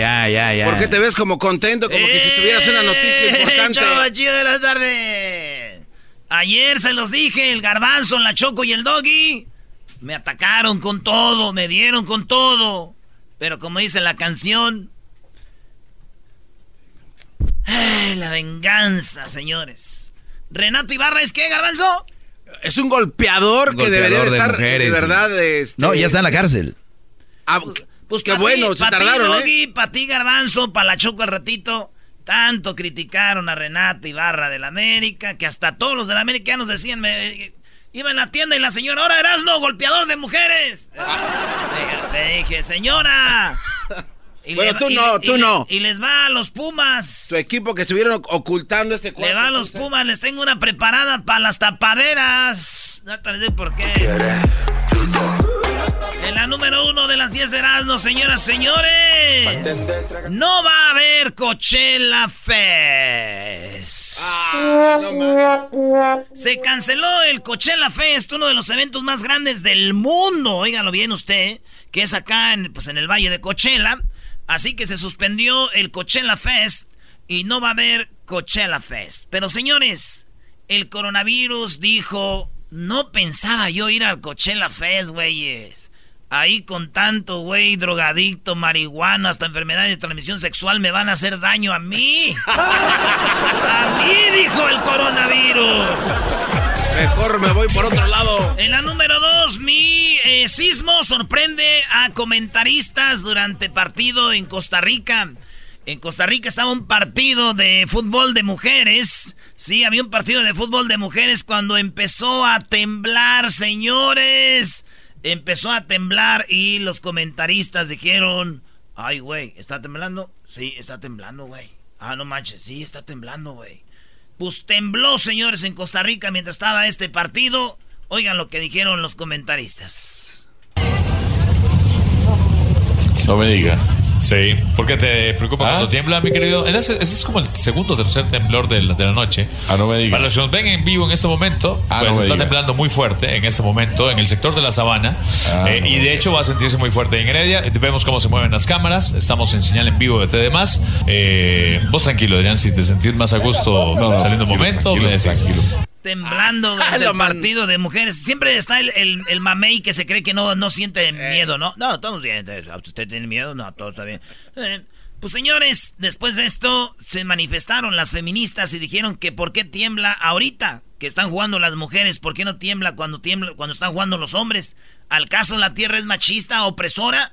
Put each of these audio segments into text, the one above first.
Ya, ya, ya, ya. ¿Por qué te ves como contento? Como que si tuvieras una noticia importante. El show más chido de las tardes. Ayer se los dije, el garbanzo, la choco y el doggy. Me atacaron con todo, me dieron con todo. Pero como dice la canción... Ay, la venganza, señores. Renato Ibarra, ¿es qué, garbanzo? Es un golpeador, que Golpeador debería de de estar mujeres, de verdad. este, No, ya está en la cárcel. ah, pues qué bueno, ti, se tardaron, ¿eh? Doggy, pa' ti, garbanzo, pa' la choco al ratito. Tanto criticaron a Renato Ibarra del América, que hasta todos los del América ya nos decían, me, iba en la tienda y la señora, ahora Erasno, golpeador de mujeres. Le- Le dije, señora. Y Bueno, le- tú no, y tú no. Y les va a los Pumas. Tu equipo que estuvieron ocultando este cuerpo. Le va a los Pumas, les tengo una preparada para las tapaderas. No te por qué. La número uno de las 10 de Erasmo, señoras, señores. No va a haber Coachella Fest. Ah, no. Se canceló el Coachella Fest, uno de los eventos más grandes del mundo. Óigalo bien usted, que es acá en, pues, en el Valle de Coachella. Así que se suspendió el Coachella Fest y no va a haber Coachella Fest. Pero señores, el coronavirus dijo, no pensaba yo ir al Coachella Fest, güeyes. Ahí con tanto güey drogadicto, marihuana, hasta enfermedades de transmisión sexual me van a hacer daño a mí. A mí, dijo el coronavirus. Mejor me voy por otro lado. En la número dos, mi eh, sismo sorprende a comentaristas durante partido en Costa Rica. En Costa Rica estaba un partido de fútbol de mujeres. Sí, había un partido de fútbol de mujeres cuando empezó a temblar, señores. Empezó a temblar y los comentaristas dijeron, ay, güey, ¿está temblando? Sí, está temblando, güey. Ah, no manches, sí, está temblando, güey. Pues tembló, señores, en Costa Rica mientras estaba este partido. Oigan lo que dijeron los comentaristas. No me diga. Sí. ¿Por qué te preocupa cuando tiembla, mi querido? Ese, ese es como el segundo o tercer temblor de la, de la noche. Ah, no me diga. Para los que nos ven en vivo en este momento, Ah, pues no está diga. temblando muy fuerte en este momento en el sector de la sabana. Ah, Eh, no y de hecho va a sentirse muy fuerte en Heredia. Vemos cómo se mueven las cámaras. Estamos en señal en vivo de TDMás. Eh, vos tranquilo, Adrián, si te sentís más a gusto saliendo un momento, tranquilo, me decís. tranquilo. Temblando Ah, durante lo el man- partido de mujeres. Siempre está el, el, el mamey que se cree que no, no siente miedo, ¿no? No, estamos bien. ¿Usted tiene miedo? No, todo está bien. Eh, pues señores, después de esto se manifestaron las feministas y dijeron que por qué tiembla ahorita. que están jugando las mujeres, ¿por qué no tiembla cuando tiembla cuando están jugando los hombres? ¿Al caso la tierra es machista, opresora?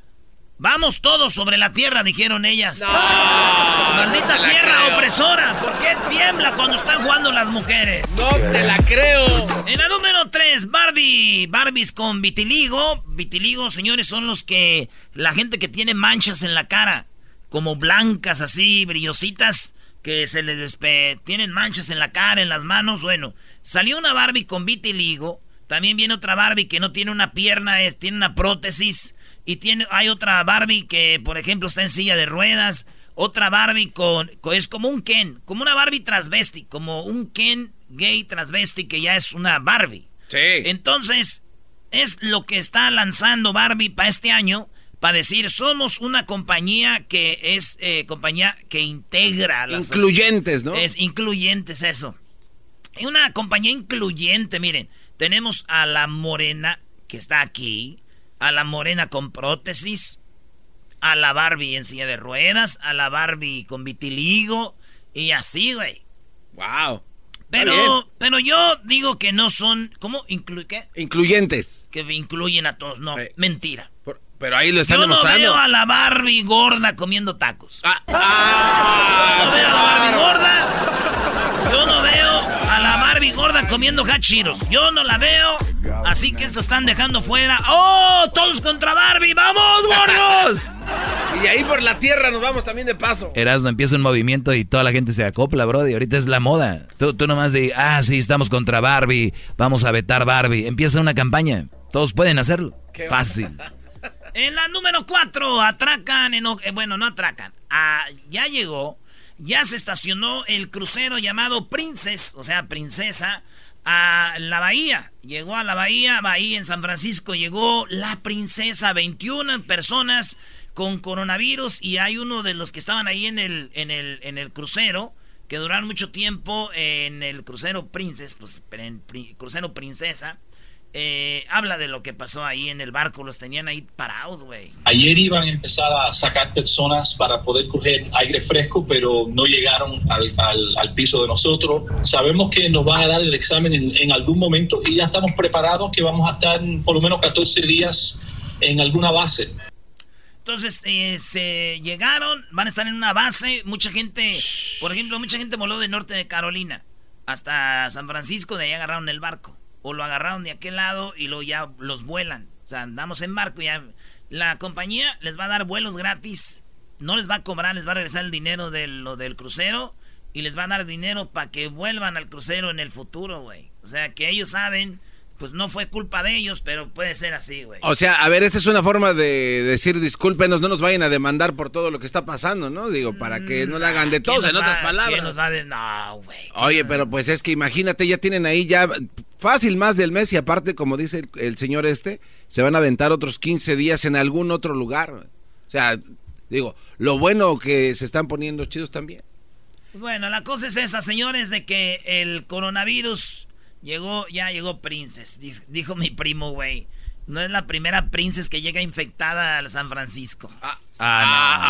Vamos todos sobre la tierra, dijeron ellas. Maldita tierra opresora, ¿por qué tiembla cuando están jugando las mujeres? No te la creo. En la número 3, Barbie. Barbies con vitiligo. Vitiligo, señores, son los que. La gente que tiene manchas en la cara. Como blancas, así, brillositas. Que se les despe... Tienen manchas en la cara, en las manos. Bueno, salió una Barbie con vitiligo. También viene otra Barbie que no tiene una pierna, es, tiene una prótesis. Y tiene, hay otra Barbie que, por ejemplo, está en silla de ruedas. Otra Barbie con, es como un Ken, como una Barbie transvesti, como un Ken gay transvesti que ya es una Barbie. Sí. Entonces, es lo que está lanzando Barbie para este año, para decir, somos una compañía que es eh, compañía que integra las... Incluyentes, ¿no? Es incluyentes eso. Y una compañía incluyente, miren, tenemos a la morena que está aquí, a la morena con prótesis, a la Barbie en silla de ruedas, a la Barbie con vitiligo y así, güey. Wow. Pero, pero yo digo que no son, ¿cómo? Inclu ¿Qué? Incluyentes. Que incluyen a todos, no, mentira. Por- pero ahí lo están yo demostrando. no veo a la Barbie gorda comiendo tacos. Ah, ah, Yo no veo a la Barbie gorda. Yo no veo a la Barbie gorda comiendo hachiros. Yo no la veo. Así que esto están dejando fuera. ¡Oh! Todos contra Barbie. ¡Vamos, gordos! Y ahí por la tierra nos vamos también de paso. Erasmo empieza un movimiento y toda la gente se acopla, Brody. Ahorita es la moda. Tú, tú nomás de, ah, sí, estamos contra Barbie, vamos a vetar Barbie. Empieza una campaña. Todos pueden hacerlo. Fácil. En la número 4, atracan, en, eh, bueno, no atracan, ah, ya llegó, ya se estacionó el crucero llamado Princess, o sea, princesa, a la bahía. Llegó a la bahía, bahía en San Francisco, llegó la princesa, 21 personas con coronavirus y hay uno de los que estaban ahí en el, en el, en el crucero, que duraron mucho tiempo en el crucero Princess, pues, en crucero Princesa. Eh, habla de lo que pasó ahí en el barco, los tenían ahí parados, güey. Ayer iban a empezar a sacar personas para poder coger aire fresco, pero no llegaron al, al- al piso de nosotros. Sabemos que nos van a dar el examen en, en algún momento y ya estamos preparados que vamos a estar por lo menos 14 días en alguna base. Entonces, eh, se llegaron, van a estar en una base. Mucha gente, por ejemplo, mucha gente voló de norte de Carolina hasta San Francisco, de ahí agarraron el barco. O lo agarraron de aquel lado y luego ya los vuelan. O sea, andamos en barco y ya. La compañía les va a dar vuelos gratis. No les va a cobrar, les va a regresar el dinero de lo del crucero. Y les va a dar dinero para que vuelvan al crucero en el futuro, güey. O sea, que ellos saben, pues no fue culpa de ellos, pero puede ser así, güey. O sea, a ver, esta es una forma de decir discúlpenos, no nos vayan a demandar por todo lo que está pasando, ¿no? Digo, para que no le hagan de ¿Quién tos, nos en otras va- palabras. nos va de- No, güey. Oye, pero pues es que imagínate, ya tienen ahí ya fácil más del mes y aparte, como dice el, el señor este, se van a aventar otros 15 días en algún otro lugar. O sea, digo, lo bueno que se están poniendo chidos también. Bueno, la cosa es esa, señores, de que el coronavirus llegó, ya llegó Princess, di- dijo mi primo, güey. No es la primera Princess que llega infectada al San Francisco. Ah,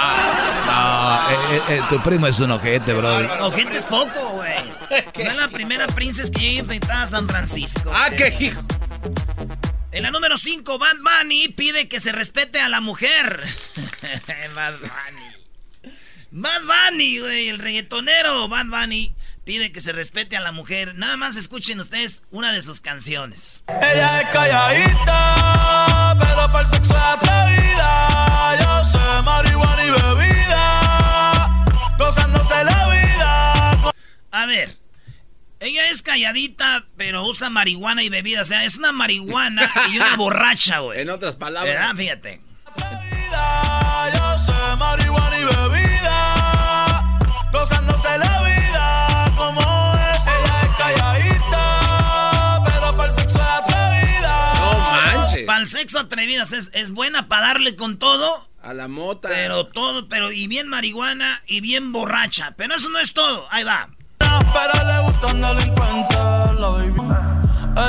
no. No, eh, eh, eh, tu primo es un ojete, Brody. O gente es poco, güey. No es la primera Princess que llega infectada a San Francisco. ¡Ah, qué hijo! En la número 5, Bad Bunny pide que se respete a la mujer. Bad Bunny. Bad Bunny, güey, el reggaetonero Bad Bunny pide que se respete a la mujer. Nada más escuchen ustedes una de sus canciones. Ella es calladita, pero para el sexo es atrevida. Yo sé marihuana y bebida, gozándose la vida. A ver, ella es calladita, pero usa marihuana y bebida. O sea, es una marihuana y una borracha, güey. En otras palabras. ¿Verdad? Fíjate. Yo sé marihuana y bebida, el sexo atrevidas es, es buena para darle con todo. A la mota. Pero todo, pero y bien marihuana y bien borracha. Pero eso no es todo. Ahí va. Pero le gustan delincuentes, la baby.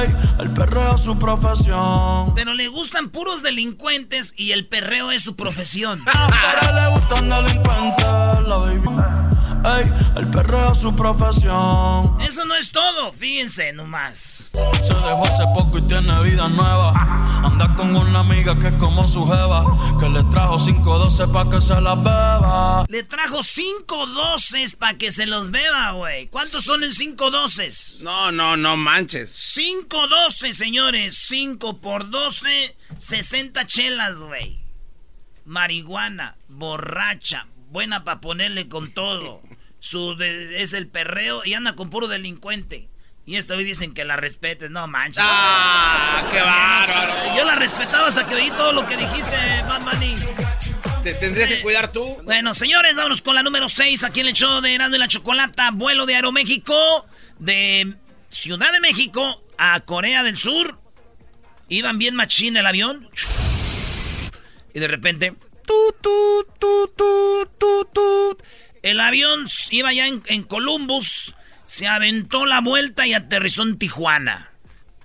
Ey, el perreo es su profesión. Pero le gustan puros delincuentes y el perreo es su profesión. Pero le gustan delincuentes, la baby. Ey, el perreo es su profesión. Eso no es todo, fíjense nomás. Se dejó hace poco y tiene vida nueva. Anda con una amiga que es como su jeva. Que le trajo 512 pa' que se la beba. Le trajo cinco doces para que se los beba, güey. ¿Cuántos son en cinco doces? No, no, no manches. Cinco doces, señores. Cinco por doce, 60 chelas, güey. Marihuana, borracha, buena para ponerle con todo. Su de- es el perreo y anda con puro delincuente. Y esta vez dicen que la respetes, no manches. ¡Ah, qué bárbaro! Yo la respetaba hasta que oí todo lo que dijiste, Bad Bunny. Te tendrías que cuidar tú. Bueno, señores, vámonos con la número 6 aquí en el show de Erasmo y la Chocolata. Vuelo de Aeroméxico de Ciudad de México a Corea del Sur. Iban bien machín el avión. Y de repente... tut, tut, tut. El avión iba ya en, en Columbus. Se aventó la vuelta y aterrizó en Tijuana.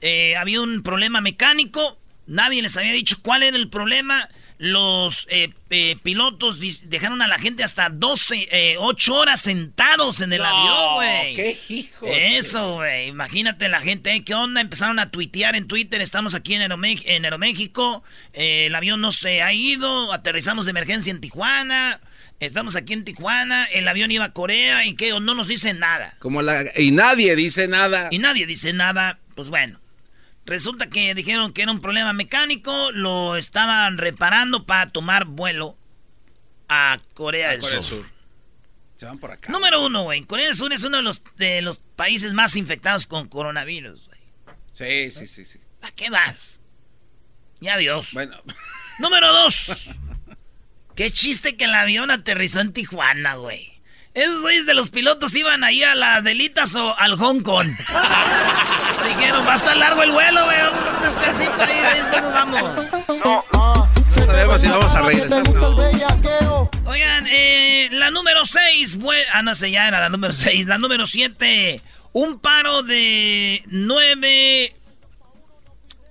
Eh, había un problema mecánico. Nadie les había dicho cuál era el problema. Los eh, eh, pilotos dejaron a la gente hasta 12, eh, 8 horas sentados en el No, avión, güey. qué hijos. Eso, güey. Imagínate la gente, ¿eh? ¿qué onda? Empezaron a tuitear en Twitter. Estamos aquí en, Aerome- en Aeroméxico. Eh, el avión no se ha ido. Aterrizamos de emergencia en Tijuana. Estamos aquí en Tijuana. El avión iba a Corea. ¿Y qué? No nos dicen nada. Como la... Y nadie dice nada. Y nadie dice nada. Pues bueno. Resulta que dijeron que era un problema mecánico. Lo estaban reparando para tomar vuelo a Corea, del, Corea Sur. Sur. Se van por acá. Número uno, güey. Corea del Sur es uno de los, de los países más infectados con coronavirus, güey. Sí, sí, sí, sí. ¿A qué vas? Y adiós. Bueno, Número dos. Qué chiste que el avión aterrizó en Tijuana, güey. Esos güeyes de los pilotos iban ahí a las delitas o al Hong Kong. Dijeron, va a estar largo el vuelo, güey. Un descansito ahí, después nos vamos. no sabemos si vamos a regresar. No. Oigan, eh, la número 6, ah, no sé, ya era la número 6. La número 7, un paro de 9,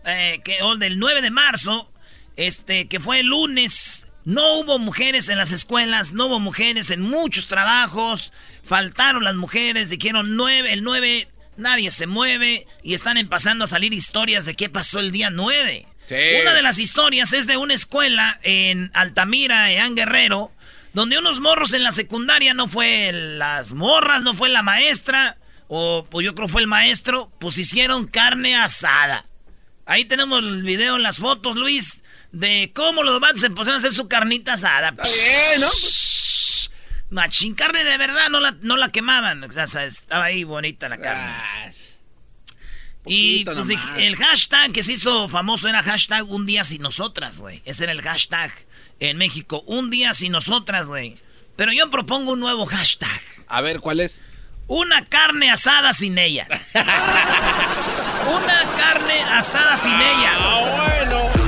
eh, que, o del 9 de marzo, este, que fue el lunes. No hubo mujeres en las escuelas, no hubo mujeres en muchos trabajos, faltaron las mujeres, dijeron 9, el 9, nadie se mueve y están empezando a salir historias de qué pasó el día 9. Sí. Una de las historias es de una escuela en Altamira, en Guerrero, donde unos morros en la secundaria, no fue las morras, no fue la maestra, o, o yo creo fue el maestro, pues hicieron carne asada. Ahí tenemos el video las fotos, Luis, de cómo los vatos se pusieron a hacer su carnita asada. Está bien, ¿no? Machín, carne de verdad, no la, no la quemaban. O sea, estaba ahí bonita la carne. Ah, Y pues, el hashtag que se hizo famoso era hashtag un día sin nosotras, güey. Ese era el hashtag en México. Un día sin nosotras, güey. Pero yo propongo un nuevo hashtag. A ver, ¿cuál es? Una carne asada sin ellas. Una carne asada sin ellas.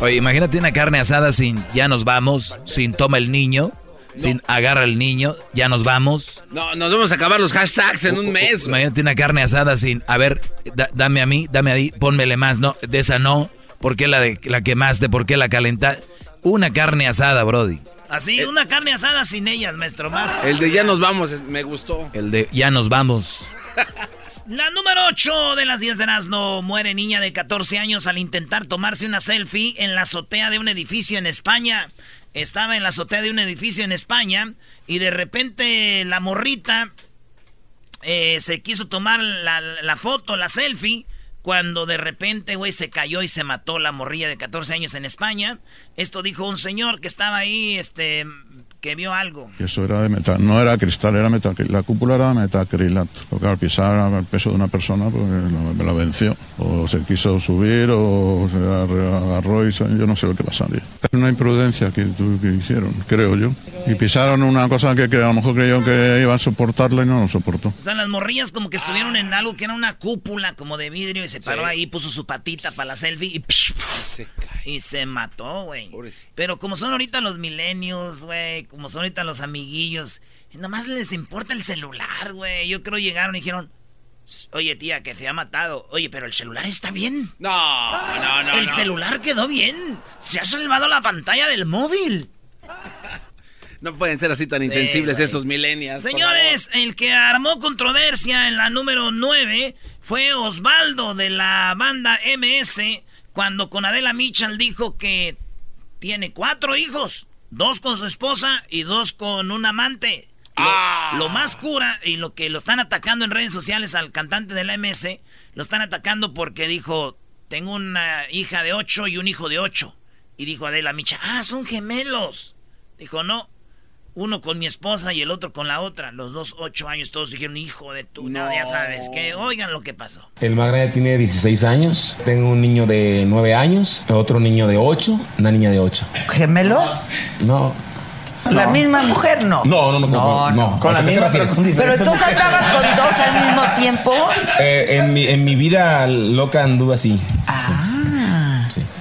Oye, imagínate una carne asada sin ya nos vamos, sin toma el niño, sin agarra el niño, ya nos vamos. No, nos vamos a acabar los hashtags en un mes. Imagínate una carne asada sin, a ver, da- dame a mí, dame ahí, pónmele más, no, de esa no, ¿por qué la, de, la quemaste? ¿Por qué la calentaste? Una carne asada, Brody. Así, una carne asada sin ellas, maestro. Más. El de ya nos vamos, me gustó. El de ya nos vamos. La número 8 de las 10 de Erasmo muere niña de 14 años al intentar tomarse una selfie en la azotea de un edificio en España. Estaba en la azotea de un edificio en España y de repente la morrita eh, se quiso tomar la, la foto, la selfie, cuando de repente, güey, se cayó y se mató la morrilla de 14 años en España. Esto dijo un señor que estaba ahí, este, que vio algo. Eso era de metal, no era cristal, era metacrilato. La cúpula era de metacrilato. Porque al pisar el peso de una persona, pues me la venció. O se quiso subir, o se agarró y yo no sé lo que pasaría. Es una imprudencia que, que hicieron, creo yo. Y pisaron una cosa que, que a lo mejor creyó que iba a soportarla y no lo soportó. O sea, las morrillas como que estuvieron en algo que era una cúpula como de vidrio y se paró Sí. ahí, puso su patita para la selfie y, psh, Se cae. y se mató, güey. Pero como son ahorita los millennials, güey, como son ahorita los amiguillos, nomás les importa el celular, güey. Yo creo llegaron y dijeron, oye tía, que se ha matado. Oye, pero el celular está bien. No, no, no. el no. celular quedó bien. Se ha salvado la pantalla del móvil. No pueden ser así tan insensibles estos millennials. Señores, el que armó controversia en la número 9 fue Osvaldo de la banda MS cuando con Adela Mitchell dijo que tiene cuatro hijos, dos con su esposa y dos con un amante. Lo, lo más cura y lo que lo están atacando en redes sociales al cantante de la MS, lo están atacando porque dijo, tengo una hija de ocho y un hijo de ocho. Y dijo Adela Micha, ah, son gemelos. Dijo, no, uno con mi esposa y el otro con la otra. Los dos ocho años, todos dijeron, hijo de tu... No, ya sabes, que oigan lo que pasó. El más grande tiene 16 años. Tengo un niño de 9 años, otro niño de 8, una niña de 8. ¿Gemelos? No. ¿La misma mujer? No. No, no, no. No, no, no. ¿A qué te refieres? Pero entonces andabas con dos al mismo tiempo. Eh, en, mi, en mi vida loca anduve así. Ah.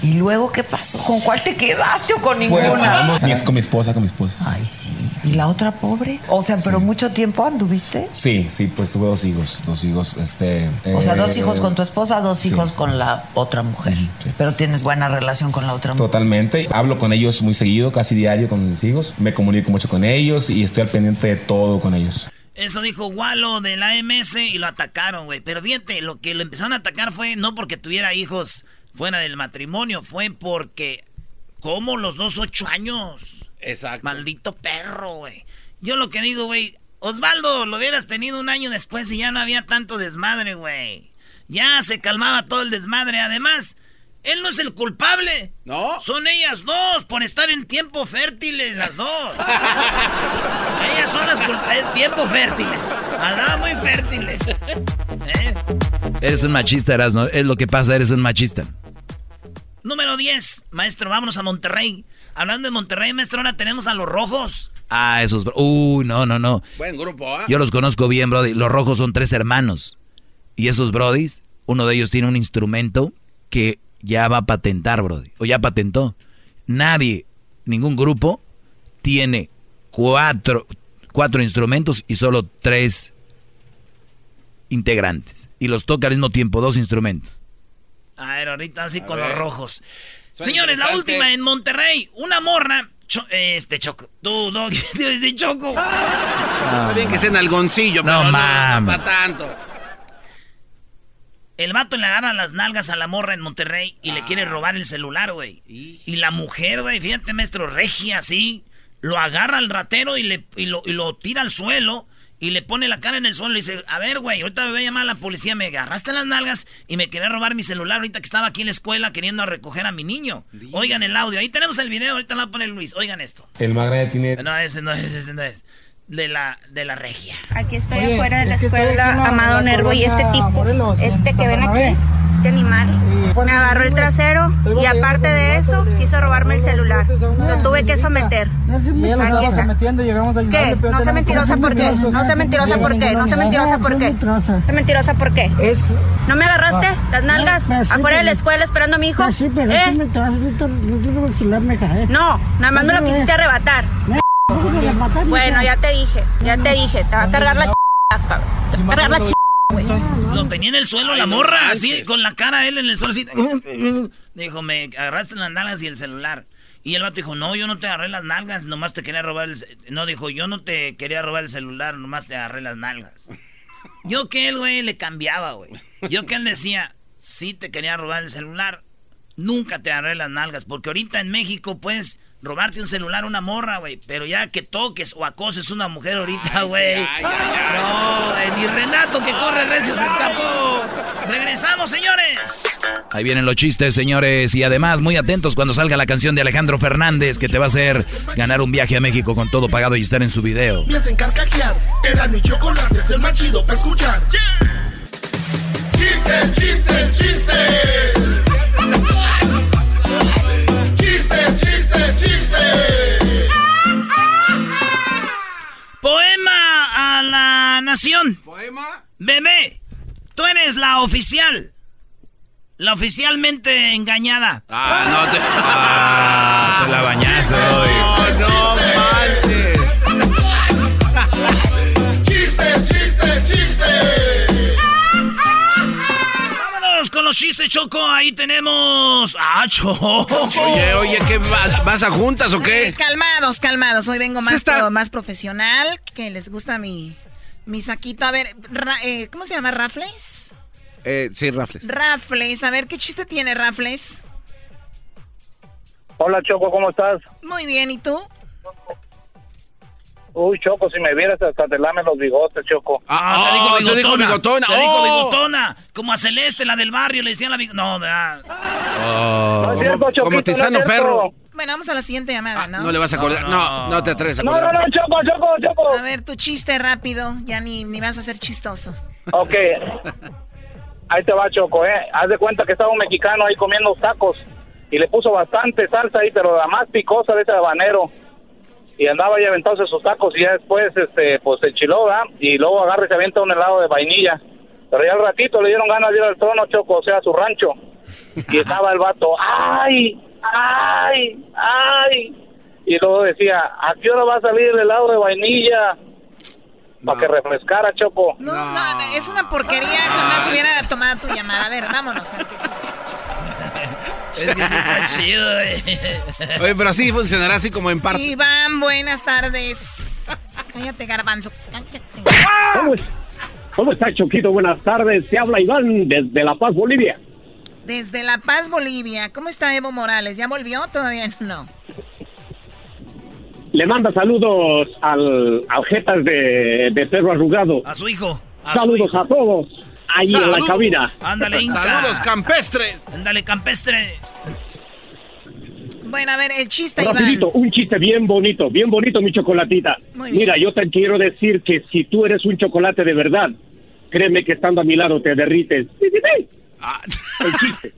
¿Y luego qué pasó? ¿Con cuál te quedaste o con Pues, ninguna? mi- con mi esposa, con mi esposa. Ay, sí. ¿Y la otra pobre? O sea, pero mucho tiempo anduviste. Sí, sí, pues tuve dos hijos. Dos hijos, este. O sea, dos eh, hijos con tu esposa, dos sí. hijos con la otra mujer. Pero tienes buena relación con la otra mujer. Totalmente. Hablo con ellos muy seguido, casi diario con mis hijos. Me comunico mucho con ellos y estoy al pendiente de todo con ellos. Eso dijo Walo de la MS y lo atacaron, güey. Pero fíjate, lo que lo empezaron a atacar fue no porque tuviera hijos fuera del matrimonio, fue porque como los dos ocho años. Exacto. Maldito perro, güey. Yo lo que digo, güey, Osvaldo, lo hubieras tenido un año después y ya no había tanto desmadre, güey. Ya se calmaba todo el desmadre. Además, él no es el culpable. No. Son ellas dos por estar en tiempo fértiles, las dos. ellas son las culpables. Tiempo fértiles. Andaban muy fértiles. ¿Eh? Eres un machista, Erasmo. Es lo que pasa, eres un machista. Número 10. Maestro, vámonos a Monterrey. Hablando de Monterrey, maestro, ahora tenemos a los rojos. Ah, esos... Uy, no, no, no. Buen grupo, ¿ah? Yo los conozco bien, Brody. Los rojos son tres hermanos. Y esos Brodis, uno de ellos tiene un instrumento que ya va a patentar, Brody. O ya patentó. Nadie, ningún grupo, tiene cuatro, cuatro instrumentos y solo tres integrantes. Y los toca al mismo tiempo, dos instrumentos. A ver, ahorita así con ver. los rojos. Suena Señores, la última en Monterrey. Una morra. Cho- este Choco. Tú, Dog. Dice Choco. Está bien que sea en algoncillo, No, pero no, mames. para tanto. El vato le agarra las nalgas a la morra en Monterrey y le Ah. quiere robar el celular, güey. Y la mujer, güey, fíjate, maestro, regia así, lo agarra al ratero y, le, y, lo, y lo tira al suelo y le pone la cara en el suelo y dice, a ver, güey, ahorita me voy a llamar a la policía, me agarraste las nalgas y me quería robar mi celular ahorita que estaba aquí en la escuela queriendo recoger a mi niño. Oigan el audio, ahí tenemos el video, ahorita lo va a poner Luis, oigan esto. El más grande tiene. No, ese no es, ese no es. De la, de la regia. Aquí estoy Oye, afuera de la es escuela Amado Nervo y este tipo, Morelos, este que ven aquí. Este animal, me agarró el trasero y aparte de eso quiso robarme el celular. Lo tuve que someter. ¿Qué? No sé mentirosa por qué. No sé mentirosa por qué. No sé mentirosa por qué. No sé mentirosa por qué. ¿No me agarraste las nalgas afuera de la escuela esperando a mi hijo? ¿Eh? No, nada más me lo quisiste arrebatar. Bueno, ya te dije, ya te dije, te va a cargar la ch... Te va a cargar la ch... güey. Lo tenía en el suelo Ay, la no morra, manches. así, con la cara él en el suelo, así. Dijo, me agarraste las nalgas y el celular. Y el vato dijo, no, yo no te agarré las nalgas, nomás te quería robar el... ce-". No, dijo, yo no te quería robar el celular, nomás te agarré las nalgas. Yo que él, güey, le cambiaba, güey. Yo que él decía, sí te quería robar el celular, nunca te agarré las nalgas. Porque ahorita en México puedes robarte un celular a una morra, güey. Pero ya que toques o acoses una mujer ahorita, güey. No, güey, ni Renato que corre recio se escapó. Regresamos, señores. Ahí vienen los chistes, señores. Y además, muy atentos cuando salga la canción de Alejandro Fernández, que te va a hacer ganar un viaje a México con todo pagado y estar en su video. Me hacen carcajear. Era mi chocolate, es el más chido para escuchar. Chistes, chistes, chistes. Chistes, nación. ¿Poema? Bebé, tú eres la oficial. La oficialmente engañada. Ah, no te. Ah, te la bañaste hoy. No, manches. Chistes, chistes, chistes. Vámonos con los chistes Choco, ahí tenemos. ¡Ah, Choco! Oye, oye, ¿qué va- vas a juntas o qué? Eh, calmados, calmados. Hoy vengo más, está. pro- más profesional. Que les gusta mi, mi saquito. A ver, ra- eh, ¿cómo se llama? ¿Rafles? Eh, sí, Rafles. Rafles. A ver, ¿qué chiste tiene Rafles? Hola Choco, ¿cómo estás? Muy bien, ¿y tú? Uy, Choco, si me vieras hasta te lame los bigotes, Choco. Ah, Oh, dijo dijo bigotona. bigotona. Te dijo Oh. bigotona. Como a Celeste, la del barrio, le decían la bigotona. No, ¿verdad? Oh, es cierto, como, Choquito, como no es Tizano cierto. Ferro. Bueno, vamos a la siguiente llamada, ¿no? No le vas a colgar. No, no, te atreves a No, colgar. no, no, Choco, Choco, Choco. A ver, tu chiste rápido. Ya ni, ni vas a ser chistoso. Ok. Ahí te va, Choco, ¿eh? Haz de cuenta que estaba un mexicano ahí comiendo tacos y le puso bastante salsa ahí, pero la más picosa de ese habanero. Y andaba ahí aventándose sus tacos y ya después, este, pues se enchiló, ¿verdad? Y luego agarra y se avienta un helado de vainilla. Pero ya al ratito le dieron ganas de ir al trono, Choco, o sea, a su rancho. Y estaba el vato, ¡ay! ¡Ay! ¡ay! Y luego decía, ¿a qué hora va a salir el helado de vainilla? Para que refrescara, Choco. No, no, no, es una porquería. Jamás hubiera tomado tu llamada. A ver, vámonos. Es que está chido, eh. Oye, pero así funcionará así como en parte. Iván, buenas tardes. Cállate, garbanzo. Cállate. ¿Cómo, es- ¿Cómo está, Choquito? Buenas tardes. Se habla Iván desde La Paz, Bolivia. Desde La Paz, Bolivia. ¿Cómo está Evo Morales? ¿Ya volvió? Todavía no. Le manda saludos al, al Jetas de, de Perro Arrugado. A su hijo. A su Saludos hijo. a todos ahí en la cabina. Ándale, Inca. Saludos, campestres. Ándale, campestre. Bueno, a ver, el chiste, Rapidito, Iván. un chiste bien bonito, bien bonito, mi chocolatita. Muy bien. Mira, yo te quiero decir que si tú eres un chocolate de verdad, créeme que estando a mi lado te derrites. Sí, sí, sí. El chiste.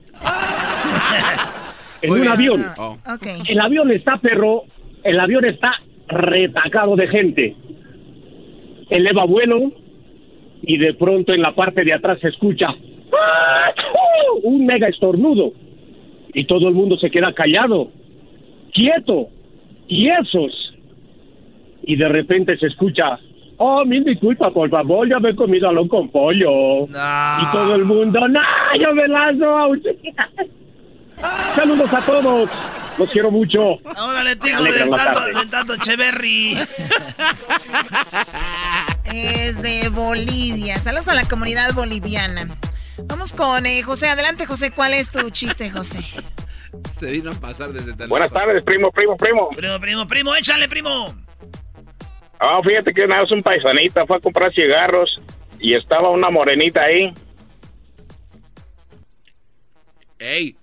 en Muy un bien. avión. Oh. Ok. El avión está, perro, el avión está retacado de gente. Eleva vuelo y de pronto en la parte de atrás se escucha ¡Ah! un mega estornudo y todo el mundo se queda callado, quieto, tiesos y de repente se escucha Oh, mil disculpas, por favor, ya me he comido algo con pollo. Y todo el mundo, ¡no, yo me lazo! Saludos a todos. Los quiero mucho. Órale, tío, Alegran del tanto, del tanto Cheverry. Es de Bolivia. Saludos a la comunidad boliviana. Vamos con eh, José. Adelante, José. ¿Cuál es tu chiste, José? Se vino a pasar desde tan Buenas tardes, primo, primo, primo. Primo, primo, primo, échale, primo. Ah, fíjate que una vez un paisanita fue a comprar cigarros y estaba una morenita ahí. ¡Ey!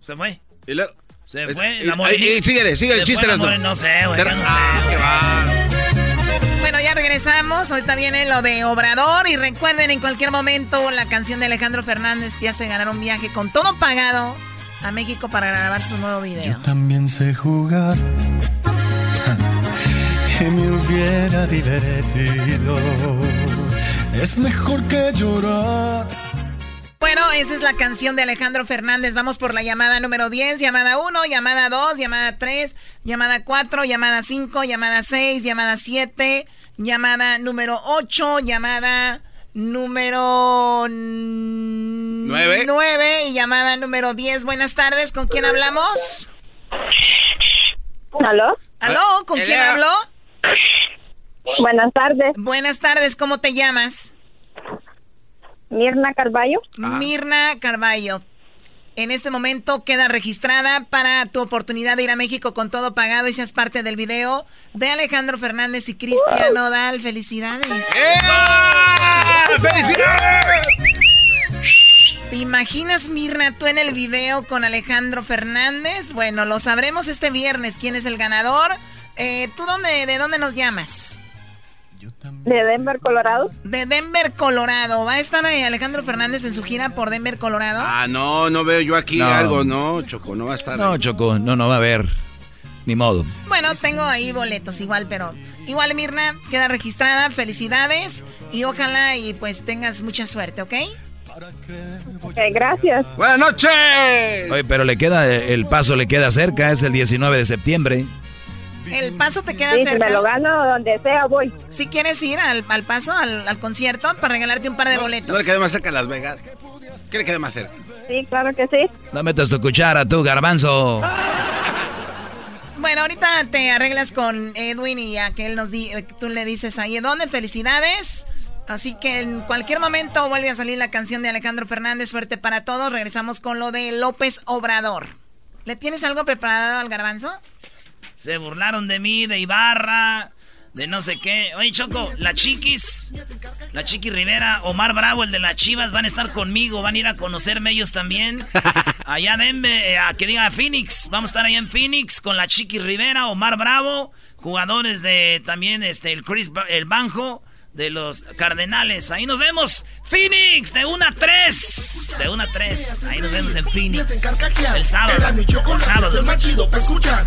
Se fue. Y luego- Se Eh, fue. eh, La morenita. eh, síguele, síguele el chiste, more- No sé, güey. No. Ah, qué va. Bueno, ya regresamos. Ahorita viene lo de Obrador. Y recuerden, en cualquier momento, la canción de Alejandro Fernández te hace ganar un viaje con todo pagado a México para grabar su nuevo video. También sé jugar y me hubiera divertido. Es mejor que llorar. Bueno, esa es la canción de Alejandro Fernández. Vamos por la llamada número 10, llamada 1, llamada 2, llamada 3, llamada 4, llamada 5, llamada 6, llamada 7, llamada número 8, llamada número 9 Nueve. y llamada número 10. Buenas tardes, ¿con quién hablamos? ¿Aló? ¿Aló? ¿Con quién habló? Buenas tardes. Buenas tardes, ¿cómo te llamas? Mirna Carballo. Mirna Carballo. En este momento queda registrada para tu oportunidad de ir a México con todo pagado y seas parte del video de Alejandro Fernández y Cristian Nodal. ¡Felicidades! ¡Felicidades! ¿Te imaginas, Mirna, tú en el video con Alejandro Fernández? Bueno, lo sabremos este viernes quién es el ganador. Eh, ¿Tú dónde, de dónde nos llamas? De Denver, Colorado. De Denver, Colorado. ¿Va a estar eh, Alejandro Fernández en su gira por Denver, Colorado? Ah, no, no veo yo aquí No. algo, no, Choco, no va a estar. No, Choco, no, no va a haber. Ni modo. Bueno, tengo ahí boletos igual, pero igual Mirna queda registrada. Felicidades y ojalá y pues tengas mucha suerte, ¿ok? Ok, gracias. Buenas noches. Oye, pero le queda, el paso le queda cerca, es el 19 de septiembre. El paso te queda Sí, si cerca. me lo gano donde sea voy. Si quieres ir al, al paso, al, al concierto, para regalarte un par de boletos. No le quede más cerca a Las Vegas. ¿Qué le quede más cerca? Sí, claro que sí. No metas tu cuchara, tú, garbanzo. Bueno, ahorita te arreglas con Edwin y a que él nos di, eh, tú le dices ahí dónde, felicidades. Así que en cualquier momento vuelve a salir la canción de Alejandro Fernández, suerte para todos. Regresamos con lo de López Obrador. ¿Le tienes algo preparado al garbanzo? Se burlaron de mí, de Ibarra, de no sé qué. Oye, Choco, la Chiquis, la Chiqui Rivera, Omar Bravo, el de las Chivas, van a estar conmigo, van a ir a conocerme ellos también. Allá denme, a que diga Phoenix, vamos a estar allá en Phoenix con la Chiqui Rivera, Omar Bravo, jugadores de también este el Chris el Banjo de los Cardenales. Ahí nos vemos. Phoenix, de 1 a 3. De 1 a 3. Ahí nos vemos en Phoenix. El sábado. El sábado. el más chido para escuchar.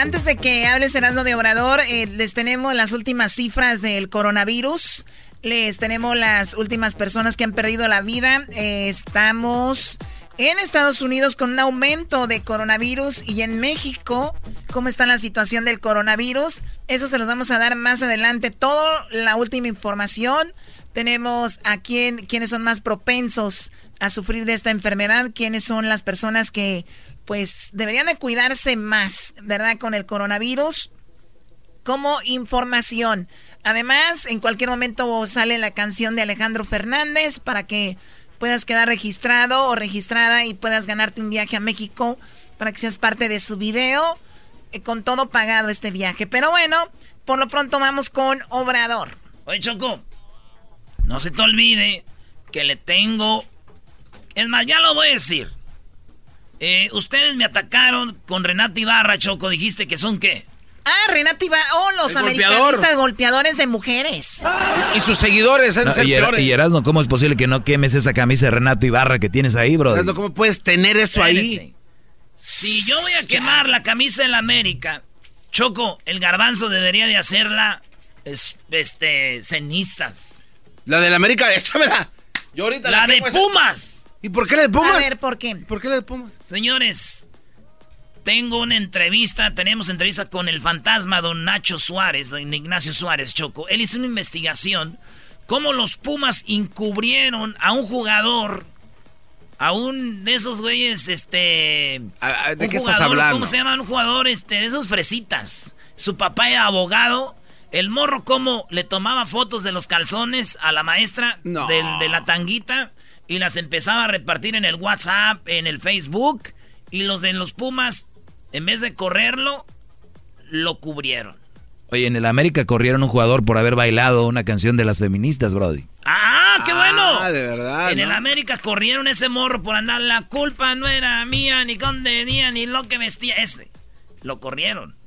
Antes de que hables Erasmo de Obrador, eh, les tenemos las últimas cifras del coronavirus. Les tenemos las últimas personas que han perdido la vida. Eh, estamos en Estados Unidos con un aumento de coronavirus y en México, ¿cómo está la situación del coronavirus? Eso se los vamos a dar más adelante. Toda la última información. Tenemos a quién, quiénes son más propensos a sufrir de esta enfermedad, quiénes son las personas que pues deberían de cuidarse más, ¿verdad? Con el coronavirus como información. Además, en cualquier momento sale la canción de Alejandro Fernández para que puedas quedar registrado o registrada y puedas ganarte un viaje a México para que seas parte de su video eh, con todo pagado este viaje. Pero bueno, por lo pronto vamos con Obrador. Oye, Choco, no se te olvide que le tengo... Es más, ya lo voy a decir. Eh, ustedes me atacaron con Renata Ibarra, Choco. Dijiste que son qué? Ah, Renata Ibarra. Oh, los El americanistas golpeador. golpeadores de mujeres. Y sus seguidores de No, ser y, peores. y Erasmo, ¿cómo es posible que no quemes esa camisa de Renato Ibarra que tienes ahí, bro? Erasmo, ¿Cómo puedes tener eso ahí? Si yo voy a quemar la camisa de la América, Choco, el garbanzo debería de hacerla es- este, cenizas. La de la América, échamela. Yo ahorita La de quemo esa- Pumas. ¿Y por qué la de Pumas? A ver, ¿por qué? ¿Por qué la de Pumas? Señores, tengo una entrevista, tenemos entrevista con el fantasma don Nacho Suárez, don Ignacio Suárez Choco. Él hizo una investigación cómo los Pumas encubrieron a un jugador, a un de esos güeyes, este... ¿De un qué estás hablando? ¿Cómo se llama? Un jugador, este, de esos fresitas. Su papá era abogado. El morro, cómo le tomaba fotos de los calzones a la maestra No. del- de la tanguita y las empezaba a repartir en el WhatsApp, en el Facebook. Y los de los Pumas, en vez de correrlo, lo cubrieron. Oye, en el América corrieron un jugador por haber bailado una canción de las feministas, Brody. ¡Ah, qué bueno! Ah, de verdad. en ¿no? el América corrieron ese morro por andar. La culpa no era mía, ni con día, ni lo que vestía. Ese. Lo corrieron.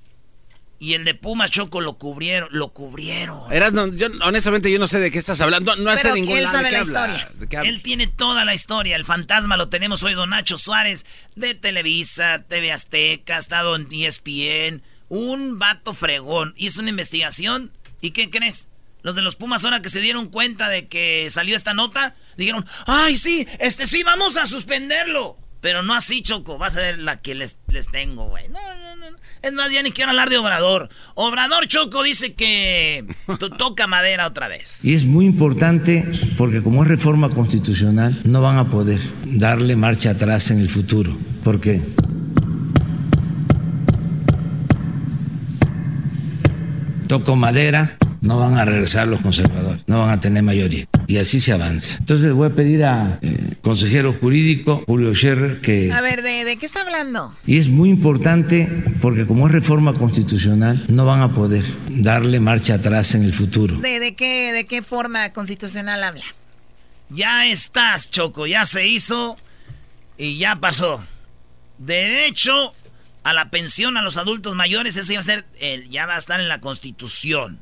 Y el de Pumas Choco lo cubrieron. Lo cubrieron. Erasmo, yo honestamente yo no sé de qué estás hablando. No está Pero en ningún él lado. sabe ¿De qué la historia. Él tiene toda la historia. El fantasma lo tenemos hoy, don Nacho Suárez, de Televisa, TV Azteca, ha estado en ESPN. Un vato fregón. Hizo una investigación. ¿Y qué crees? Los de los Pumas, ahora que se dieron cuenta de que salió esta nota, dijeron: ¡Ay, sí! Este sí, vamos a suspenderlo. Pero no así, Choco. Vas a ver la que les, les tengo, güey. No, no, no. Es más, ya ni quiero hablar de Obrador. Obrador Choco dice que to- toca madera otra vez. Y es muy importante porque como es reforma constitucional, no van a poder darle marcha atrás en el futuro. Porque toco madera, no van a regresar los conservadores, no van a tener mayoría. Y así se avanza. Entonces le voy a pedir a eh, consejero jurídico Julio Scherer que... A ver, ¿de, de qué está hablando? Y es muy importante porque como es reforma constitucional, no van a poder darle marcha atrás en el futuro. ¿De, de qué, ¿De qué forma constitucional habla? Ya estás, Choco, ya se hizo y ya pasó. Derecho a la pensión a los adultos mayores, ese va a ser, ya va a estar en la Constitución.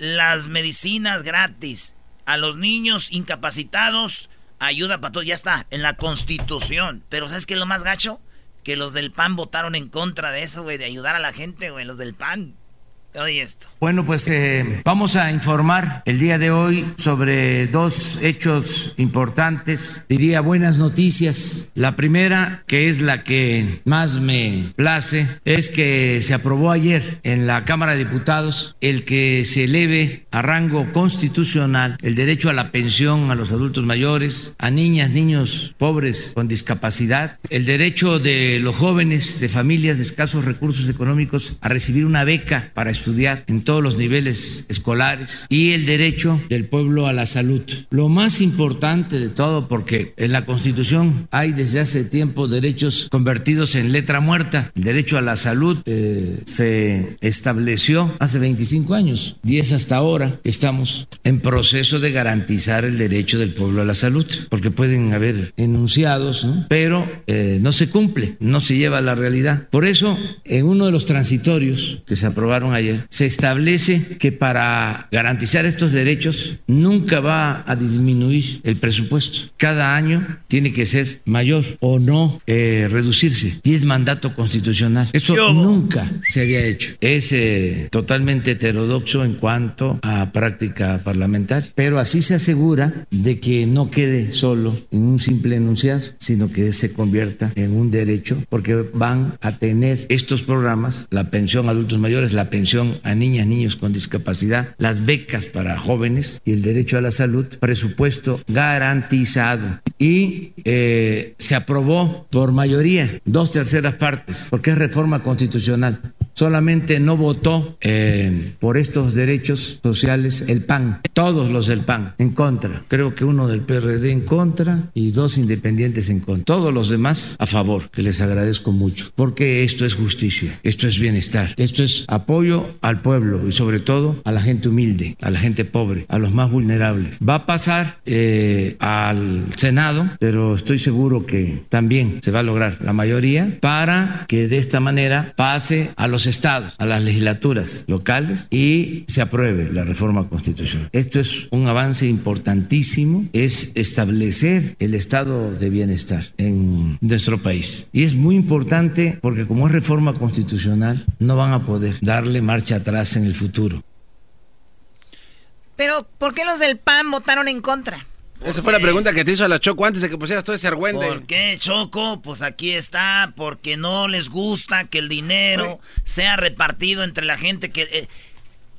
Las medicinas gratis a los niños incapacitados, ayuda para todos, ya está, en la Constitución. Pero ¿sabes qué es lo más gacho? Que los del PAN votaron en contra de eso, güey, de ayudar a la gente, güey, los del PAN. Bueno, pues eh, vamos a informar el día de hoy sobre dos hechos importantes, diría buenas noticias. La primera, que es la que más me place, es que se aprobó ayer en la Cámara de Diputados el que se eleve a rango constitucional el derecho a la pensión a los adultos mayores, a niñas, niños pobres con discapacidad, el derecho de los jóvenes de familias de escasos recursos económicos a recibir una beca para estudiar en todos los niveles escolares y el derecho del pueblo a la salud. Lo más importante de todo, porque en la Constitución hay desde hace tiempo derechos convertidos en letra muerta. El derecho a la salud eh, se estableció hace 25 años, 10 hasta ahora. Estamos en proceso de garantizar el derecho del pueblo a la salud, porque pueden haber enunciados, pero eh, no se cumple, no se lleva a la realidad. Por eso, en uno de los transitorios que se aprobaron ayer, se establece que para garantizar estos derechos nunca va a disminuir el presupuesto. Cada año tiene que ser mayor o no eh, reducirse. Y es mandato constitucional. Eso nunca se había hecho. Es eh, totalmente heterodoxo en cuanto a práctica parlamentaria. Pero así se asegura de que no quede solo en un simple enunciado, sino que se convierta en un derecho, porque van a tener estos programas, la pensión a adultos mayores, la pensión a niñas, niños con discapacidad, las becas para jóvenes y el derecho a la salud, presupuesto garantizado. Y eh, se aprobó por mayoría, dos terceras partes, porque es reforma constitucional. Solamente no votó eh, por estos derechos sociales el PAN, todos los del PAN en contra. Creo que uno del PRD en contra y dos independientes en contra. Todos los demás a favor, que les agradezco mucho, porque esto es justicia, esto es bienestar, esto es apoyo al pueblo y sobre todo a la gente humilde, a la gente pobre, a los más vulnerables. Va a pasar eh, al Senado, pero estoy seguro que también se va a lograr la mayoría para que de esta manera pase a los estados, a las legislaturas locales y se apruebe la reforma constitucional. Esto es un avance importantísimo, es establecer el estado de bienestar en nuestro país. Y es muy importante porque como es reforma constitucional, no van a poder darle marcha atrás en el futuro. Pero, ¿por qué los del PAN votaron en contra? Esa fue la pregunta que te hizo a la Choco antes de que pusieras todo ese argüende. ¿Por qué, Choco? Pues aquí está, porque no les gusta que el dinero sea repartido entre la gente que... Eh,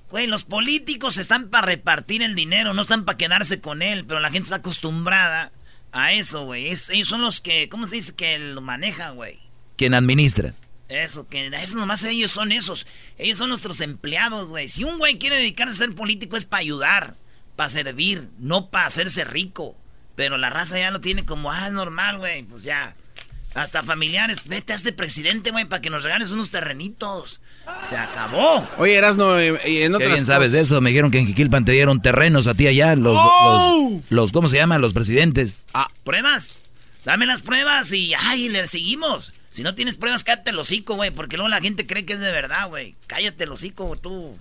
güey, los políticos están para repartir el dinero, no están para quedarse con él, pero la gente está acostumbrada a eso, güey. ellos son los que, ¿cómo se dice? Que lo manejan, güey. Quien administra. Eso, que eso nomás ellos son esos. Ellos son nuestros empleados, güey. Si un güey quiere dedicarse a ser político es para ayudar, para servir, no para hacerse rico. Pero la raza ya lo tiene como, ah, es normal, güey. Pues ya. Hasta familiares, vete a este presidente, güey, para que nos regales unos terrenitos. Se acabó. Oye, Erasno, eh, en otras Qué bien sabes de eso. Me dijeron que en Jiquilpan te dieron terrenos a ti allá. Los, ¡Oh! los, ¿cómo se llaman? Los presidentes. Ah, pruebas. Dame las pruebas y, ay, le seguimos. Si no tienes pruebas, cállate el hocico, güey, porque luego la gente cree que es de verdad, güey. Cállate el hocico, tú.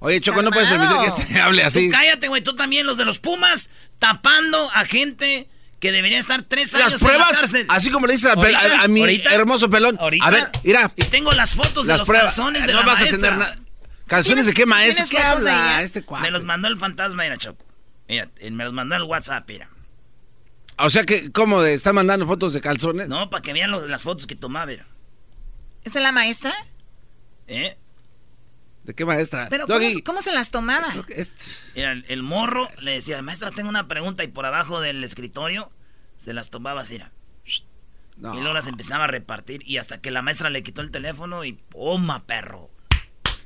Oye, Choco, no puedes permitir que este hable así. Tú cállate, güey, tú también, los de los Pumas, tapando a gente que debería estar tres años las pruebas, en la cárcel. Así como le dices a, mi hermoso pelón. Ahorita, a ver, mira. Y tengo las fotos de los calzones de no la vas maestra. A tener nada. ¿Calzones de qué maestro? ¿Qué habla este cuadro? Me los mandó el fantasma, mira, Choco. Mira, me los mandó el WhatsApp, mira. O sea que, ¿cómo? De, ¿Está mandando fotos de calzones? No, para que vean las fotos que tomaba. ¿Esa es la maestra? ¿Eh? ¿De qué maestra? ¿Pero cómo, se las tomaba? Mira, el, morro le decía, maestra, tengo una pregunta y por abajo del escritorio se las tomaba así. Y luego las empezaba a repartir y hasta que la maestra le quitó el teléfono y ¡poma, perro!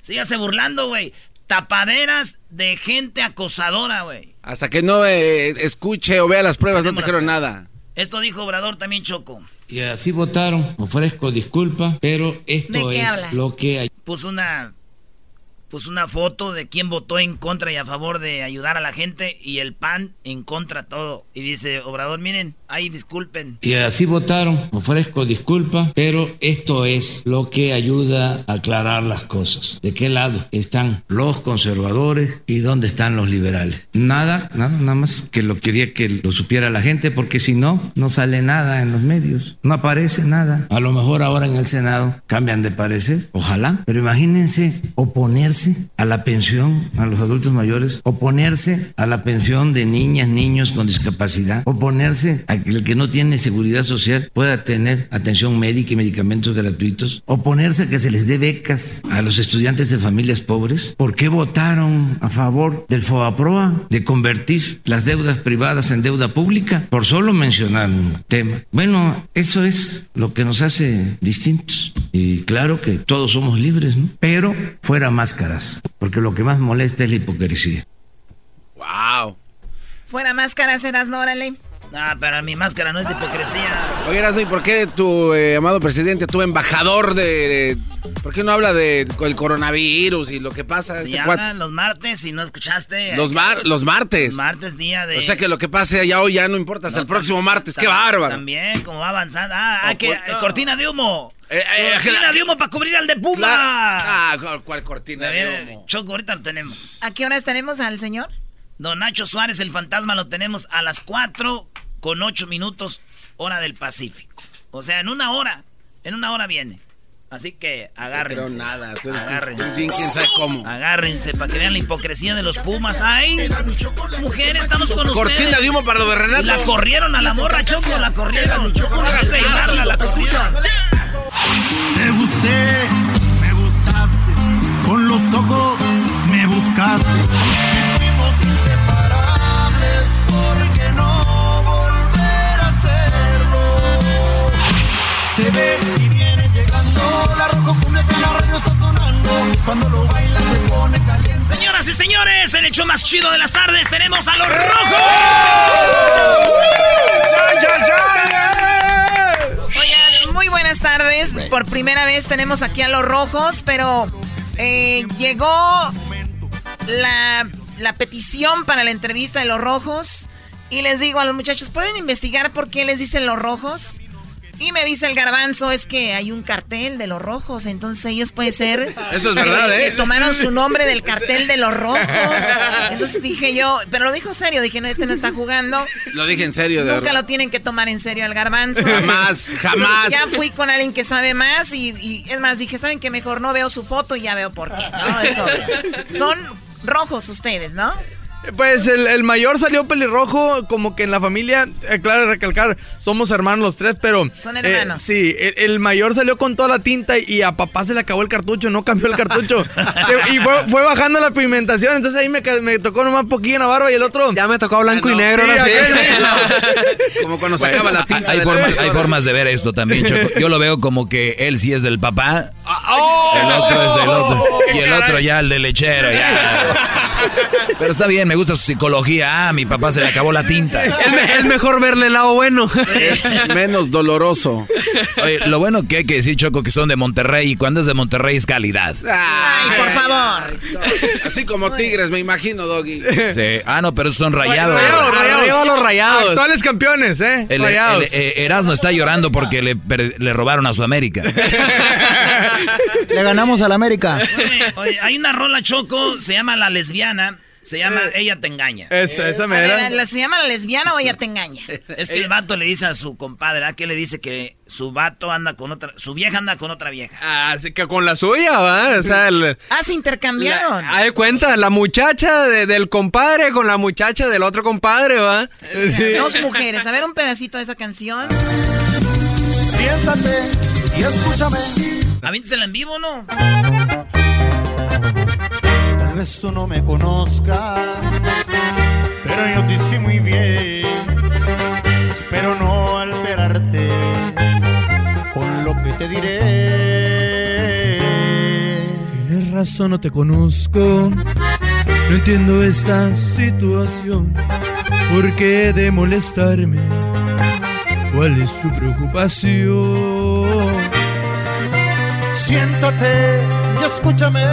Sígase burlando, güey tapaderas de gente acosadora, güey. Hasta que no eh, escuche o vea las pruebas, no dijeron nada. Esto dijo Obrador también, Choco. Y así votaron. Ofrezco disculpas, pero esto es lo que hay. Puso una puso una foto de quién votó en contra y a favor de ayudar a la gente y el PAN en contra todo. Y dice, Obrador, miren, ahí disculpen. Y así votaron. Ofrezco disculpas, pero esto es lo que ayuda a aclarar las cosas. ¿De qué lado están los conservadores y dónde están los liberales? Nada, nada, nada más que lo quería que lo supiera la gente, porque si no, no sale nada en los medios, no aparece nada. A lo mejor ahora en el Senado cambian de parecer, ojalá, pero imagínense oponerse a la pensión a los adultos mayores, oponerse a la pensión de niñas, niños con discapacidad, oponerse a que el que no tiene seguridad social pueda tener atención médica y medicamentos gratuitos, oponerse a que se les dé becas a los estudiantes de familias pobres. ¿Por qué votaron a favor del FOAPROA de convertir las deudas privadas en deuda pública? Por solo mencionar un tema. Bueno, eso es lo que nos hace distintos. Y claro que todos somos libres, ¿no? Pero fuera máscaras, porque lo que más molesta es la hipocresía. Wow. Fuera máscaras, eras no, órale. Ah, pero mi máscara no es de hipocresía. Oye, Erasmo, ¿y por qué tu eh, amado presidente, tu embajador de, ¿Por qué no habla de el coronavirus y lo que pasa? Este hablan los martes y no escuchaste. Los, mar- los martes. Martes, día de... O sea que lo que pase allá hoy ya no importa, hasta el próximo martes. ¡Qué bárbaro! También, como va avanzando. Ah, ah, que, pues, eh, no. cortina de humo. Eh, cortina de humo para cubrir al de Puma. Ah, ¿cuál, cuál cortina de humo? Choco, ahorita lo tenemos. ¿A qué horas tenemos al señor? Don Nacho Suárez, el fantasma, lo tenemos a las 4 con 8 minutos, hora del Pacífico. O sea, en una hora. En una hora viene. Así que agárrense. creo nada, tú eres- agárrense. bien quién sabe cómo. Agárrense para que vean la hipocresía de los Pumas. ¡Ay! Mujeres, estamos con ustedes. Cortina de humo para lo de Renato. La corrieron a la morra, Choco, la corrieron. No hagas peinarla, la corrieron. Te gusté, me gustaste, con los ojos me buscaste. Si fuimos inseparables, ¿por qué no volver a hacerlo? Se ve y viene llegando, la rojo cumbia que en la radio está sonando. Cuando lo baila se pone caliente. Señoras y señores, el hecho más chido de las tardes tenemos a los rojos. Oigan, muy Por primera vez tenemos aquí a los rojos, pero eh, llegó la, la petición para la entrevista de los rojos. Y les digo a los muchachos, ¿pueden investigar por qué les dicen los rojos? Y me dice el garbanzo, es que hay un cartel de los rojos, entonces ellos puede ser... Eso es verdad, ¿eh? que tomaron su nombre del cartel de los rojos. Entonces dije yo, pero lo dijo serio, dije, no, este no está jugando. Lo dije en serio, de Nunca verdad. lo tienen que tomar en serio al garbanzo. Jamás, jamás. Ya fui con alguien que sabe más y, y es más, dije, ¿saben que mejor no veo su foto y ya veo por qué? No, es obvio. Son rojos ustedes, ¿no? Pues el, el mayor salió pelirrojo, como que en la familia, eh, claro, recalcar, somos hermanos los tres, pero... Son eh, hermanos. sí, el, el mayor salió con toda la tinta y a papá se le acabó el cartucho, no cambió el cartucho. Se- y fue, fue bajando la pigmentación, entonces ahí me, tocó nomás poquillo en la barba y el otro... Ya me tocó blanco y negro, Sí, ahora sí. aquel- Como cuando sacaba la tinta. Hay formas, televisor. hay formas de ver esto también, Choco. Yo lo veo como que él sí es del papá, ¡Oh! el otro es del otro, y el otro ya el del lechero. ya. Pero está bien, me gusta su psicología. Ah, mi papá se le acabó la tinta. Es, me- es mejor verle el lado bueno. Es menos doloroso. Oye, lo bueno que hay que decir, Choco, que son de Monterrey y cuando es de Monterrey es calidad. Ay, por favor. Así como tigres, me imagino, Doggy. Sí. Ah, no, pero son rayados. Rayados, rayados. Los rayados. Actuales campeones, ¿eh? El, rayados. el- Erasmo está llorando porque le, le robaron a su América. Le ganamos al América. Oye, oye, hay una rola choco, se llama La Lesbiana, se llama Ella te engaña. Esa, esa A ver, ¿la- ¿Se llama la lesbiana o ella te engaña? Es que el vato le dice a su compadre, ¿a qué le dice que su vato anda con otra, su vieja anda con otra vieja? Ah, Así que con la suya, ¿va? O sea, el- Ah, se intercambiaron. Haz de cuenta, la muchacha de- del compadre con la muchacha del otro compadre, ¿va? Sí. Dos mujeres. A ver un pedacito de esa canción. Siéntate y escúchame. Avíntesela en vivo, ¿no? Tal vez tú no me conozcas, pero yo te hice muy bien. Espero no alterarte con lo que te diré. Tienes razón, no te conozco. No entiendo esta situación. ¿Por qué de molestarme? ¿Cuál es tu preocupación? Siéntate y escúchame.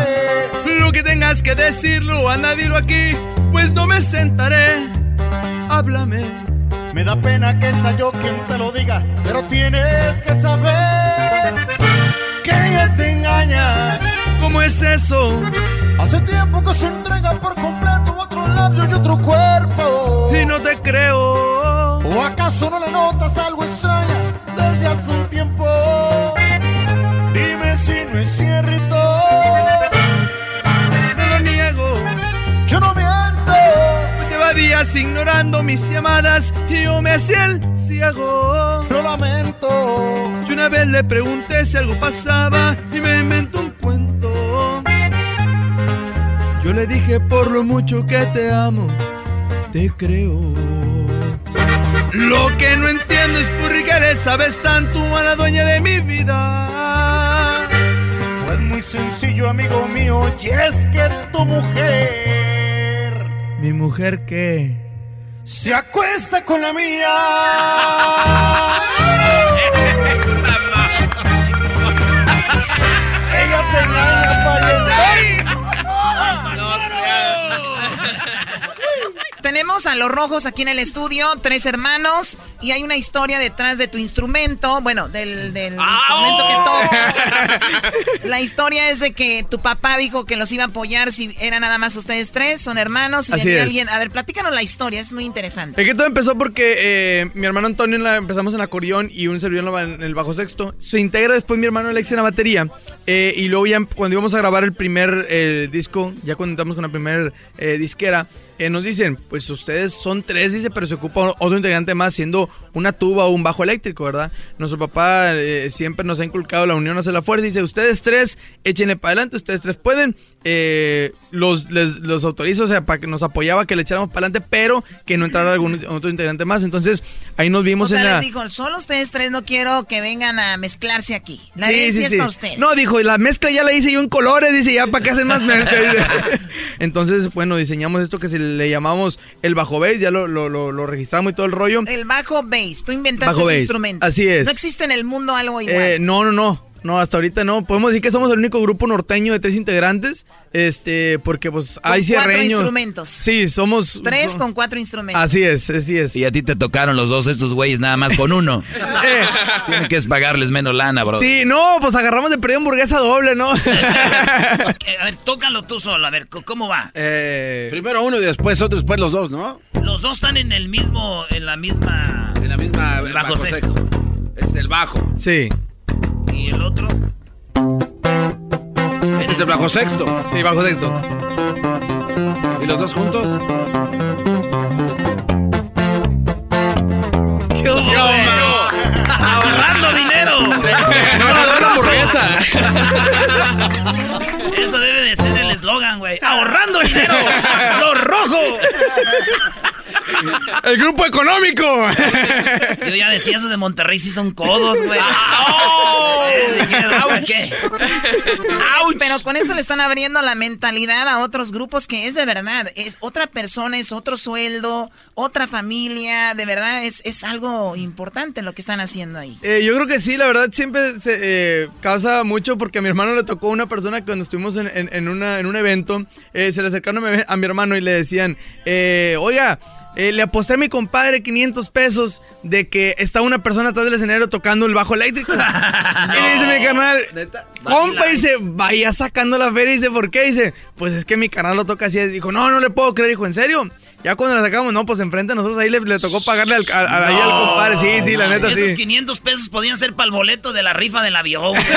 Lo que tengas que decirlo, anda, dilo aquí, pues no me sentaré. Háblame. Me da pena que sea yo quien te lo diga, pero tienes que saber que ella te engaña. ¿Cómo es eso? Hace tiempo que se entrega por completo otro labio y otro cuerpo. Y no te creo. ¿O acaso no le notas algo extraña desde hace un tiempo? Dime si no es cierto. No lo niego. Yo no miento. Lleva días ignorando mis llamadas y yo me hacía el ciego. Lo lamento. Yo una vez le pregunté si algo pasaba y me inventó un cuento. Yo le dije por lo mucho que te amo, te creo. Lo que no entiendo es por qué le sabes tanto a la dueña de mi vida. Pues muy sencillo, amigo mío, y es que tu mujer ¿Mi mujer qué? se acuesta con la mía. Ella te engaña. Tenemos a los rojos aquí en el estudio, tres hermanos, y hay una historia detrás de tu instrumento, bueno, del, del instrumento que tocas. La historia es de que tu papá dijo que los iba a apoyar si eran nada más ustedes tres, son hermanos, y Así venía es. alguien. A ver, platícanos la historia, es muy interesante. Es que todo empezó porque eh, mi hermano Antonio en la- empezamos en acordeón y un servidor en, el bajo sexto. Se integra después mi hermano Alex en la batería. eh, y luego ya cuando íbamos a grabar el primer eh, disco, ya cuando entramos con la primera disquera, eh, nos dicen, pues ustedes son tres, dice, pero se ocupa otro integrante más siendo una tuba o un bajo eléctrico, ¿verdad? Nuestro papá eh, siempre nos ha inculcado la unión hace la fuerza. Dice, ustedes tres, échenle para adelante, ustedes tres pueden. Eh, los, les- los autorizo, o sea, para que nos apoyaba que le echáramos para adelante, pero que no entrara algún otro integrante más. Entonces, ahí nos O vimos sea, en la... les dijo, solo ustedes tres no quiero que vengan a mezclarse aquí. La Sí, herencia sí, es sí. para ustedes. No, dijo, y la mezcla ya la hice yo en colores, dice, ya para qué hacen más mezcla. Entonces, bueno, diseñamos esto que se le llamamos el bajo bass, ya lo, lo, lo- lo registramos y todo el rollo. El bajo bass, tú inventaste Bajo ese bass, instrumento. así es. No existe en el mundo algo igual. Eh, no, no, no. No, hasta ahorita no. Podemos decir que somos el único grupo norteño de tres integrantes. Este, porque pues hay cuatro cierreños. instrumentos. Sí, somos. Tres con cuatro instrumentos. Así es, así es. Y a ti te tocaron los dos estos güeyes nada más con uno. Tienes que pagarles menos lana, bro. Sí, no, pues agarramos de perdido hamburguesa doble, ¿no? Eh, a ver, tócalo tú solo, a ver, ¿cómo va? Eh, Primero uno y después otro, después los dos, ¿no? Los dos están en el mismo, en la misma... En la misma el bajo sexto. Es el bajo. Sí. ¿Y el otro? Ese es el bajo sexto. Sí, bajo sexto. ¿Y los dos juntos? ¿Qué? ¡Ahorrando dinero! No, no, hamburguesa. Eso debe de ser el eslogan, güey. ¡Ahorrando dinero! ¡Lo rojo! El grupo económico. Yo ya decía, esos de Monterrey sí son codos, güey. ¿para qué? Pero con esto le están abriendo la mentalidad a otros grupos que es de verdad. Es otra persona, es otro sueldo, otra familia. De verdad, es, es algo importante lo que están haciendo ahí. Eh, yo creo que sí, la verdad siempre se eh, causa mucho porque a mi hermano le tocó una persona que cuando estuvimos en, en- en una, en un evento, eh, se le acercaron a mi, a mi hermano y le decían, eh, oiga, eh, le aposté a mi compadre 500 pesos de que está una persona atrás del escenario tocando el bajo eléctrico. Y le dice mi carnal, compa, dice, vaya sacando la feria. Y dice, ¿por qué? Dice, pues es que mi canal lo toca así. Dijo, no, no le puedo creer. Dijo, ¿en serio? Ya cuando la sacamos, no, pues enfrente a nosotros ahí le, le tocó pagarle al, al- al- ahí al compadre. Sí, sí, la neta, Esos sí. 500 pesos podían ser para el boleto de la rifa del avión.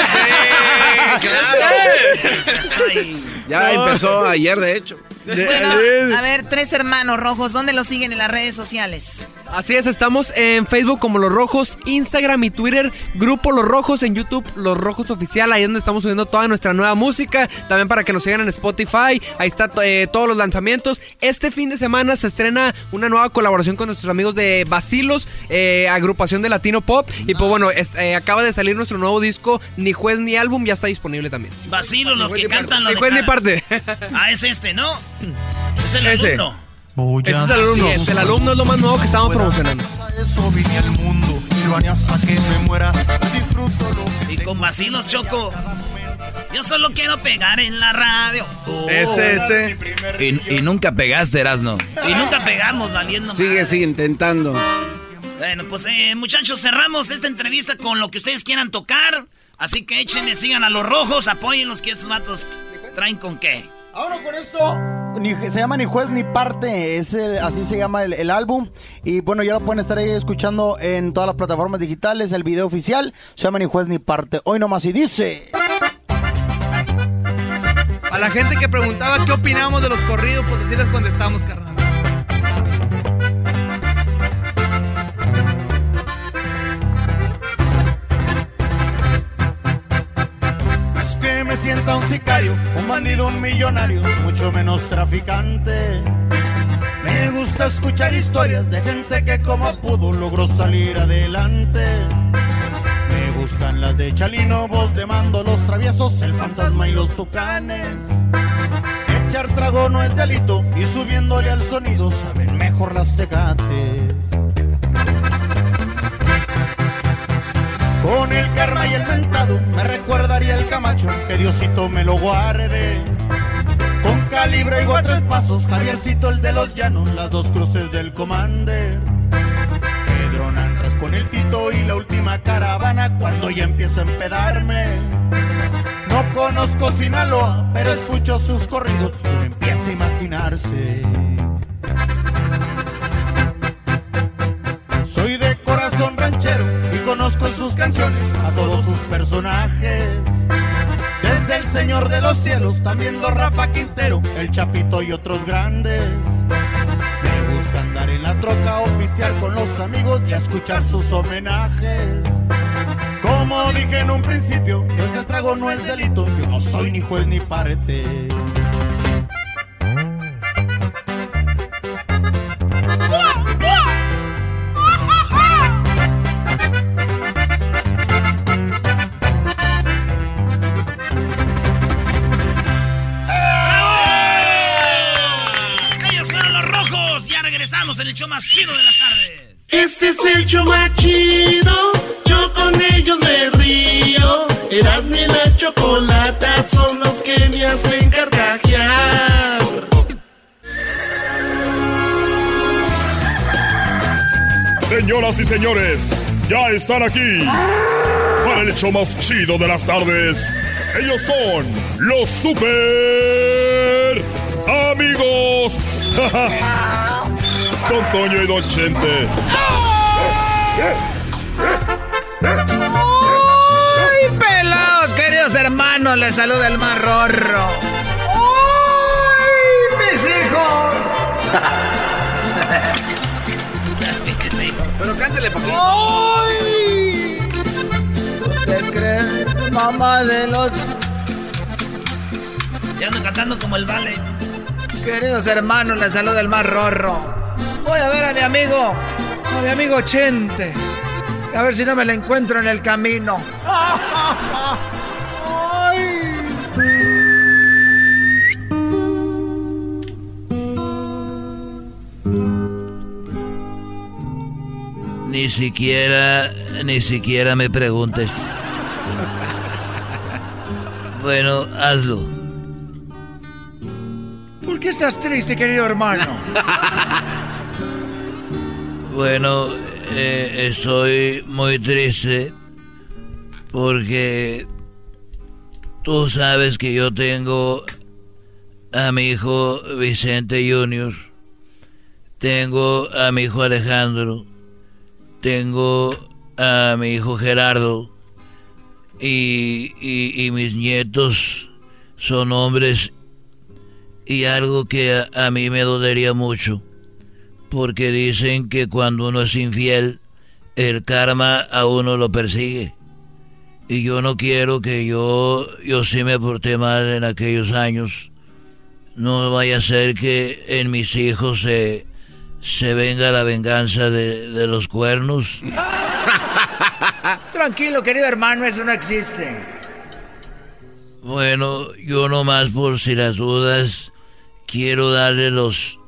Ya empezó ayer, de hecho. Bueno, a ver, tres hermanos rojos, ¿dónde los siguen en las redes sociales? Así es, estamos en Facebook como Los Rojos, Instagram y Twitter, Grupo Los Rojos, en YouTube Los Rojos Oficial, ahí es donde estamos subiendo toda nuestra nueva música, también para que nos sigan en Spotify, ahí está eh, todos los lanzamientos. Este fin de semana se estrena una nueva colaboración con nuestros amigos de Basilos, eh, agrupación de Latino Pop, y pues bueno, es- eh, acaba de salir nuestro nuevo disco, Ni Juez Ni Álbum, ya está disponible también. Vacilo, los que cantan los Ni Juez Ni cara. Ah, es este, ¿no? Es el Ese. alumno. Ese es el alumno. Sí, el alumno es lo más nuevo que estamos promocionando. Eso vine al mundo y lo haré hasta que me muera. Disfruto lo que Y con vacilos, Choco. Yo solo quiero pegar en la radio. ese, ese. Y, nunca pegaste, Erasno. Y nunca pegamos, valiendo Sigue, sigue intentando. Bueno, pues eh, muchachos, cerramos esta entrevista con lo que ustedes quieran tocar. Así que échenle, sigan a los rojos, apoyen los que esos vatos traen con qué. Ahora con esto, se llama Ni Juez ni Parte, es así se llama el, álbum. Y bueno, ya lo pueden estar ahí escuchando en todas las plataformas digitales, el video oficial, se llama Ni Juez ni Parte. Hoy nomás y dice... A la gente que preguntaba qué opinábamos de los corridos, pues así les contestamos, carnal. Que me sienta un sicario, un bandido, un millonario, mucho menos traficante. Me gusta escuchar historias de gente que como pudo logró salir adelante gustan las de Chalino, voz de mando, los traviesos, el fantasma y los tucanes. Echar trago no es delito y subiéndole al sonido saben mejor las tecates. Con el karma y el mentado me recordaría el Camacho, que Diosito me lo guarde. Con calibre y tres pasos, Javiercito el de los llanos, las dos cruces del Commander con el Tito y la última caravana cuando ya empiezo a empedarme. No conozco Sinaloa, pero escucho sus corridos, uno empieza a imaginarse. Soy de corazón ranchero conozco sus canciones a todos sus personajes. Desde el Señor de los Cielos, también los Rafa Quintero, el Chapito y otros grandes andar en la troca o con los amigos y escuchar sus homenajes. Como dije en un principio, el que trago no es delito, yo no soy ni juez ni parte. En el show más chido de las tardes. Este es el show más chido. Yo con ellos me río. Erasmo y la chocolata son los que me hacen carcajear. Señoras y señores, ya están aquí para el show más chido de las tardes. Ellos son los super amigos. Don Toño y Don Chente. ¡Ay, pelados, queridos hermanos! Les saluda el más rorro. ¡Ay, mis hijos! Pero cántele poquito. ¡Ay! ¿Qué crees, mamá de los... Ya ando cantando como el vale. Queridos hermanos, les saluda el más rorro. Voy a ver a mi amigo, a mi amigo Chente. A ver si no me lo encuentro en el camino. Ni siquiera, ni siquiera me preguntes. Bueno, hazlo. ¿Por qué estás triste, querido hermano? Bueno, eh, estoy muy triste porque tú sabes que yo tengo a mi hijo Vicente Junior, tengo a mi hijo Alejandro, tengo a mi hijo Gerardo y, y, mis nietos son hombres y algo que a, a mí me dolería mucho porque dicen que cuando uno es infiel, el karma a uno lo persigue. Y yo no quiero que yo, yo sí me porté mal en aquellos años. No vaya a ser que en mis hijos se, se venga la venganza de, de los cuernos. Tranquilo, querido hermano, eso no existe. Bueno, yo nomás por si las dudas, quiero darle los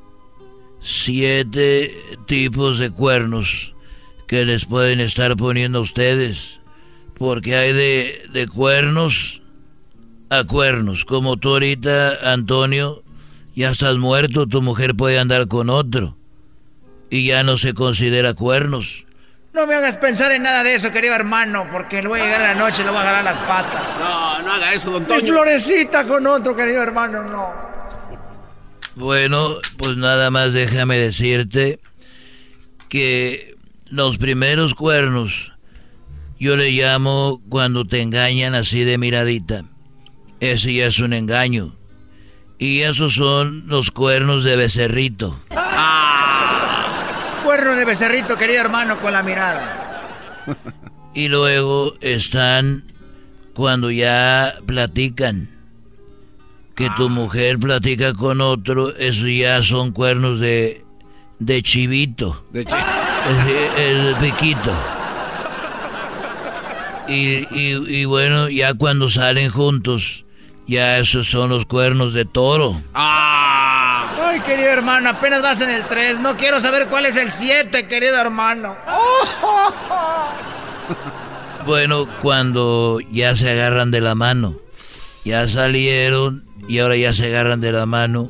siete tipos de cuernos que les pueden estar poniendo a ustedes. Porque hay de, de cuernos a cuernos. Como tú ahorita, Antonio, ya estás muerto, tu mujer puede andar con otro. Y ya no se considera cuernos. No me hagas pensar en nada de eso, querido hermano, porque le voy a llegar a la noche y le voy a agarrar las patas. No, no haga eso, don Mi Toño. florecita con otro, querido hermano, no. Bueno, pues nada más déjame decirte que los primeros cuernos yo le llamo cuando te engañan así de miradita. Ese ya es un engaño. Y esos son los cuernos de becerrito. Cuerno de becerrito, querido hermano, con la mirada. Y luego están cuando ya platican. Que tu mujer platica con otro, eso ya son cuernos de, de chivito. De chi- el, el piquito. Y, y- y bueno, ya cuando salen juntos, ya esos son los cuernos de toro. Ay, querido hermano, apenas vas en el 3. No quiero saber cuál es el 7, querido hermano. Bueno, cuando ya se agarran de la mano, ya salieron y ahora ya se agarran de la mano,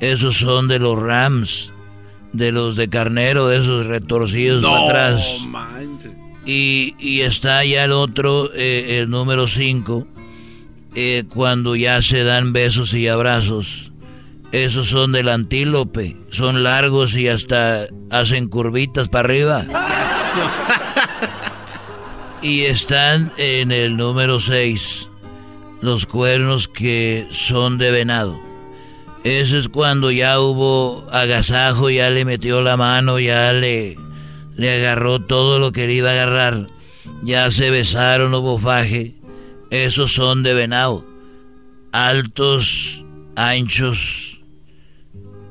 esos son de los Rams, de los de carnero, de esos retorcidos para atrás. Y, y está ya el otro, eh, el número 5, cuando ya se dan besos y abrazos. Esos son del antílope, son largos y hasta hacen curvitas para arriba. Y están en el número 6, los cuernos que son de venado. Eso es cuando ya hubo agasajo, ya le metió la mano, ya le, le agarró todo lo que le iba a agarrar. Ya se besaron, hubo faje. Esos son de venado. Altos, anchos,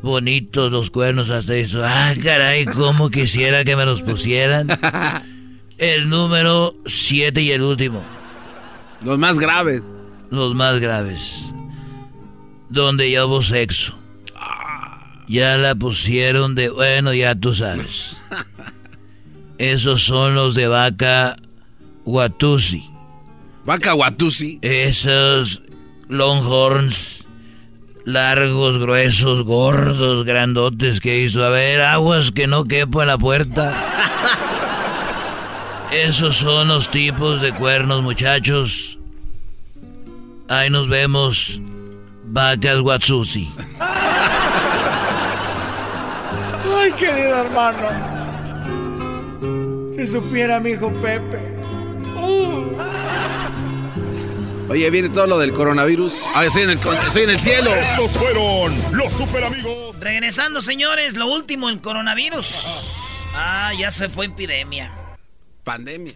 bonitos los cuernos hasta eso. Ah, caray, cómo quisiera que me los pusieran. El número 7 y el último. Los más graves. Los más graves. Donde ya hubo sexo. Ya la pusieron de... Bueno, ya tú sabes. Esos son los de vaca Watusi. Vaca Watusi. Esos longhorns largos, gruesos, gordos, grandotes que hizo. A ver, aguas que no quepo en la puerta. Esos son los tipos de cuernos, muchachos. Ahí nos vemos. Vacas Watsusi. Ay, querido hermano. Si supiera mi hijo Pepe. Uh. Oye, viene todo lo del coronavirus. Ah, estoy en el, estoy en el cielo. Estos fueron los super amigos. Regresando, señores, lo último, el coronavirus. Ah, ya se fue epidemia. Pandemia.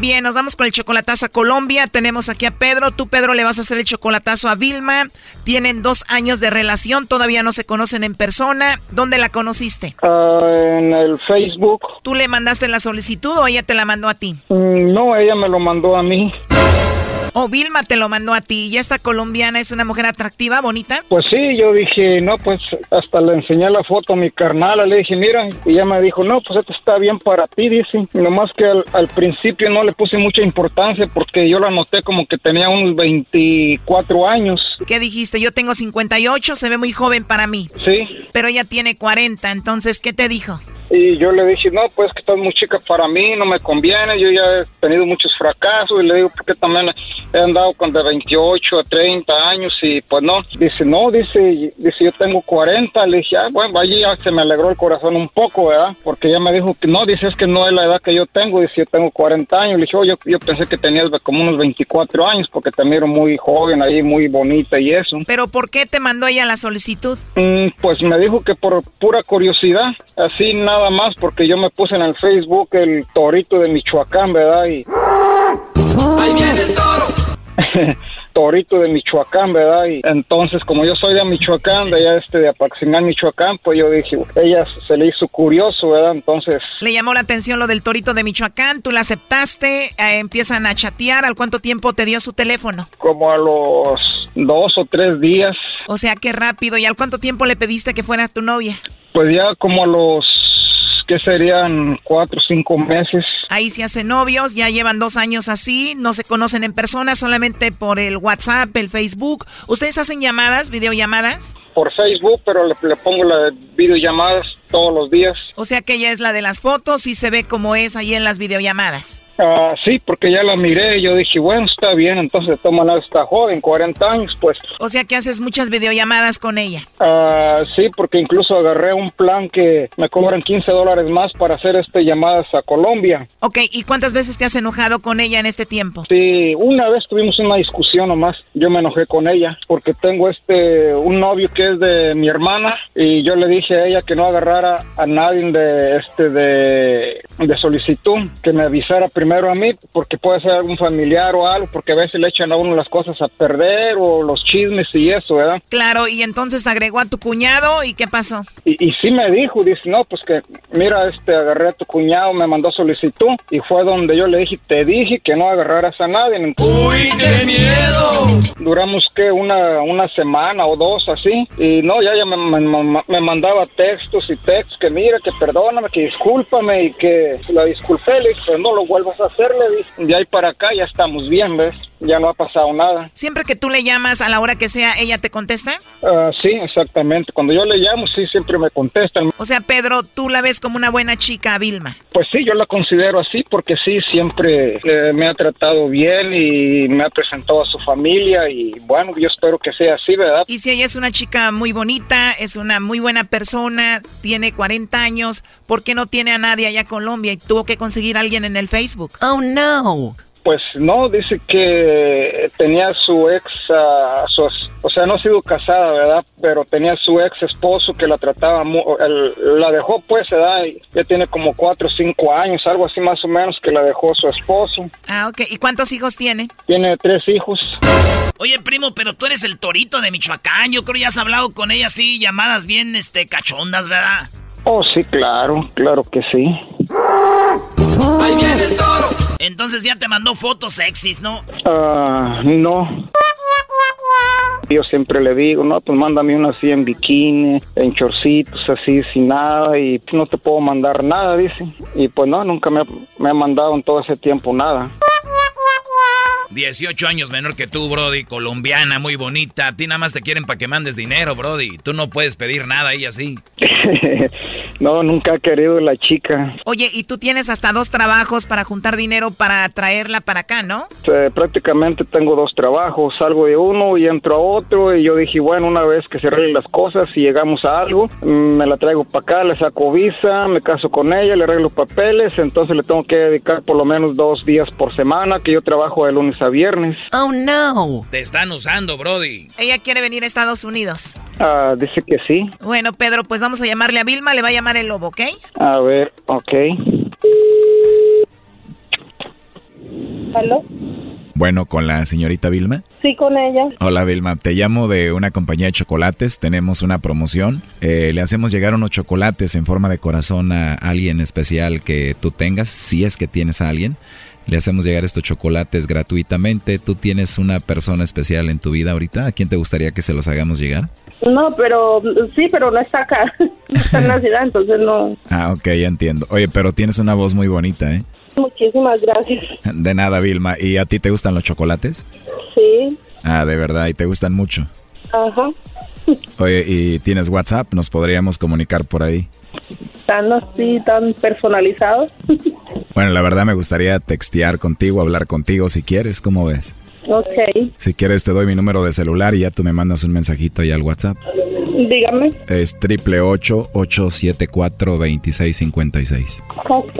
Bien, nos vamos con el chocolatazo a Colombia. Tenemos aquí a Pedro. Tú, Pedro, le vas a hacer el chocolatazo a Vilma. Tienen dos años de relación, todavía no se conocen en persona. ¿Dónde la conociste? Ah, en el Facebook. ¿Tú le mandaste la solicitud o ella te la mandó a ti? Mm, No, ella me lo mandó a mí. O Vilma te lo mandó a ti. ¿Y esta colombiana es una mujer atractiva, bonita? Pues sí, yo dije, no, pues hasta le enseñé la foto a mi carnala, le dije, mira, y ella me dijo, no, pues esto está bien para ti, dice. Y nomás que al, al principio no le puse mucha importancia porque yo la noté como que tenía unos 24 años. ¿Qué dijiste? Yo tengo 58, se ve muy joven para mí. Sí. Pero ella tiene 40, entonces, ¿qué te dijo? Y yo le dije, no, pues que estás muy chica para mí, no me conviene, yo ya he tenido muchos fracasos, y le digo, porque también he andado con de 28 a 30 años y pues no, dice, no, dice, dice, yo tengo 40, le dije, ah, bueno, allí ya se me alegró el corazón un poco, ¿verdad? Porque ella me dijo que no, dice, es que no es la edad que yo tengo, dice, yo tengo 40 años, le dije, oh, yo, yo pensé que tenías como unos 24 años porque te miro muy joven ahí, muy bonita y eso. ¿Pero por qué te mandó ella la solicitud? Mm, pues me dijo que por pura curiosidad, así nada más, porque yo me puse en el Facebook el torito de Michoacán, ¿verdad? Y... Ahí viene el toro. torito de Michoacán, ¿verdad? Y entonces, como yo soy de Michoacán, de allá este de Apaxingán, Michoacán, pues yo dije, ella se le hizo curioso, ¿verdad? Entonces... Le llamó la atención lo del torito de Michoacán, tú la aceptaste, eh, empiezan a chatear, ¿al cuánto tiempo te dio su teléfono? Como a los dos o tres días. O sea, qué rápido, ¿y al cuánto tiempo le pediste que fuera tu novia? Pues ya como a los que serían cuatro o cinco meses. Ahí se hacen novios, ya llevan dos años así, no se conocen en persona, solamente por el WhatsApp, el Facebook. ¿Ustedes hacen llamadas, videollamadas? Por Facebook, pero le, le pongo las videollamadas todos los días. O sea que ella es la de las fotos y se ve como es ahí en las videollamadas. Ah, sí, porque ya la miré y yo dije, bueno, está bien, entonces toma la está joven, 40 años, pues. O sea que haces muchas videollamadas con ella. Ah, sí, porque incluso agarré un plan que me cobran 15 dólares más para hacer este llamadas a Colombia. Ok, ¿y cuántas veces te has enojado con ella en este tiempo? Sí, una vez tuvimos una discusión nomás, yo me enojé con ella porque tengo este, un novio que es de mi hermana y yo le dije a ella que no agarrara a nadie de, este, de, de solicitud, que me avisara primero primero a mí, porque puede ser algún familiar o algo, porque a veces le echan a uno las cosas a perder o los chismes y eso, ¿verdad? Claro, y entonces agregó a tu cuñado y ¿qué pasó? Y, y sí me dijo, dice, no, pues que, mira, este, agarré a tu cuñado, me mandó solicitud y fue donde yo le dije, te dije que no agarraras a nadie. ¡Uy, qué miedo! Duramos, que Una, una semana o dos así, y no, ya, ya me, me, me mandaba textos y textos, que mira, que perdóname, que discúlpame y que la disculpé, le dije, pero no lo vuelvas a hacerle, de ahí para acá ya estamos bien, ¿ves? Ya no ha pasado nada. Siempre que tú le llamas a la hora que sea, ¿ella te contesta? Uh, sí, exactamente. Cuando yo le llamo, sí, siempre me contestan. O sea, Pedro, tú la ves como una buena chica Vilma. Pues sí, yo la considero así porque sí, siempre eh, me ha tratado bien y me ha presentado a su familia y bueno, yo espero que sea así, ¿verdad? Y si ella es una chica muy bonita, es una muy buena persona, tiene 40 años, ¿por qué no tiene a nadie allá Colombia y tuvo que conseguir a alguien en el Facebook? Oh, no. Pues no, dice que tenía su ex, uh, su, o sea, no ha sido casada, ¿verdad? Pero tenía su ex esposo que la trataba, muy, el, la dejó pues, ¿verdad? Ya tiene como cuatro o cinco años, algo así más o menos, que la dejó su esposo. Ah, ok. ¿Y cuántos hijos tiene? Tiene tres hijos. Oye, primo, pero tú eres el torito de Michoacán. Yo creo que ya has hablado con ella así, llamadas bien, este, cachondas, ¿verdad? Oh, sí, claro, claro que sí. Ahí viene el toro. Entonces ya te mandó fotos sexys, ¿no? Ah, uh, no. Yo siempre le digo, no, pues mándame una así en bikini, en chorcitos, así, sin nada, y no te puedo mandar nada, dice. Y pues no, nunca me, me ha mandado en todo ese tiempo nada. 18 años menor que tú, Brody, colombiana, muy bonita. A ti nada más te quieren para que mandes dinero, Brody. Tú no puedes pedir nada ahí así. no, nunca ha querido la chica. Oye, y tú tienes hasta dos trabajos para juntar dinero para traerla para acá, ¿no? Eh, prácticamente tengo dos trabajos. Salgo de uno y entro a otro. Y yo dije, bueno, una vez que se arreglen las cosas y llegamos a algo, me la traigo para acá, le saco visa, me caso con ella, le arreglo papeles. Entonces le tengo que dedicar por lo menos dos días por semana, que yo trabajo de lunes a viernes. Oh, no. Te están usando, Brody. Ella quiere venir a Estados Unidos. Ah, dice que sí. Bueno, Pedro, pues vamos a llamarle a Vilma, le va a llamar el lobo, ¿ok? A ver, ok. ¿Aló? Bueno, con la señorita Vilma. Sí, con ella. Hola Vilma, te llamo de una compañía de chocolates, tenemos una promoción, eh, le hacemos llegar unos chocolates en forma de corazón a alguien especial que tú tengas, si es que tienes a alguien. Le hacemos llegar estos chocolates gratuitamente. ¿Tú tienes una persona especial en tu vida ahorita? ¿A quién te gustaría que se los hagamos llegar? No, pero sí, pero no está acá. No está en la ciudad, entonces no. Ah, ok, ya entiendo. Oye, pero tienes una voz muy bonita, ¿eh? Muchísimas gracias. De nada, Vilma. ¿Y a ti te gustan los chocolates? Sí. Ah, de verdad, ¿y te gustan mucho? Ajá. Oye, ¿y tienes WhatsApp? ¿Nos podríamos comunicar por ahí? ¿Tan así, tan personalizados? Bueno, la verdad me gustaría textear contigo, hablar contigo si quieres, ¿cómo ves? Ok, Si quieres te doy mi número de celular y ya tú me mandas un mensajito ahí al WhatsApp. dígame. Es triple ocho ocho siete cuatro veintiséis cincuenta y seis. Ok,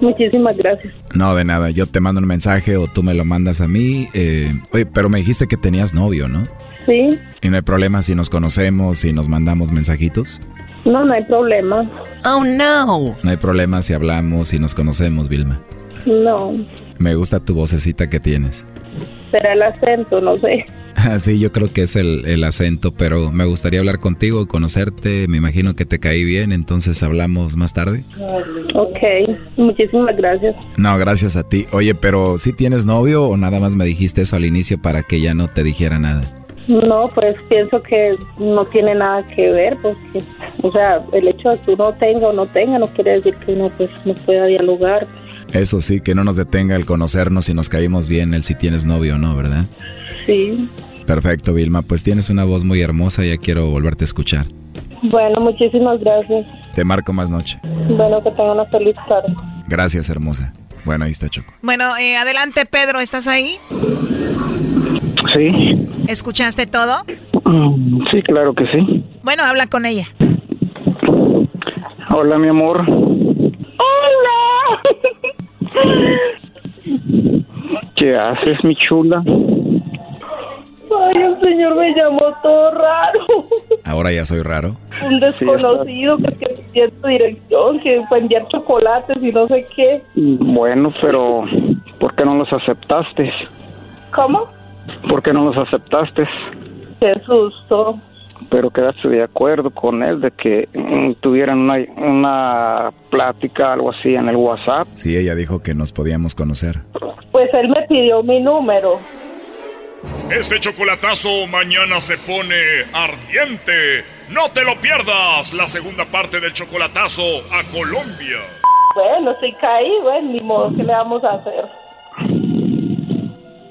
muchísimas gracias. No, de nada. Yo te mando un mensaje o tú me lo mandas a mí. eh, oye, pero me dijiste que tenías novio, ¿no? Sí, Y no hay problema si nos conocemos y nos mandamos mensajitos. No, no hay problema. Oh no. No hay problema si hablamos y nos conocemos, Vilma. No, Me gusta tu vocecita que tienes. será el acento, no sé. Sí, yo creo que es el, el acento, pero me gustaría hablar contigo, conocerte. Me imagino que te caí bien, entonces hablamos más tarde. Ok, muchísimas gracias. No, gracias a ti. Oye, pero ¿sí tienes novio o nada más me dijiste eso al inicio para que ya no te dijera nada? No, pues pienso que no tiene nada que ver, porque, o sea, el hecho de que uno tenga o no tenga no quiere decir que uno pues no pueda dialogar. Eso sí, que no nos detenga el conocernos y nos caímos bien el si tienes novio o no, ¿verdad? Sí. Perfecto, Vilma. Pues tienes una voz muy hermosa, ya quiero volverte a escuchar. Bueno, muchísimas gracias. Te marco más noche. Bueno, que tengan una feliz tarde. Gracias, hermosa. Bueno, ahí está Choco. Bueno, eh, adelante Pedro, ¿estás ahí? Sí, ¿Escuchaste todo? Mm, sí, claro que sí. Bueno, habla con ella. Hola, mi amor. ¿Qué haces, mi chula? Ay, un señor me llamó todo raro. Ahora ya soy raro. Un desconocido que, que pidió tu dirección, que fue a enviar chocolates y no sé qué. Bueno, pero ¿por qué no los aceptaste? ¿Cómo? ¿Por qué no los aceptaste? Qué susto. Pero quedaste de acuerdo con él de que mm, tuvieran una, una plática, algo así, en el WhatsApp. Sí, ella dijo que nos podíamos conocer. Pues él me pidió mi número. Este chocolatazo mañana se pone ardiente. No te lo pierdas. La segunda parte del chocolatazo a Colombia. Bueno, si caí, bueno, ni modo, ¿qué le vamos a hacer?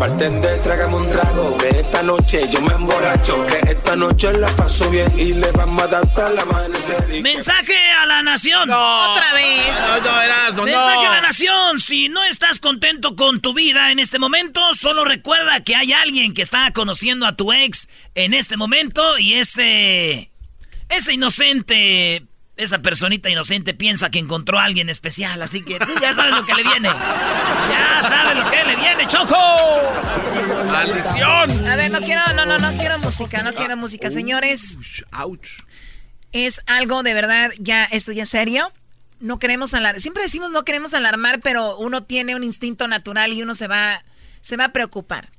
Bartender, trágame un trago Que esta noche yo me emborracho Que esta noche la paso bien Y le vamos a dar hasta la amanecer Y- Mensaje a la nación. Otra vez. no, Mensaje no. a la nación. Si no estás contento con tu vida en este momento, solo recuerda que hay alguien que está conociendo a tu ex en este momento y ese. Ese inocente. Esa personita inocente piensa que encontró a alguien especial, así que tú ya sabes lo que le viene. Ya sabes lo que le viene, Choco. ¡Maldición! A ver, no quiero, no, no, no quiero música, no quiero música, señores. ¡Auch! Es algo de verdad, ya, esto ya es serio. No queremos alarmar. Siempre decimos no queremos alarmar, pero uno tiene un instinto natural y uno se va, se va a preocupar.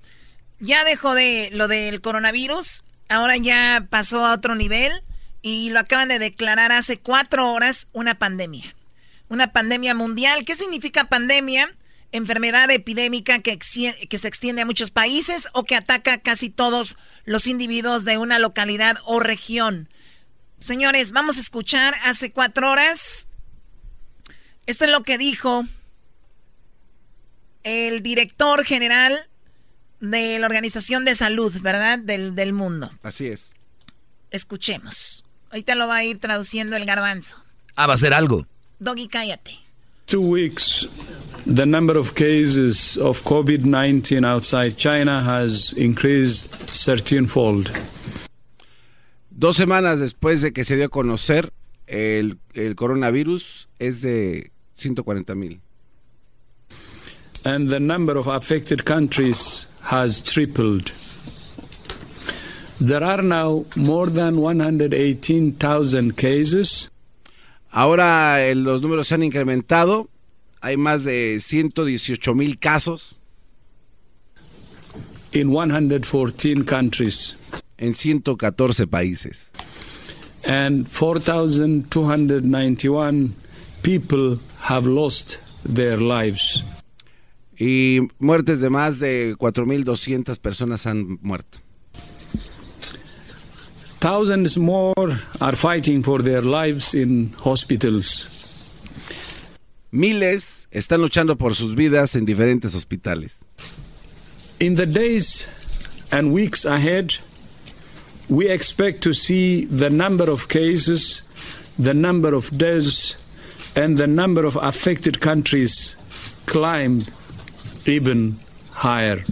Ya dejó de lo del coronavirus, ahora ya pasó a otro nivel y lo acaban de declarar hace cuatro horas una pandemia. Una pandemia mundial. ¿Qué significa pandemia? Enfermedad epidémica que, se extiende a muchos países o que ataca a casi todos los individuos de una localidad o región. Señores, vamos a escuchar hace cuatro horas. Esto es lo que dijo el director general de la Organización de Salud, ¿verdad? Del, del mundo. Así es. Escuchemos. Ahorita lo va a ir traduciendo el garbanzo. Ah, va a ser algo. Doggy, cállate. Two weeks, the number of cases of COVID 19 outside China has increased 13 fold. Dos semanas después de que se dio a conocer el, el coronavirus es de 140 mil. And the number of affected countries has tripled. There are now more than 118,000 cases. Ahora eh, los números se han incrementado. Hay más de 118 mil casos. In 114 countries. En 114 países. And 4,291 people have lost their lives. Y muertes de más de 4.200 personas han muerto. Thousands more are fighting for their lives in hospitals. Miles están luchando por sus vidas en diferentes hospitales. In the days and weeks ahead, we expect to see the number of cases, the number of deaths, and the number of affected countries climb even higher.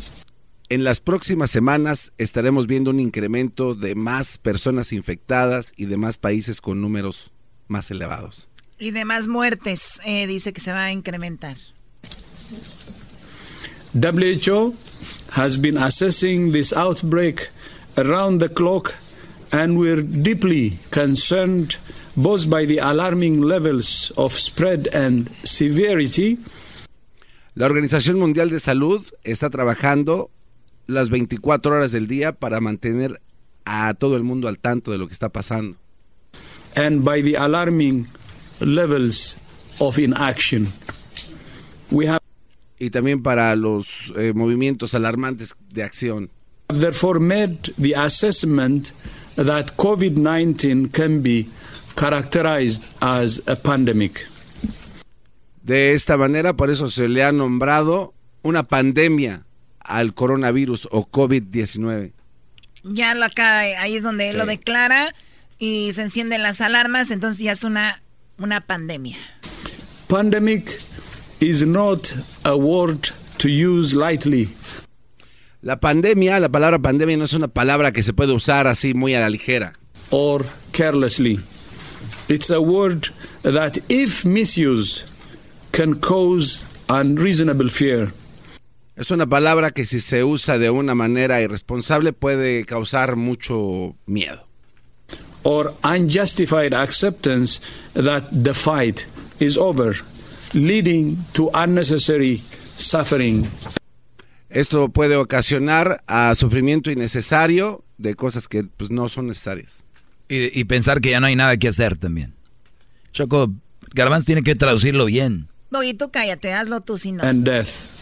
En las próximas semanas estaremos viendo un incremento de más personas infectadas y de más países con números más elevados. Y de más muertes, eh, dice que se va a incrementar. WHO has been assessing this outbreak around the clock, and we're deeply concerned both by the alarming levels of spread and severity. La Organización Mundial de Salud está trabajando las 24 horas del día para mantener a todo el mundo al tanto de lo que está pasando. And by the alarming levels of inaction. We have y también para los eh, movimientos alarmantes de acción. therefore made the assessment that COVID-19 can be characterized as a pandemic. De esta manera, por eso se le ha nombrado una pandemia al coronavirus o COVID-19. Ya lo acá, ahí es donde él lo declara y se encienden las alarmas, entonces ya es una, una pandemia. Pandemic is not a word to use lightly. La pandemia, la palabra pandemia no es una palabra que se puede usar así muy a la ligera. Or carelessly. It's a word that, if misused, can cause unreasonable fear. Es una palabra que si se usa de una manera irresponsable puede causar mucho miedo. Or unjustified acceptance that the fight is over, leading to unnecessary suffering. Esto puede ocasionar a sufrimiento innecesario de cosas que pues, no son necesarias. Y, y, pensar que ya no hay nada que hacer también. Choco, Garbanz tiene que traducirlo bien. No, y tú cállate, hazlo tú si no. And death.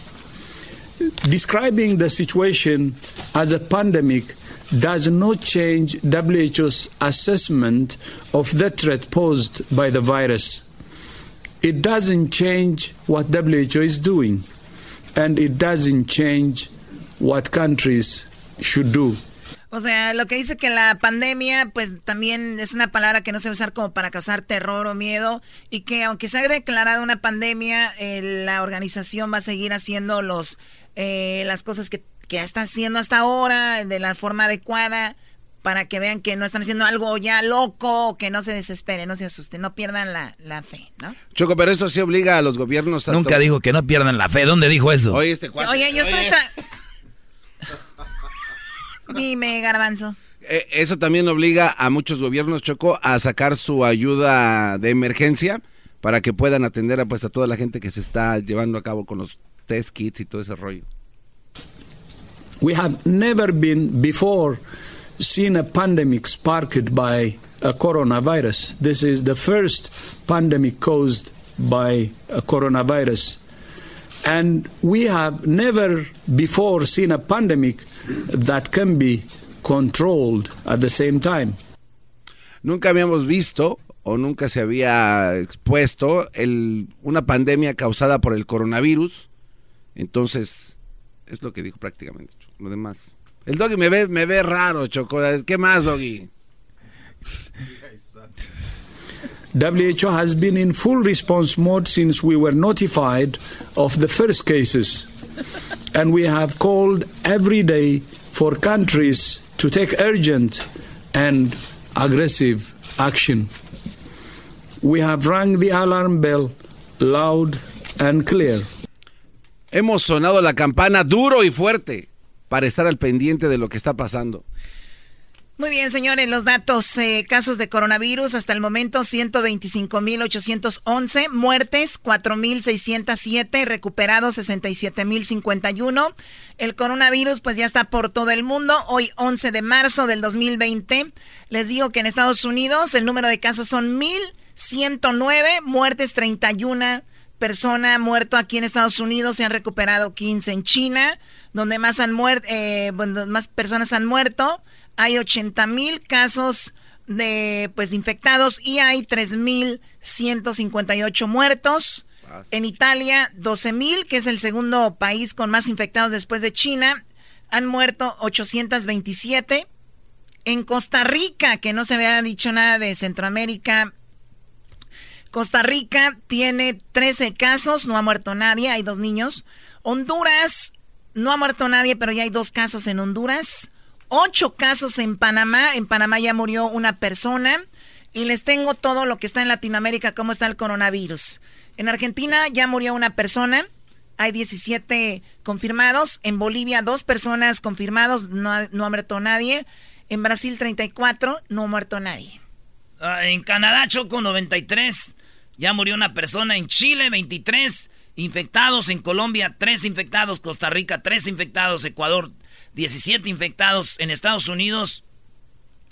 Describing the situation as a pandemic does not change WHO's assessment of the threat posed by the virus. It doesn't change what WHO is doing, and it doesn't change what countries should do. O sea, lo que dice que la pandemia, pues también es una palabra que no se va a usar como para causar terror o miedo y que aunque se haya declarado una pandemia, eh, la organización va a seguir haciendo los eh, las cosas que, que está haciendo hasta ahora de la forma adecuada para que vean que no están haciendo algo ya loco, que no se desesperen, no se asusten, no pierdan la, la fe, ¿no? Choco, pero esto sí obliga a los gobiernos a... Nunca dijo que no pierdan la fe. ¿Dónde dijo eso? Oye, este cuate, Oye, yo estoy... Dime, garbanzo. Eh, eso también obliga a muchos gobiernos, Choco, a sacar su ayuda de emergencia para que puedan atender a, pues, a toda la gente que se está llevando a cabo con los test kits y todo ese rollo. We have never been before seen a pandemic sparked by a coronavirus. This is the first pandemic caused by a coronavirus. And we have never before seen a pandemic that can be controlled at the same time. Nunca habíamos visto o nunca se había expuesto el, una pandemia causada por el coronavirus. Entonces, es lo que dijo prácticamente. Lo demás. El doggy me ve, me ve raro, Choco. ¿Qué más, doggy? WHO has been in full response mode since we were notified of the first cases. And we have called every day for countries to take urgent and aggressive action. We have rang the alarm bell loud and clear. Hemos sonado la campana duro y fuerte para estar al pendiente de lo que está pasando. Muy bien, señores, los datos, eh, casos de coronavirus hasta el momento 125.811, muertes 4.607, recuperados 67.051. El coronavirus pues ya está por todo el mundo. Hoy 11 de marzo del 2020. Les digo que en Estados Unidos el número de casos son 1.109, muertes 31 persona muerto aquí en Estados Unidos, se han recuperado 15 en China, donde más han muerto, eh, más personas han muerto. Hay 80 mil casos de pues infectados y hay 3.158 muertos. En Italia, 12.000, que es el segundo país con más infectados después de China, han muerto 827. En Costa Rica, que no se había dicho nada de Centroamérica, Costa Rica tiene 13 casos, no ha muerto nadie, hay dos niños. Honduras, no ha muerto nadie, pero ya hay dos casos en Honduras. Ocho casos en Panamá, en Panamá ya murió una persona. Y les tengo todo lo que está en Latinoamérica, cómo está el coronavirus. En Argentina ya murió una persona, hay 17 confirmados. En Bolivia dos personas confirmados, no ha, no ha muerto nadie. En Brasil 34, no ha muerto nadie. Ah, en Canadá, Choco 93, ya murió una persona. En Chile 23 infectados. En Colombia 3 infectados. Costa Rica 3 infectados. Ecuador 17 infectados. En Estados Unidos,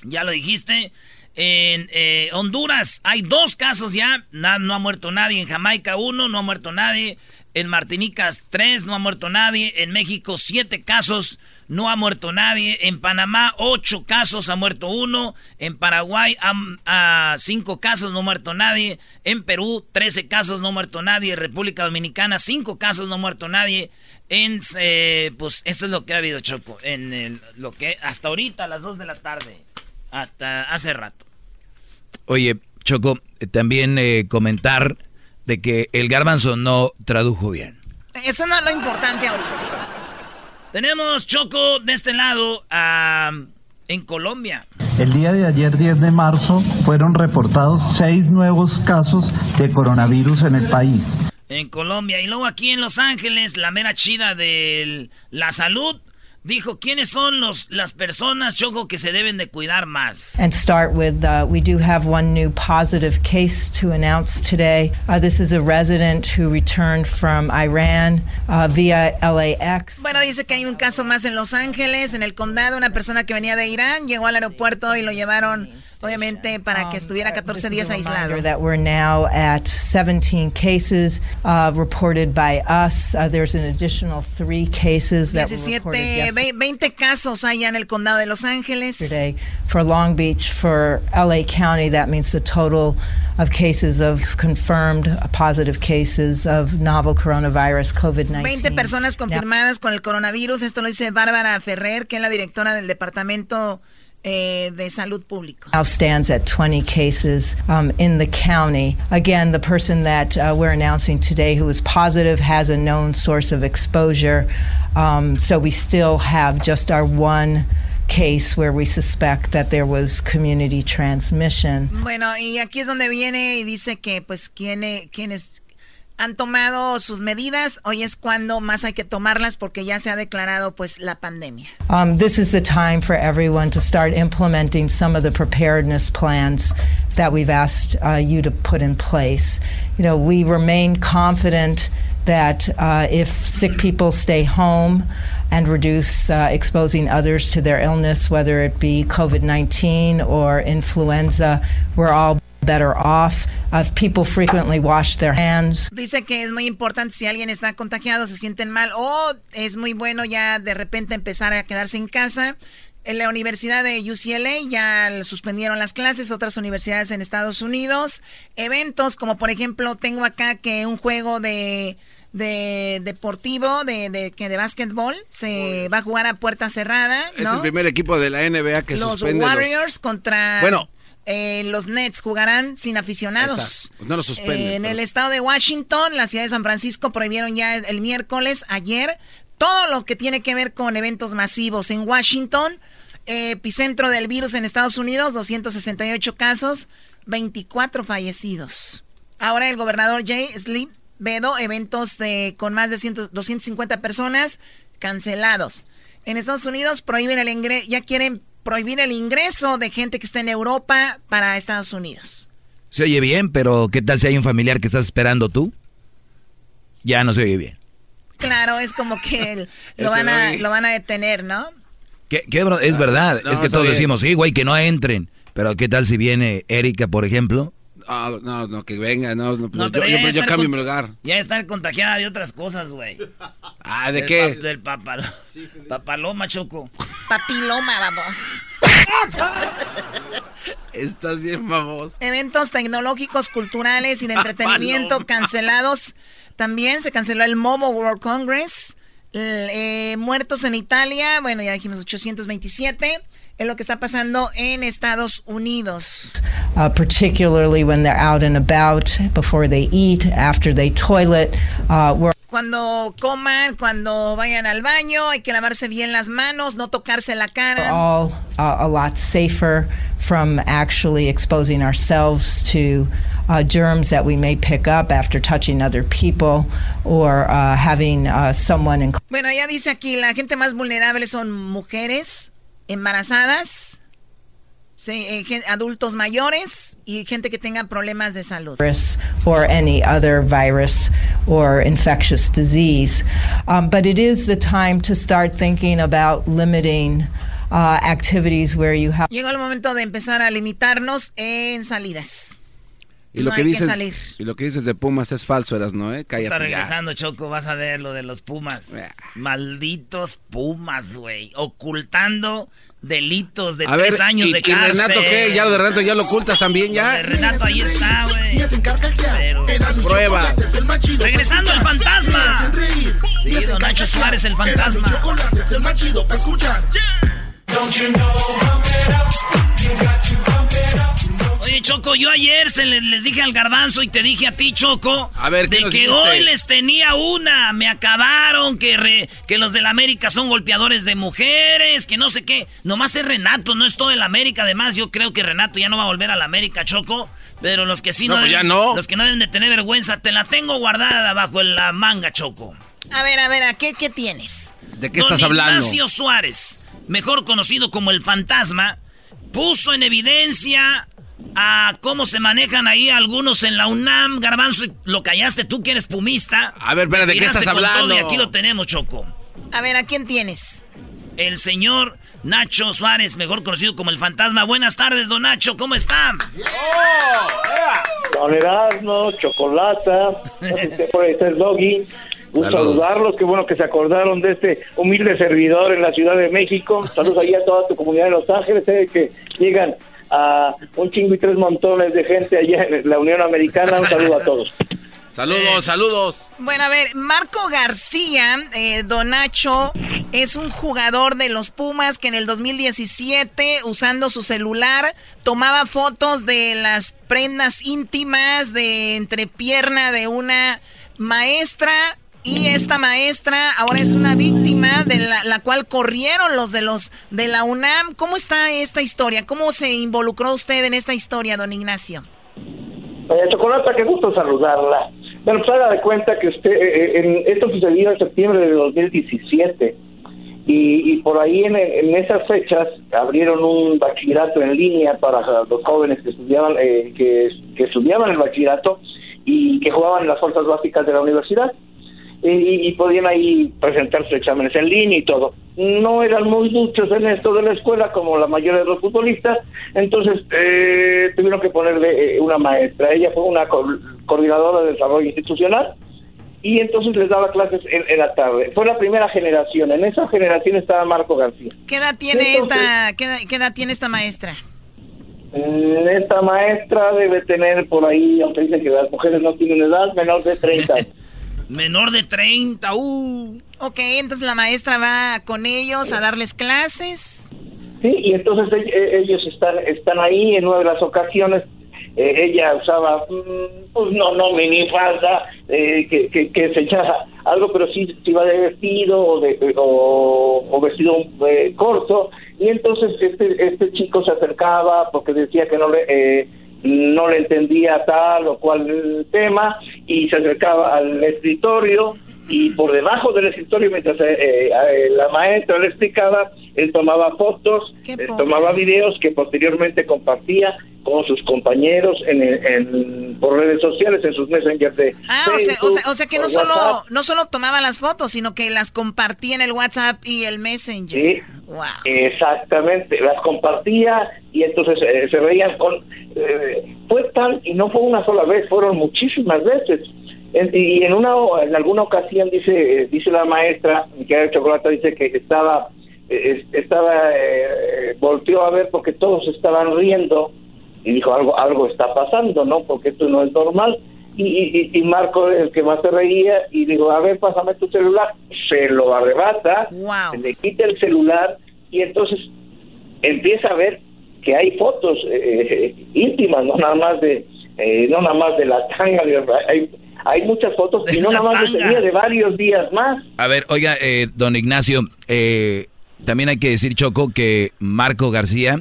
ya lo dijiste. En eh, Honduras hay dos casos ya, no ha muerto nadie. En Jamaica uno, no ha muerto nadie. En Martinica tres, no ha muerto nadie. En México siete casos, no ha muerto nadie. En Panamá ocho casos, ha muerto uno. En Paraguay a cinco casos, no ha muerto nadie. En Perú trece casos, no ha muerto nadie. En República Dominicana cinco casos, no ha muerto nadie. En, eh, pues eso es lo que ha habido, Choco. En lo que hasta ahorita a las dos de la tarde. Hasta hace rato. Oye, Choco, eh, también eh, comentar de que el garbanzo no tradujo bien. Eso no es lo importante ahorita. Tenemos, Choco, de este lado, en Colombia. El día de ayer, 10 de marzo, fueron reportados seis nuevos casos de coronavirus en el país. En Colombia. Y luego aquí en Los Ángeles, la mera chida de la salud dijo quiénes son los las personas choco que se deben de cuidar más. And start with uh, we do have one new positive case to announce today. Uh, this is a resident who returned from Iran uh, via LAX. Bueno, dice que hay un caso más en Los Ángeles, en el condado, una persona que venía de Irán llegó al aeropuerto y lo llevaron obviamente para que estuviera 14 días aislado. That we're now at 17 cases uh, reported by us. Uh, there's an additional three cases that were reported yesterday. 20 casos hay en el condado de Los Ángeles. For Long Beach, for LA County, that means the total of cases of confirmed positive cases of novel coronavirus COVID-19. 20 personas confirmadas con el coronavirus. Esto lo dice Bárbara Ferrer, que es la directora del departamento eh, de salud público. Now stands at 20 cases um, in the county. Again, the person that uh, we're announcing today who is positive has a known source of exposure. Um, so we still have just our one case where we suspect that there was community transmission. Bueno, y aquí es donde viene y dice que pues quién, quién es han tomado sus medidas. Hoy es cuando más hay que tomarlas porque ya se ha declarado pues la pandemia. Um, this is the time for everyone to start implementing some of the preparedness plans that we've asked uh, you to put in place. You know, we remain confident that uh, if sick people stay home and reduce uh, exposing others to their illness, whether it be COVID 19 or influenza, we're all better off. Uh, people frequently wash their hands. Dice que es muy importante si alguien está contagiado, se sienten mal o es muy bueno ya de repente empezar a quedarse en casa. En la Universidad de UCLA ya suspendieron las clases, otras universidades en Estados Unidos. Eventos como por ejemplo tengo acá que un juego de de deportivo de, de que de básquetbol se va a jugar a puerta cerrada. Es el primer equipo de la NBA que los suspende. Warriors contra bueno, eh, los Nets jugarán sin aficionados. Exacto. No los suspenden. Eh, en el estado de Washington, la ciudad de San Francisco prohibieron ya el miércoles, ayer, todo lo que tiene que ver con eventos masivos. En Washington, epicentro del virus en Estados Unidos, 268 casos, 24 fallecidos. Ahora el gobernador Jay Sleep vedo eventos de, con más de 100, 250 personas cancelados. En Estados Unidos prohíben el ingreso, ya quieren prohibir el ingreso de gente que está en Europa para Estados Unidos. Se oye bien, pero ¿qué tal si hay un familiar que estás esperando tú? Ya no se oye bien. Claro, es como que lo, van a, lo van a detener, ¿no? ¿Qué, es verdad, es que todos decimos, sí, güey, que no entren. Pero ¿qué tal si viene Erika, por ejemplo? Ah, no, no, que venga, no, no, pero yo- cambio mi lugar. Ya está contagiada de otras cosas, güey. Ah, ¿de Del qué? pa- del papal- papaloma, Choco. Papiloma, vamos. Estás bien, vamos. Eventos tecnológicos, culturales y de entretenimiento cancelados. También se canceló el Mobile World Congress. Eh, muertos en Italia, bueno, ya dijimos 827. Es lo que está pasando en Estados Unidos. uh, particularly when they're out and about, before they eat, after they toilet. Uh, Cuando coman, cuando vayan al baño, hay que lavarse bien las manos, no tocarse la cara. all uh, a lot safer from actually exposing ourselves to uh, germs that we may pick up after touching other people or uh, having uh, someone in Bueno, ya dice aquí, la gente más vulnerable son mujeres embarazadas, eh, adultos mayores y gente que tenga problemas de salud. or any other virus or infectious disease. Um, but it is the time to start thinking about limiting uh, activities where you have. Llegó el momento de empezar a limitarnos en salidas. Y lo que hay que dices, salir. y lo que dices de Pumas es falso, eras, ¿no? Eh? Está Cállate ya. regresando, Choco, vas a ver lo de los Pumas. Malditos Pumas, güey. Ocultando delitos de A ver, tres años y, de y cárcel. Renato qué? Ya lo de Renato ya lo ocultas también, Lo ya. de Renato ahí está, güey. Pero... Prueba. Regresando el fantasma. Sí, don Nacho Suárez, el fantasma. Es el más chido para escuchar. Oye, Choco, yo ayer se les, les dije al garbanzo y te dije a ti, Choco, A ver, ¿qué de que dijiste? hoy les tenía una. Me acabaron, que, re- que los del América son golpeadores de mujeres, que no sé qué. Nomás es Renato, no es todo el América. Además, yo creo que Renato ya no va a volver al América, Choco. Pero los que sí No, no, pues deben- ya no. Los que no deben de tener vergüenza, te la tengo guardada bajo la manga, Choco. A ver, a ver, ¿a qué, qué tienes? ¿De qué Don estás hablando? Ignacio Suárez, mejor conocido como el fantasma, puso en evidencia a cómo se manejan ahí algunos en la UNAM. Garbanzo, lo callaste tú que eres pumista. A ver, espera, ¿de qué estás hablando? Y aquí lo tenemos, Choco. A ver, ¿a quién tienes? El señor Nacho Suárez, mejor conocido como el fantasma. Buenas tardes, don Nacho, ¿cómo está? Don Erasmo, Chocolata, por ahí está el Doggy. Un saludarlos, qué bueno que se acordaron de este humilde servidor en la Ciudad de México. Saludos ahí a toda tu comunidad de Los Ángeles, sé que llegan a un chingo y tres montones de gente allá en la Unión Americana. Un saludo a todos. Saludos, saludos. Bueno, a ver, Marco García, eh, Don Nacho, es un jugador de los Pumas que en el 2017, usando su celular, tomaba fotos de las prendas íntimas de entrepierna de una maestra. Y esta maestra ahora es una víctima de la, la cual corrieron los de los de la UNAM. ¿Cómo está esta historia? ¿Cómo se involucró usted en esta historia, don Ignacio? Doña Chocolata, qué gusto saludarla. Bueno, pues haga de cuenta que usted, eh, en, esto sucedió en septiembre de 2017 y, y por ahí en, en esas fechas abrieron un bachillerato en línea para los jóvenes que estudiaban, eh, que, que estudiaban el bachillerato y que jugaban en las fuerzas básicas de la universidad. Y, y podían ahí presentar sus exámenes en línea y todo. No eran muy duchos en esto de la escuela como la mayoría de los futbolistas, entonces eh, tuvieron que ponerle eh, una maestra. Ella fue una co- coordinadora de desarrollo institucional y entonces les daba clases en, en la tarde. Fue la primera generación. En esa generación estaba Marco García. ¿Qué edad tiene Entonces- esta qué edad, qué edad tiene esta maestra? Mm, Esta maestra debe tener por ahí, aunque dicen que las mujeres no tienen edad, menor de 30. Menor de 30, uh. Ok, entonces la maestra va con ellos a darles clases. Sí, y entonces e- e- ellos están están ahí en una de las ocasiones. eh, ella usaba, mm, pues no, no minifalda, eh, que, que, que se echaba algo, pero sí, sí iba de vestido o, de, o, o vestido eh, corto. Y entonces este, este chico se acercaba porque decía que no le, eh, no le entendía tal o cual tema y se acercaba al escritorio y por debajo del escritorio mientras eh, eh, la maestra le explicaba, él tomaba fotos, eh, tomaba videos que posteriormente compartía con sus compañeros en, en- por redes sociales, en sus messengers de Ah, o sea, o Facebook, sea, o sea que no solo, WhatsApp. no solo tomaba las fotos, sino que las compartía en el WhatsApp y el Messenger. Sí, Wow. exactamente, las compartía y entonces eh, se veían con... eh, fue están, y no fue una sola vez, fueron muchísimas veces. En- y en una en alguna ocasión dice dice la maestra Micaela Chocolata dice que estaba eh, estaba eh, volteó a ver porque todos estaban riendo y dijo algo algo está pasando no porque esto no es normal y, y, y Marco el que más se reía y dijo a ver pásame tu celular se lo arrebata se le quita el celular y entonces empieza a ver que hay fotos eh, íntimas no nada más de eh, no nada más de la tanga de- hay hay muchas fotos y no nada más de ese día, de varios días más. A ver, oiga, eh, don Ignacio, eh, también hay que decir, Choco, que Marco García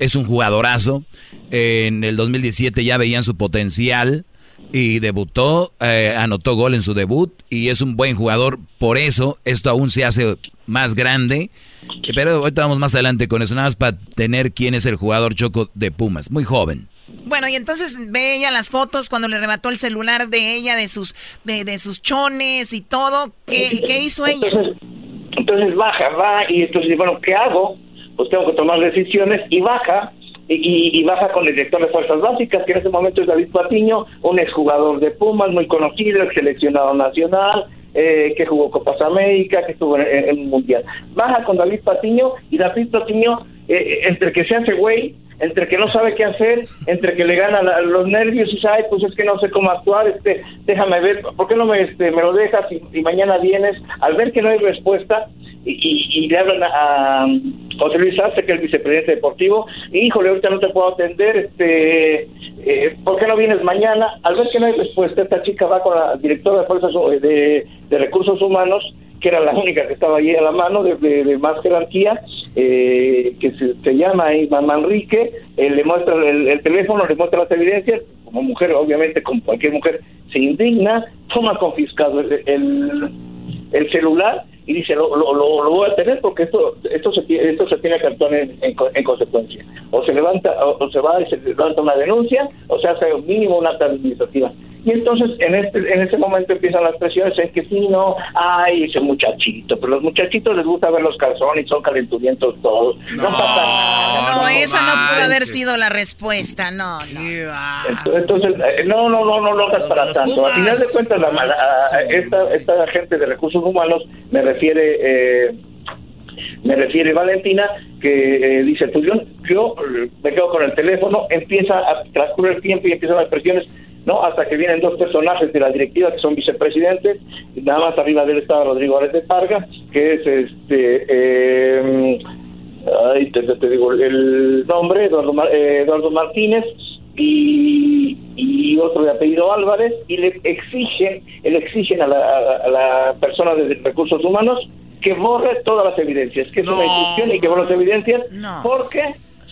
es un jugadorazo. En el 2017 ya veían su potencial y debutó, eh, anotó gol en su debut y es un buen jugador. Por eso esto aún se hace más grande. Pero ahorita vamos más adelante con eso, nada más para tener quién es el jugador Choco de Pumas. Muy joven. Bueno, y entonces ve ella las fotos cuando le arrebató el celular de ella, de sus, de, de sus chones y todo. ¿Qué, qué hizo ella? Entonces baja, va y entonces, bueno, ¿qué hago? Pues tengo que tomar decisiones y baja. Y, y- baja con el director de Fuerzas Básicas, que en ese momento es David Patiño, un exjugador de Pumas, muy conocido, ex seleccionado nacional, eh, que jugó Copas América, que estuvo en, en el Mundial. Baja con David Patiño y David Patiño, eh, entre que se hace güey, entre que no sabe qué hacer, entre que le ganan la- los nervios y dice, ay, pues es que no sé cómo actuar, este, déjame ver, ¿por qué no me, este, me lo dejas y, mañana vienes? Al ver que no hay respuesta y, y- y le hablan a, a José Luis Arce, que es el vicepresidente deportivo, híjole, ahorita no te puedo atender, este, eh, ¿por qué no vienes mañana? Al ver que no hay respuesta, esta chica va con la directora de Fuerzas eh, de Recursos Humanos, que era la única que estaba allí a la mano, de, más jerarquía, eh, que se, se llama ahí Manrique, eh, le muestra el, el teléfono, le muestra las evidencias, como mujer, obviamente, como cualquier mujer, se indigna, toma confiscado el, el, el celular y dice, lo, lo, lo, voy a tener porque esto esto se, esto se tiene que en, en en consecuencia. O se levanta, o, o se va y se levanta una denuncia, o se hace mínimo una administrativa. Y entonces en este en ese momento empiezan las presiones en que sí, no, ay, ese muchachito, pero los muchachitos les gusta ver los calzones y son calenturientos todos. No, pasa nada. No, esa no pudo haber sido la respuesta, no, no. Entonces, eh, no, no, no, no lo hagas para tanto. Pumas. Al final de cuentas, la, la- a- esta, esta gente de recursos humanos me refiere, eh, me refiere Valentina, que eh, dice, pues yo, yo eh, me quedo con el teléfono, empieza a transcurrir el tiempo y empiezan las presiones, ¿no? Hasta que vienen dos personajes de la directiva que son vicepresidentes, nada más arriba de él estaba Rodrigo Árez de Parga, que es este... eh, Ay, te, digo el nombre, Eduardo, eh, Eduardo Martínez y, y otro de apellido Álvarez, y le exigen, le exigen a la, a- a la persona de recursos humanos que borre todas las evidencias, que es una instrucción y que borre las evidencias. ¿Por qué?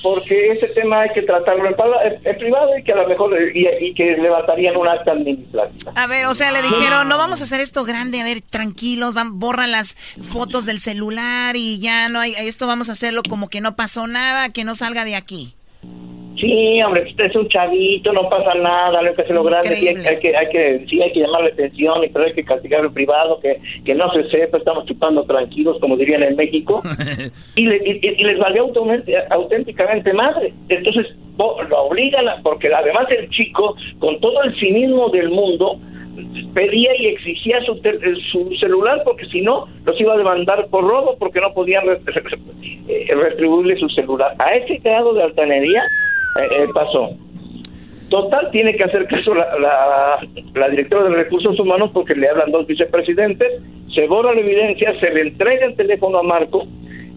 Porque ese tema hay que tratarlo en, privado y que a lo mejor y, y que levantarían un acta administrativa. A ver, o sea, le dijeron, no vamos a hacer esto grande, a ver, tranquilos, van, borra las fotos del celular y ya no hay, esto vamos a hacerlo como que no pasó nada, que no salga de aquí. Sí, hombre, usted es un chavito, no pasa nada, lo que hace lo grande, sí hay, hay que, hay que, sí hay que llamarle atención, y pero hay que castigar en privado, que, que no se sepa, estamos chupando tranquilos, como dirían en México, y, le- y- y les valió auténticamente, auténticamente madre. Entonces, lo obligan, a- porque además el chico, con todo el cinismo del mundo, pedía y exigía su, tel- su celular porque si no los iba a demandar por robo porque no podían re- eh, retribuirle su celular. A ese grado de altanería eh, eh, pasó. Total, tiene que hacer caso la, la, la directora de Recursos Humanos porque le hablan dos vicepresidentes, se borra la evidencia, se le entrega el teléfono a Marco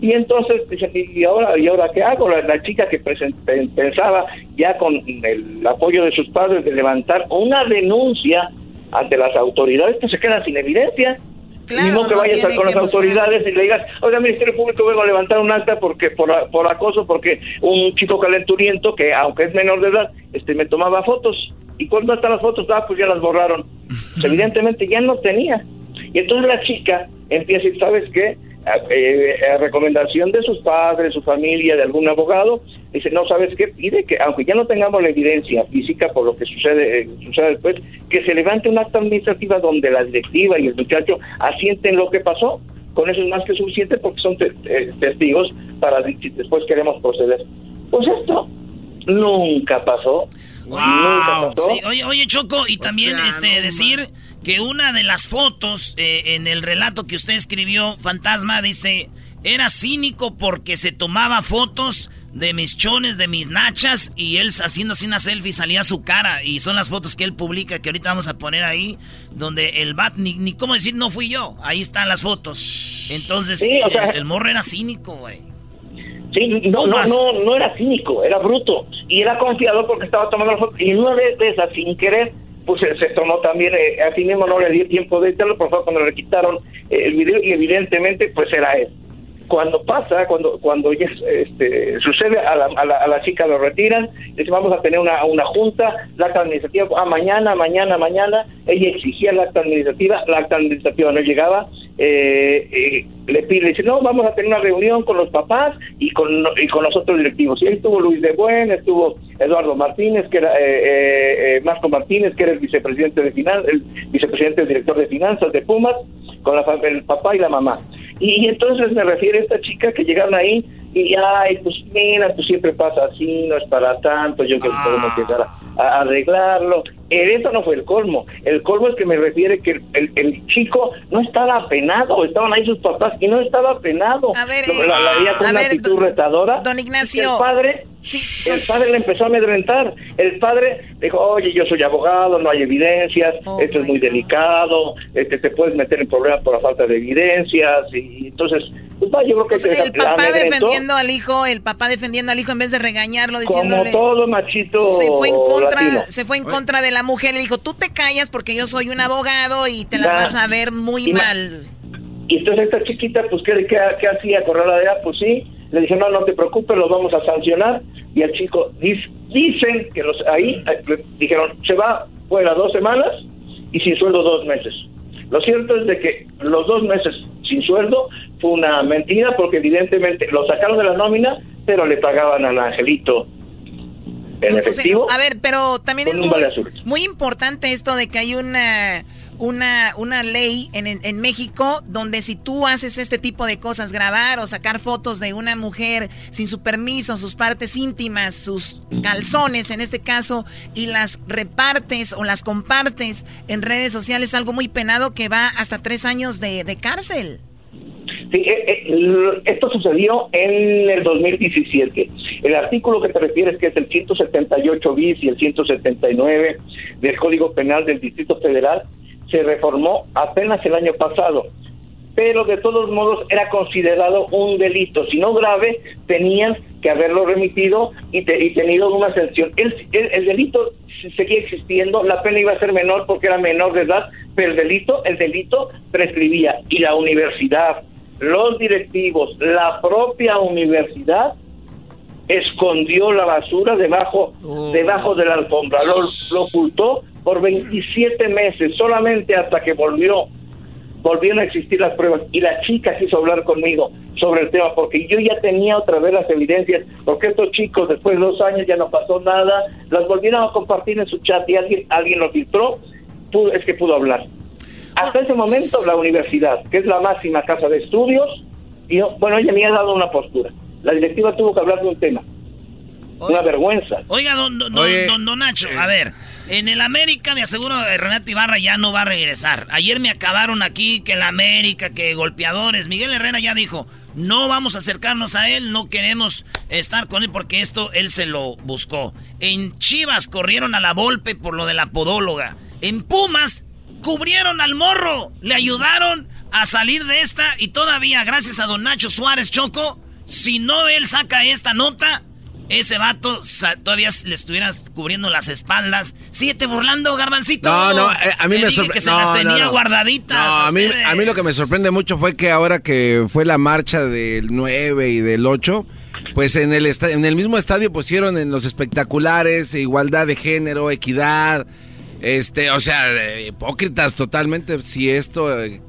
y entonces dicen, ¿y ahora, ¿y ahora qué hago? La, la chica que pensaba ya con el apoyo de sus padres de levantar una denuncia ante las autoridades, pues se queda sin evidencia. Ni modo que no vaya a estar tiene con las que autoridades y le digas, oiga, Ministerio Público, vengo a levantar un acta porque por, por acoso, porque un chico calenturiento, que aunque es menor de edad, este me tomaba fotos. ¿Y cuándo están las fotos? Ah, pues ya las borraron. Pues, evidentemente ya no tenía. Y entonces la chica empieza decir, ¿sabes qué? A, eh, a recomendación de sus padres, su familia, de algún abogado, dice, no, ¿sabes qué? Pide que, aunque ya no tengamos la evidencia física por lo que sucede, eh, sucede después, que se levante un acta administrativa donde la directiva y el muchacho asienten lo que pasó. Con eso es más que suficiente porque son te- testigos para si después queremos proceder. Pues esto, nunca pasó. Nunca pasó. Sí, oye, oye, Choco, y también este decir que una de las fotos eh, en el relato que usted escribió, Fantasma, dice, era cínico porque se tomaba fotos de mis chones, de mis nachas, y él haciendo así una selfie salía su cara. Y son las fotos que él publica, que ahorita vamos a poner ahí, donde el bat, ni, ni cómo decir, no fui yo. Ahí están las fotos. Entonces, Sí, o sea- el, el morro era cínico, güey. Sí, no, no, no, no era cínico, era bruto. Y era confiado porque estaba tomando la foto. Y una de de esas, sin querer, pues se, se tomó también, eh, a sí mismo no le dio tiempo de editarlo, por favor, cuando le quitaron eh, el video, y evidentemente, pues era él. Cuando pasa, cuando cuando ya este, sucede, a la, a, la, chica lo retiran, dicen, vamos a tener una, una junta, la acta administrativa, ah, mañana, mañana, mañana, ella exigía la acta administrativa, la acta administrativa no llegaba, eh, eh, le pide, dice, no, vamos a tener una reunión con los papás y con, y con los otros directivos. Y ahí estuvo Luis de Buen, estuvo Eduardo Martínez, que era, eh, eh, eh, Marco Martínez, que era el vicepresidente de finanzas, el vicepresidente, el director de finanzas de Pumas, con la, el papá y la mamá. Y, entonces me refiere a esta chica que llegaron ahí y, ay, pues mira, pues siempre pasa así, no es para tanto, yo creo que podemos empezar a, a arreglarlo. Esto no fue el colmo. El colmo es que me refiere que el, el- el chico no estaba apenado, estaban ahí sus papás y no estaba apenado. A ver, eh, la, la veía con a una ver, actitud don- retadora. don Ignacio. El padre, el padre le empezó a amedrentar. El padre dijo, oye, yo soy abogado, no hay evidencias, Oh esto es muy delicado, este, te puedes meter en problemas por la falta de evidencias. Y entonces, pues va, yo creo que O sea, se el papá defendiendo al hijo, el papá defendiendo al hijo en vez de regañarlo, Como diciéndole... todo machito se fue en contra, latino. se fue en contra de la mujer. Le dijo, tú te callas porque yo soy un abogado y te las Ya. vas a ver muy Y mal. Y entonces esta chiquita, pues, ¿qué, qué, qué hacía? Corraladera, pues sí. Le dije, no, no te preocupes, los vamos a sancionar. Y al chico, dis- dicen que los ahí eh, le dijeron, se va fuera dos semanas y sin sueldo dos meses. Lo cierto es de que los dos meses sin sueldo fue una mentira porque evidentemente lo sacaron de la nómina, pero le pagaban al angelito en O sea, efectivo. a ver, pero también es muy importante esto de que hay una, una, una ley en, en- México donde si tú haces este tipo de cosas, grabar o sacar fotos de una mujer sin su permiso, sus partes íntimas, sus calzones en este caso, y las repartes o las compartes en redes sociales, algo muy penado que va hasta tres años de, de cárcel. Sí, eh, eh, esto sucedió en el 2017. El artículo que te refieres, que es el 178 bis y el 179 del Código Penal del Distrito Federal, se reformó apenas el año pasado. Pero de todos modos era considerado un delito. Si no grave, tenían que haberlo remitido y, te- y tenido una sanción. El, el- el delito se- seguía existiendo, la pena iba a ser menor porque era menor de edad, pero el delito, el delito prescribía. Y la universidad, los directivos, la propia universidad escondió la basura debajo, debajo de la alfombra, lo, lo ocultó por 27 meses, solamente hasta que volvió, volvieron a existir las pruebas y la chica quiso hablar conmigo sobre el tema porque yo ya tenía otra vez las evidencias, porque estos chicos después de dos años ya no pasó nada, las volvieron a compartir en su chat y alguien, alguien lo filtró, pudo- es que pudo hablar. Hasta ese momento la universidad, que es la máxima casa de estudios, y yo- bueno, ella me ha dado una postura. La directiva tuvo que hablar de un tema. Una vergüenza. Oiga, don, don, don- don- don Nacho, a ver. En el América, me aseguro, Renato Ibarra ya no va a regresar. Ayer me acabaron aquí que el América, que golpeadores. Miguel Herrera ya dijo, no vamos a acercarnos a él, no queremos estar con él porque esto él se lo buscó. En Chivas corrieron a la Volpe por lo de la podóloga. En Pumas cubrieron al morro, le ayudaron a salir de esta y todavía, gracias a don Nacho Suárez Choco, si no él saca esta nota, ese vato todavía le estuviera cubriendo las espaldas. Síguete burlando, garbancito. No, no, eh, a mí Le me sorprende. que se las tenía guardaditas. No, a mí, a mí lo que me sorprende mucho fue que ahora que fue la marcha del 9 y del 8, pues en el, en el mismo estadio pusieron en los espectaculares igualdad de género, equidad, este, o sea, de hipócritas totalmente. Si esto, eh,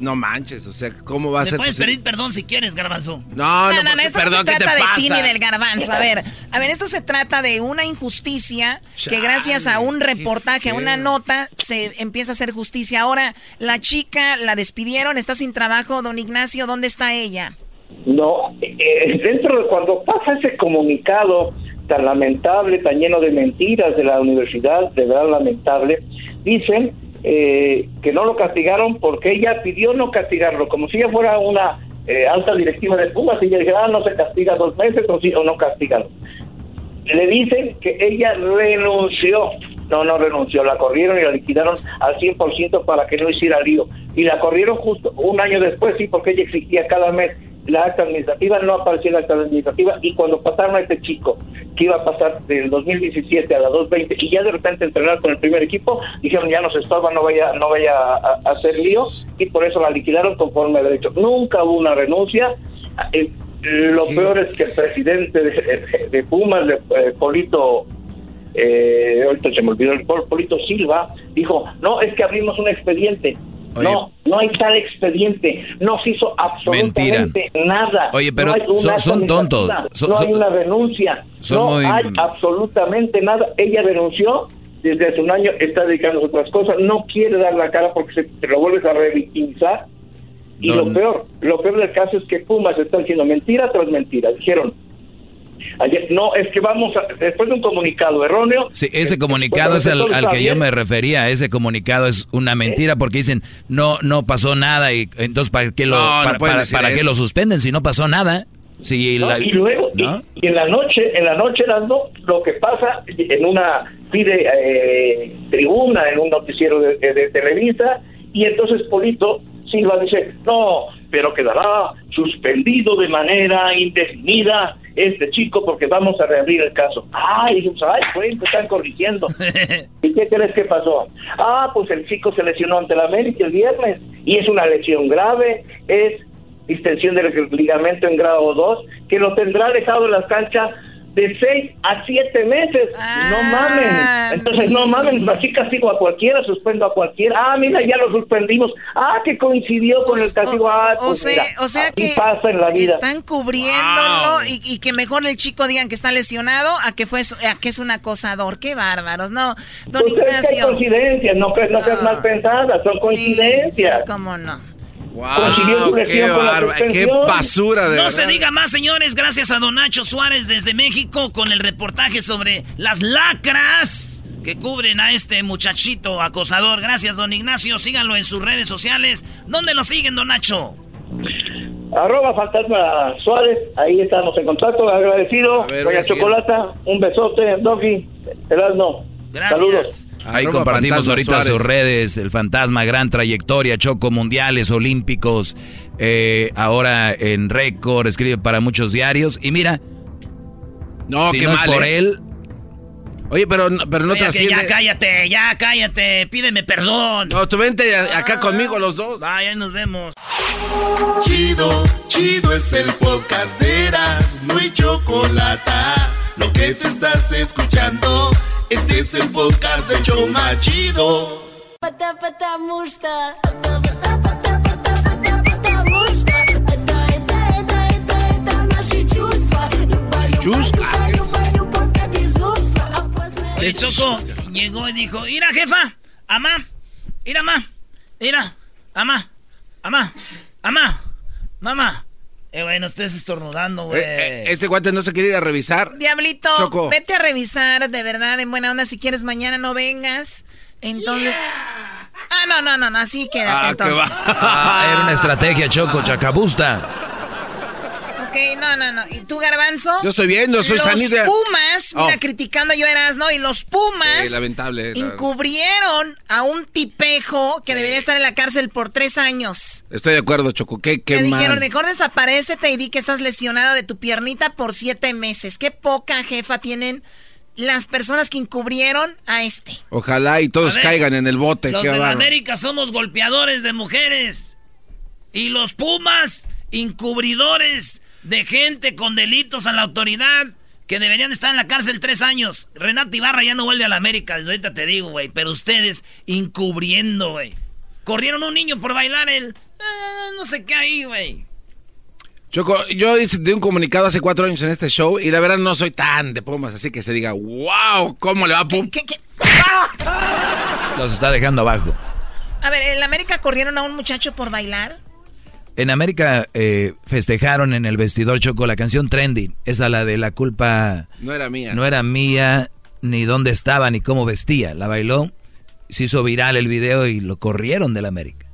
no manches, o sea, ¿cómo va a Me ser? puedes posible? pedir perdón si quieres, garbanzo. No, no, No, no, no, porque- esto perdón, no se ¿qué te trata de ti ni del garbanzo. A ver, a ver, esto se trata de una injusticia que gracias a un reportaje, a una nota, se empieza a hacer justicia. Ahora, la chica la despidieron, está sin trabajo. Don Ignacio, ¿dónde está ella? No, eh, dentro de cuando pasa ese comunicado tan lamentable, tan lleno de mentiras de la universidad, de verdad lamentable, dicen eh, que no lo castigaron porque ella pidió no castigarlo, como si ella fuera una eh, alta directiva de Pumas y ella dijera, ah, no se castiga dos meses o, sí, o no castigan. Le dicen que ella renunció. No, no renunció, la corrieron y la liquidaron al 100% para que no hiciera lío. Y la corrieron justo un año después, sí, porque ella exigía cada mes la acta administrativa, no apareció la acta administrativa y cuando pasaron a este chico que iba a pasar del 2017 a la 220 y ya de repente entrenar con el primer equipo, dijeron ya nos estorba, no vaya, no vaya a, a hacer lío y por eso la liquidaron conforme a derecho. Nunca hubo una renuncia. Eh, lo peor es que el presidente de, de Pumas, de, eh, Polito, eh, ahorita se me olvidó el Pol- Polito Silva, dijo, no, es que abrimos un expediente. No, no hay tal expediente. No se hizo absolutamente nada. Oye, pero No son- son tontos. Son- no hay son- una renuncia. no muy- hay absolutamente nada. Ella renunció. Desde hace un año está dedicándose a otras cosas. No quiere dar la cara porque se, te lo vuelves a revictimizar. Y No, lo peor, lo peor del caso es que Pumas está diciendo mentira tras mentira. Dijeron, ayer, no, es que vamos a, después de un comunicado erróneo. Sí, ese eh, comunicado es al, al que yo me refería. Ese comunicado es una mentira porque dicen no no pasó nada y entonces para qué lo No, para, para- para qué lo suspenden si no pasó nada. La- y luego y- ¿no? y, en la noche en la noche dando lo que pasa en una pide eh, tribuna en un noticiero de, de- de Televisa y entonces Polito Silva dice no pero quedará suspendido de manera indefinida este chico porque vamos a reabrir el caso ay dijimos ay pues están corrigiendo ¿Y qué crees que pasó? Ah, pues el chico se lesionó ante la América el viernes y es una lesión grave, es distensión del ligamento en grado 2, que lo tendrá dejado en las canchas de 6 a 7 meses. No mamen. Entonces, no mamen, así castigo a cualquiera, suspendo a cualquiera. Ah, mira, ya lo suspendimos. Ah, que coincidió con el castigo. Ah, O pues sea, mira, o sea que pasa en la vida. están cubriéndolo y, y que mejor el chico digan que está lesionado a que fue a que es un acosador. Qué bárbaros, no. Don Pues es que hay Ignacio. coincidencias, no, que- no seas mal pensadas, son coincidencias. Sí, cómo no. Su qué, barba- qué basura de No verdad. se diga más, señores. Gracias a Don Nacho Suárez desde México con el reportaje sobre las lacras que cubren a este muchachito acosador. Gracias, Don Ignacio. Síganlo en sus redes sociales. ¿Dónde lo siguen, Don Nacho? Arroba Fantasma Suárez, ahí estamos en contacto, agradecido. Doña. Chocolata, un besote, Doggy, Erasmo. Gracias. Saludos. Ahí Arroba compartimos Fantasma ahorita Suárez. sus redes, el fantasma, gran trayectoria, Choco, mundiales, olímpicos, eh, ahora en récord, escribe para muchos diarios. Y mira, No, si qué no mal, es por ¿eh? él, Oye, pero, no- pero no Oye, trasciende. ya cállate, ya cállate. Pídeme perdón. No, tú vente a- acá conmigo los dos. Vaya, ahí nos vemos. Chido, chido es el podcast de Eras, no hay chocolate. Lo que te estás escuchando, este es el podcast de Choma Chido. Oye, Choco llegó y dijo, mira, jefa, amá, mira, amá, mira, amá, amá, amá, mamá. Eh, bueno, estés estornudando, güey. Eh, eh, este guante no se quiere ir a revisar. Diablito, Choco. vete a revisar, de verdad, en buena onda. Si quieres, mañana no vengas. Entonces. Ah, no, no, no, no, así quédate Ah, qué entonces. Ah, era una estrategia, Choco, chacabusta. Ok, no, no, no. ¿Y tú, Garbanzo? Yo estoy viendo, soy Los sanidad. Pumas, mira, Oh. criticando yo eras, ¿no? Y los Pumas Sí, lamentable. la- encubrieron a un tipejo que debería estar en la cárcel por tres años. Estoy de acuerdo, Choco. Qué, qué Te dijeron, mal. mejor desaparecete y di que estás lesionado de tu piernita por siete meses. Qué poca jefa tienen las personas que encubrieron a este. Ojalá y todos ver, caigan en el bote. Los qué de la. América somos golpeadores de mujeres. Y los Pumas, encubridores de gente con delitos a la autoridad que deberían estar en la cárcel tres años. Renato Ibarra ya no vuelve a la América, desde ahorita te digo, güey. Pero ustedes encubriendo, güey. Corrieron un niño por bailar el... eh, no sé qué ahí, güey. Choco, yo hice de un comunicado hace cuatro años en este show y la verdad no soy tan de Pumas, así que se diga, wow, ¿cómo le va a Pum? ¿Qué, qué? Los está dejando abajo. A ver, ¿en la América corrieron a un muchacho por bailar? En América eh, festejaron en el vestidor Choco la canción Trending. Esa la de la culpa. No era mía. No era mía, ni dónde estaba, ni cómo vestía. La bailó, se hizo viral el video y lo corrieron del América.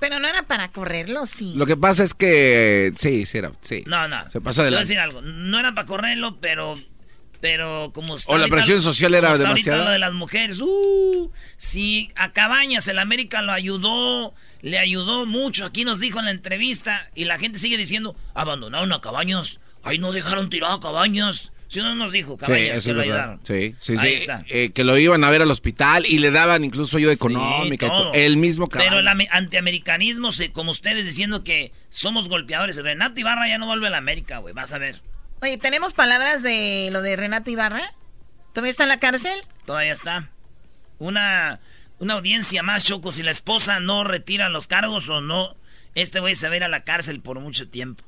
Pero no era para correrlo, sí. Lo que pasa es que sí, sí era, sí. No, no. Se pasó Te voy a de decir algo. No era para correrlo, pero. Pero como está O la ahorita- presión social era demasiada. lo de las mujeres. Uh, si a Cabañas el América lo ayudó, le ayudó mucho. Aquí nos dijo en la entrevista y la gente sigue diciendo, abandonaron a Cabañas. Ahí no dejaron tirado a Cabañas. Si no nos dijo Sí, Cabañas que lo ayudaron. Sí, sí, Ahí sí. está. Eh, que lo iban a ver al hospital y le daban incluso ayuda económica. y todo. todo. El mismo Pero caballo. el ame- antiamericanismo, como ustedes diciendo que somos golpeadores. Renato Ibarra ya no vuelve a la América, güey. Vas a ver. Oye, ¿tenemos palabras de lo de Renato Ibarra? ¿Todavía está en la cárcel? Todavía está. Una, una audiencia más, Choco. Si la esposa no retira los cargos o no, este güey se va a ir a la cárcel por mucho tiempo.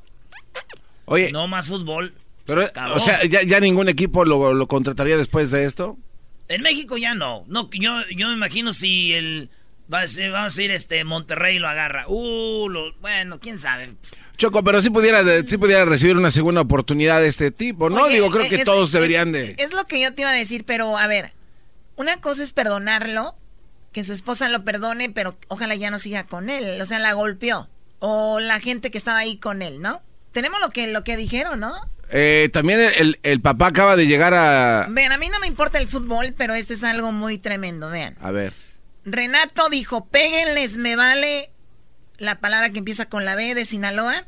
Oye. No más fútbol. Pero, Se o sea, ¿ya, ya ningún equipo lo, lo contrataría después de esto? En México ya no. No, yo, yo me imagino si el. Va a ser, vamos a ir este Monterrey lo agarra. Uh, lo- bueno, quién sabe. Choco, pero sí pudiera, sí pudiera recibir una segunda oportunidad de este tipo, ¿no? Oye, Digo, creo que es- todos es- deberían de... Es lo que yo te iba a decir, pero a ver, una cosa es perdonarlo, que su esposa lo perdone, pero ojalá ya no siga con él, o sea, la golpeó, o la gente que estaba ahí con él, ¿no? Tenemos lo que, lo que dijeron, ¿no? Eh, también el, el papá acaba de llegar a... Vean, a mí no me importa el fútbol, pero esto es algo muy tremendo, vean. A ver. Renato dijo, péguenles, me vale la palabra que empieza con la B de Sinaloa.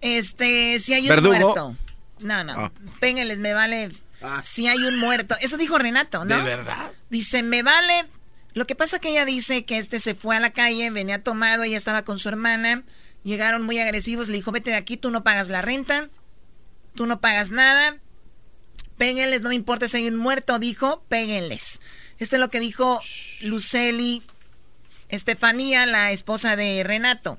Este, si hay un Verdugo. muerto. No, no. Ah. Péguenles, me vale si hay un muerto. Eso dijo Renato, ¿no? ¿De verdad? Dice, me vale. Lo que pasa que ella dice que este se fue a la calle, venía tomado, ella estaba con su hermana, llegaron muy agresivos, le dijo, vete de aquí, tú no pagas la renta, tú no pagas nada, péguenles, no me importa si hay un muerto, dijo, péguenles. Esto es lo que dijo Luceli Estefanía, la esposa de Renato.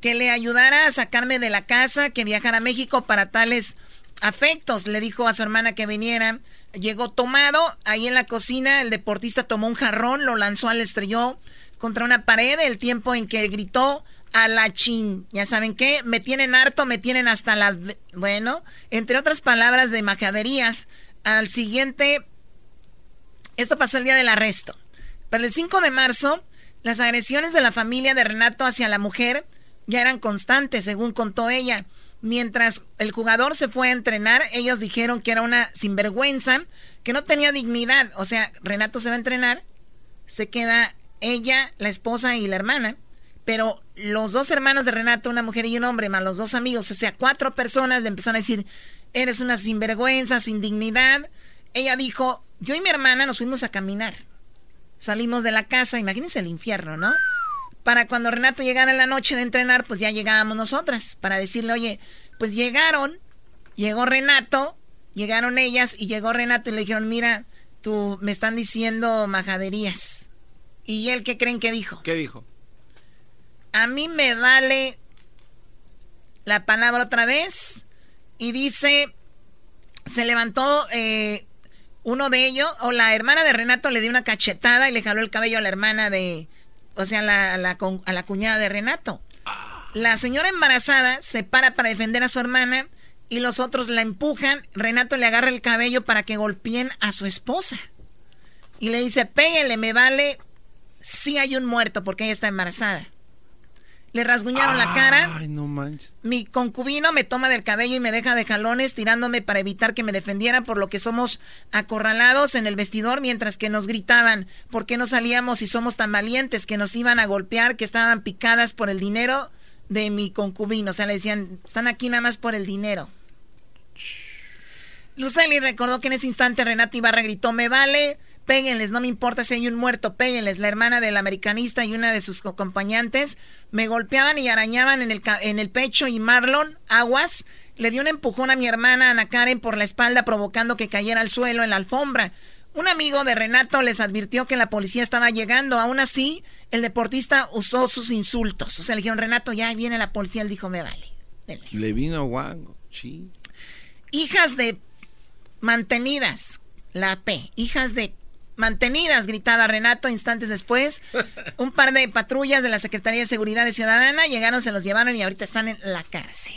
Que le ayudara a sacarme de la casa, que viajara a México para tales afectos. Le dijo a su hermana que viniera. Llegó tomado, ahí en la cocina el deportista tomó un jarrón, lo lanzó al estrelló contra una pared, el tiempo en que gritó a la chin. Ya saben qué, me tienen harto, me tienen hasta la... Bueno, entre otras palabras de majaderías, al siguiente... Esto pasó el día del arresto. Pero el 5 de marzo, las agresiones de la familia de Renato hacia la mujer ya eran constantes, según contó ella. Mientras el jugador se fue a entrenar, ellos dijeron que era una sinvergüenza, que no tenía dignidad. O sea, Renato se va a entrenar, se queda ella, la esposa y la hermana. Pero los dos hermanos de Renato, una mujer y un hombre, más los dos amigos, o sea, cuatro personas le empezaron a decir, eres una sinvergüenza, sin dignidad. Ella dijo, yo y mi hermana nos fuimos a caminar. Salimos de la casa, imagínense el infierno, ¿no? Para cuando Renato llegara en la noche de entrenar, pues ya llegábamos nosotras, para decirle, oye, pues llegaron, llegó Renato, llegaron ellas y llegó Renato y le dijeron, mira, tú me están diciendo majaderías. ¿Y él qué creen que dijo? ¿Qué dijo? A mí me vale la palabra otra vez y dice, se levantó eh, uno de ellos, o la hermana de Renato le dio una cachetada y le jaló el cabello a la hermana de, o sea, a la, la, a la cuñada de Renato. La señora embarazada se para para defender a su hermana y los otros la empujan. Renato le agarra el cabello para que golpeen a su esposa. Y le dice, péguenle, me vale si hay un muerto porque ella está embarazada. Le rasguñaron la cara. Ay, no manches. Mi concubino me toma del cabello y me deja de jalones tirándome para evitar que me defendiera por lo que somos acorralados en el vestidor mientras que nos gritaban por qué no salíamos si somos tan valientes que nos iban a golpear, que estaban picadas por el dinero de mi concubino. O sea, le decían, están aquí nada más por el dinero. Luceli recordó que en ese instante Renata Ibarra gritó, me vale, péguenles, no me importa si hay un muerto, péguenles. La hermana del americanista y una de sus acompañantes me golpeaban y arañaban en el, en el pecho y Marlon Aguas le dio un empujón a mi hermana Ana Karen por la espalda provocando que cayera al suelo en la alfombra. Un amigo de Renato les advirtió que la policía estaba llegando. Aún así, el deportista usó sus insultos. O sea, le dijeron, Renato, ya viene la policía. Él dijo, me vale. Le vino guango. Sí. Hijas de mantenidas, la P, hijas de mantenidas, gritaba Renato instantes después. Un par de patrullas de la Secretaría de Seguridad Ciudadana llegaron, se los llevaron y ahorita están en la cárcel.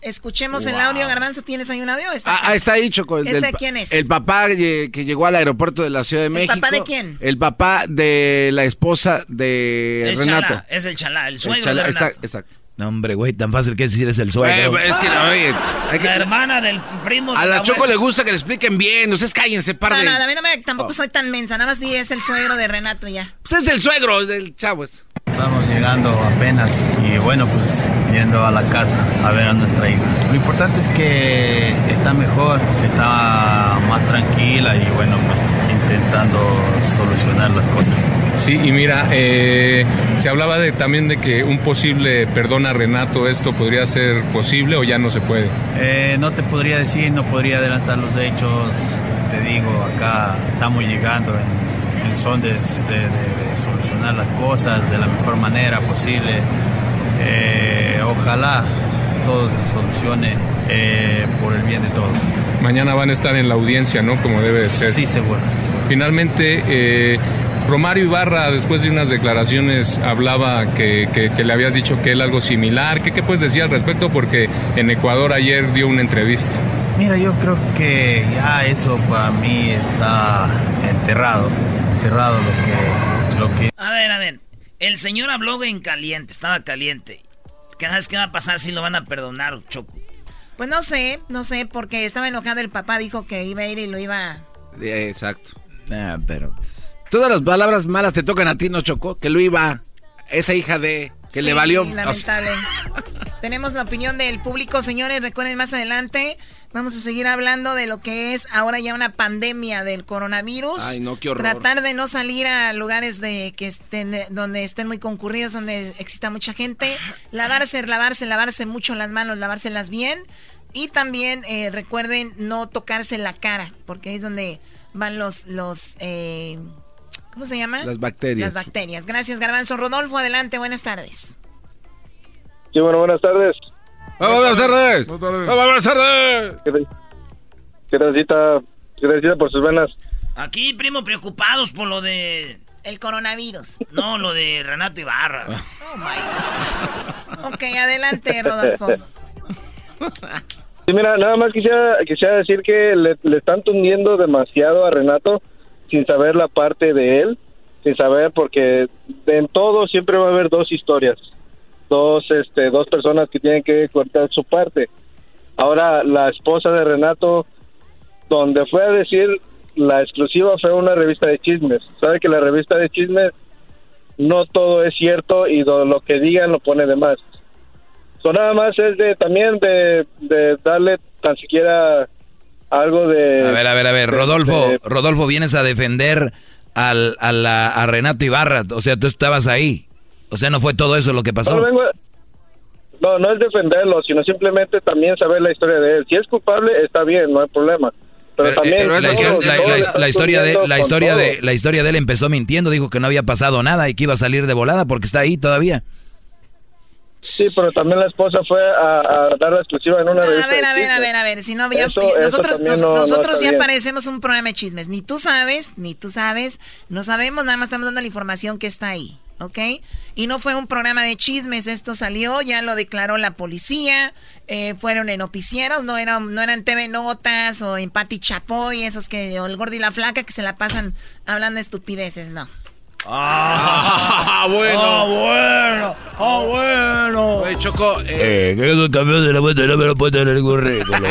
Escuchemos el audio, Garbanzo, ¿tienes ahí un audio? Está Ah, ah, está ahí, Choco. el ¿Este del quién es? El papá que llegó al aeropuerto de la Ciudad de México. papá de quién? El papá de la esposa de Renato. Chalá, es el chalá, el El suegro chala- de Renato. exacto, exacto. No, hombre, güey, tan fácil que es decir es el suegro. Eh, es que, oye, hay que- La hermana del primo a la Choco le gusta que le expliquen bien. Ustedes cállense, par No, de... no, a mí no me, tampoco Oh. soy tan mensa, nada más di es el suegro de Renato ya. Pues es el suegro del chavo. es. Estamos llegando apenas y bueno, pues yendo a la casa a ver a nuestra hija. Lo importante es que está mejor, está más tranquila y bueno, pues intentando solucionar las cosas. Sí, y mira, eh, se hablaba de, también de que un posible perdón a Renato, ¿esto podría ser posible o ya no se puede? Eh, no te podría decir, no podría adelantar los hechos. Te digo, acá estamos llegando en, en son de, de- de- de solucionar las cosas de la mejor manera posible. Eh, ojalá todo se solucione eh, por el bien de todos. Mañana van a estar en la audiencia, ¿no? Como debe de ser. Sí, seguro. Finalmente, eh, Romario Ibarra, después de unas declaraciones, hablaba que, que- que le habías dicho que él algo similar. ¿Qué, ¿Qué puedes decir al respecto? Porque en Ecuador ayer dio una entrevista. Mira, yo creo que ya eso para mí está enterrado. Enterrado lo que, lo que A ver, a ver. El señor habló en caliente, estaba caliente. ¿Qué sabes qué va a pasar si lo van a perdonar, Choco? Pues no sé, no sé, porque estaba enojado el papá, dijo que iba a ir y lo iba... Eh, Exacto. Ah, pero... Todas las palabras malas te tocan a ti, ¿no, Choco? Que lo iba, esa hija de... Que le valió... o sea, lamentable. Tenemos la opinión del público, señores. Recuerden más adelante. Vamos a seguir hablando de lo que es ahora ya una pandemia del coronavirus. Ay, no, qué horror. Tratar de no salir a lugares de que estén donde estén muy concurridos, donde exista mucha gente. Lavarse, lavarse, lavarse mucho las manos, lavárselas bien. Y también eh, recuerden no tocarse la cara, porque ahí es donde van los los eh, ¿cómo se llama? Las bacterias. Las bacterias. Gracias, Garbanzo. Rodolfo, adelante. Buenas tardes. Sí, bueno, buenas tardes. Buenas tardes. Buenas tardes. ¿Qué necesita, qué necesita por sus venas? Aquí, primo, preocupados por lo de... El coronavirus. No, lo de Renato Ibarra. Oh my God. Ok, adelante, Rodolfo. Sí, mira, nada más quisiera, quisiera decir que le, están tundiendo demasiado a Renato sin saber la parte de él, sin saber porque en todo siempre va a haber dos historias, dos, este, dos personas que tienen que cortar su parte. Ahora la esposa de Renato, donde fue a decir la exclusiva fue una revista de chismes. Sabe que la revista de chismes no todo es cierto y lo que digan lo pone de más. So, nada más es de también de, de darle tan siquiera algo de... A ver, a ver, a ver, Rodolfo, de- Rodolfo, vienes a defender al, a, la- a Renato Ibarra, o sea, tú estabas ahí. O sea, no fue todo eso lo que pasó. No, vengo no, no es defenderlo, sino simplemente también saber la historia de él. Si es culpable, está bien, no hay problema. Pero, Pero, también... eh, la, todo- la- todo la- le la- está la historia de la historia todo. de la historia de él empezó mintiendo, dijo que no había pasado nada y que iba a salir de volada porque está ahí todavía. Sí, pero también la esposa fue a, a dar la exclusiva en una A revista ver, de a ver, a ver, a ver. Si no, ya- Eso- nosotros, nos- no- no nosotros ya bien. parecemos un programa de chismes. Ni tú sabes, ni tú sabes. No sabemos, nada más estamos dando la información que está ahí. ¿Ok? Y no fue un programa de chismes, esto salió, ya lo declaró la policía, eh, fueron en noticieros, no eran, no eran TV Notas o en Pati Chapoy, esos que, o el gordo y la flaca que se la pasan hablando estupideces, no. Ah, bueno. Ah, bueno. Ah, bueno. Oye, Choco, Eh, que esos campeones de la vuelta no me lo pueden tener en el currículum.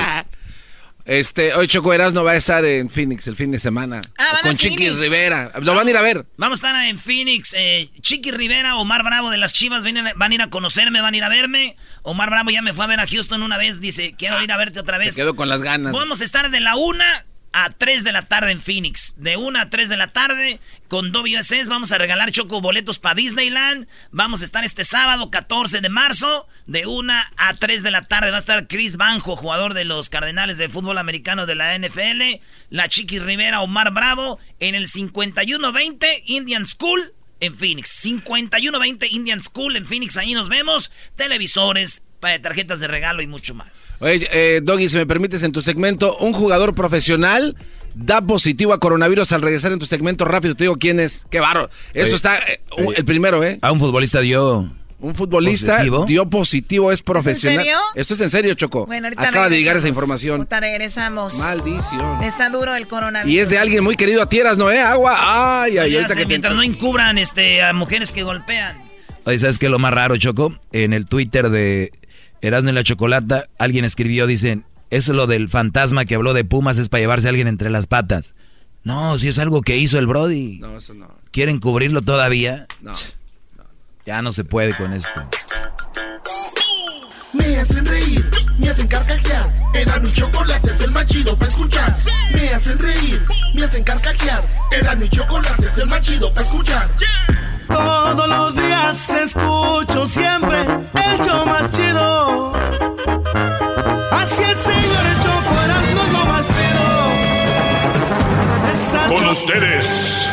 este, hoy Choco Erasmo va a estar en Phoenix el fin de semana. Ah, van a con Chiqui Phoenix. Rivera. Lo van a ir a ver. Vamos a estar en Phoenix. eh, Chiqui Rivera, Omar Bravo de las Chivas vienen- van a ir a conocerme, van a ir a verme. Omar Bravo ya me fue a ver a Houston una vez. Dice, quiero ir a verte otra vez. Se quedó con las ganas. Vamos a estar de la una a 3 de la tarde en Phoenix. De 1 a 3 de la tarde con WSS. Vamos a regalar choco boletos para Disneyland. Vamos a estar este sábado 14 de marzo. De 1 a 3 de la tarde va a estar Chris Banjo, jugador de los Cardenales de fútbol americano de la NFL. La Chiqui Rivera, Omar Bravo. En el 5120 Indian School en Phoenix. 5120 Indian School en Phoenix. Ahí nos vemos. Televisores, pa- tarjetas de regalo y mucho más. Oye, eh, Doggy, si me permites, en tu segmento, un jugador profesional da positivo a coronavirus al regresar en tu segmento rápido. Te digo quién es. Qué barro. Eso Oye, está eh, un- el primero, ¿eh? A un futbolista dio. Un futbolista ¿Positivo? dio positivo, es profesional. serio? Esto es en serio, Choco. Bueno, ahorita Acaba de llegar esa información. Ahorita regresamos. Maldición. Está duro el coronavirus. Y es de alguien muy querido a tierras, ¿no? ¿Eh? Agua. Ay, ay, ahorita que te- mientras no encubran este, a mujeres que golpean. Oye, ¿sabes qué es lo más raro, Choco? En el Twitter de Erasmo y la Chocolata, alguien escribió, dicen, eso lo del fantasma que habló de Pumas es para llevarse a alguien entre las patas. No, si es algo que hizo el Brody. No, eso no. ¿Quieren cubrirlo todavía? No. Ya no se puede con esto. Me hacen reír, me hacen carcajear. Era mi chocolate, es el más chido para escuchar. Me hacen reír, me hacen carcajear. Era mi chocolate, es el más chido para escuchar. Todos los días escucho siempre el show más chido. Así el señor el Choco Erasmo es lo más chido. Esa Con ustedes.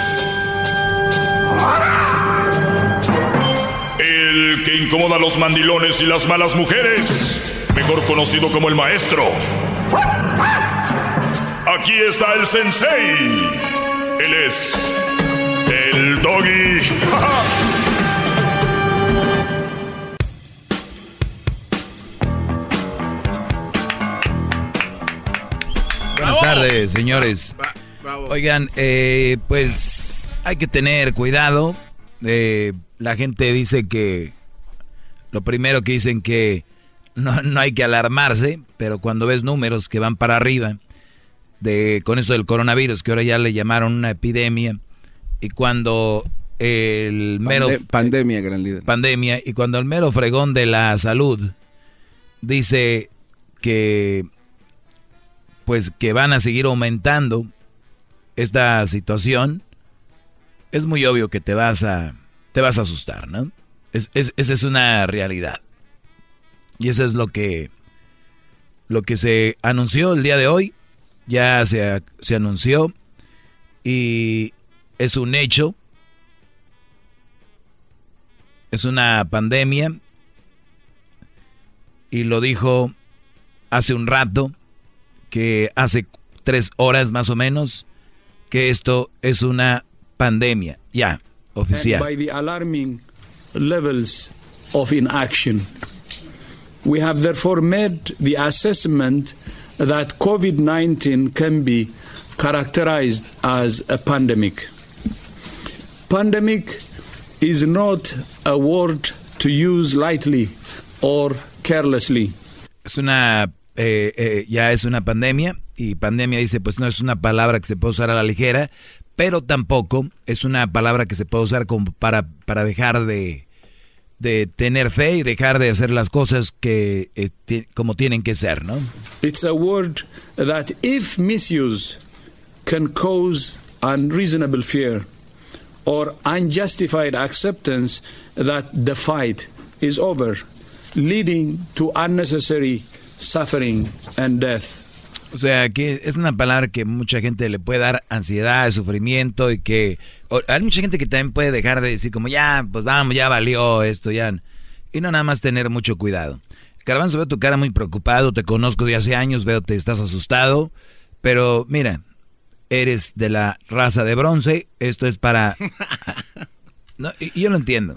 El que incomoda a los mandilones y las malas mujeres. Mejor conocido como el maestro. Aquí está el sensei. Él es el doggy. Buenas tardes, señores. Oigan, eh, pues hay que tener cuidado. Eh, la gente dice que lo primero que dicen que no, no hay que alarmarse, pero cuando ves números que van para arriba de con eso del coronavirus, que ahora ya le llamaron una epidemia, y cuando el mero Pande- pandemia, gran líder. pandemia y cuando el mero fregón de la salud dice que pues que van a seguir aumentando esta situación es muy obvio que te vas a te vas a asustar no es, es- esa es una realidad. Y eso es lo que lo que se anunció el día de hoy. Ya se, se anunció. Y es un hecho es una pandemia y lo dijo hace un rato, que hace tres horas más o menos, que esto es una pandemia, ya, oficial. And by the alarming levels of inaction. We have therefore made the assessment that COVID 19 can be characterized as a pandemic. Pandemic is not a word to use lightly or carelessly. Es una, eh, eh, ya es una pandemia y pandemia dice, pues no es una palabra que se puede usar a la ligera, pero tampoco es una palabra que se puede usar como para, para dejar de, de tener fe y dejar de hacer las cosas que eh, como tienen que ser, ¿no? It's a word that, if misused, can cause unreasonable fear or unjustified acceptance that the fight is over, leading to unnecessary suffering and death. O sea, que es una palabra que mucha gente le puede dar ansiedad, sufrimiento y que o- hay mucha gente que también puede dejar de decir como ya, pues vamos, ya valió esto, ya. Y no nada más tener mucho cuidado. Garbanzo, veo tu cara muy preocupado, te conozco de hace años, veo que estás asustado, pero mira, eres de la raza de bronce, esto es para... No, y- yo lo entiendo.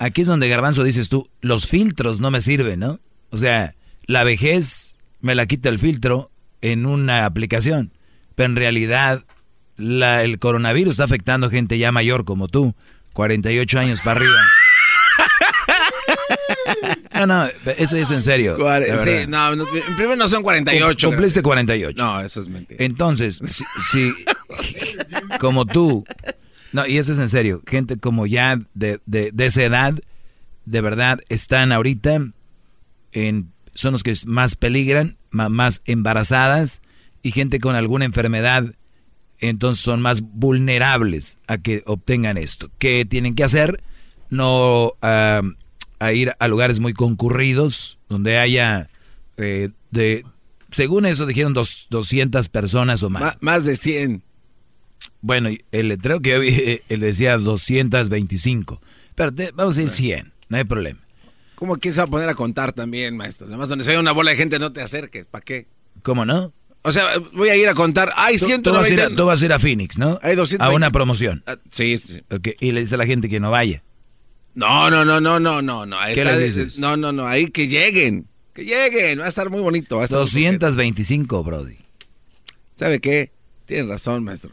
Aquí es donde Garbanzo dices tú, los filtros no me sirven, ¿no? O sea, la vejez me la quita el filtro en una aplicación, pero en realidad la- el coronavirus está afectando gente ya mayor como tú, 48 años para arriba. No, no, eso es en serio. Sí, no, no, primero no son 48. Cum- Cumpliste 48. No, eso es mentira. Entonces, si, si- como tú, no, y eso es en serio, gente como ya de, de, de esa edad, de verdad, están ahorita en, son los que más peligran, más embarazadas y gente con alguna enfermedad, entonces son más vulnerables a que obtengan esto. ¿Qué tienen que hacer? No ah, a ir a lugares muy concurridos, donde haya, eh, de, según eso dijeron dos, 200 personas o más. más de 100. Bueno, el letrero que yo vi, eh, él decía 225. Pero te- vamos a decir 100, no hay problema. ¿Cómo quién se va a poner a contar también, maestro? Además, donde se ve una bola de gente, no te acerques. ¿Para qué? ¿Cómo no? O sea, voy a ir a contar. Hay Tú- 190. Tú, vas a ir a, tú vas a ir a Phoenix, ¿no? Hay 220. A una promoción. Ah, sí, sí. Y le dice a la gente que no vaya. No, no, no, no, no, no, no. ¿Qué les dices? No, no, no. Ahí que lleguen. Que lleguen. Va a estar muy bonito. Va a estar muy 225, Brody. ¿Sabe qué? Tienes razón, maestro.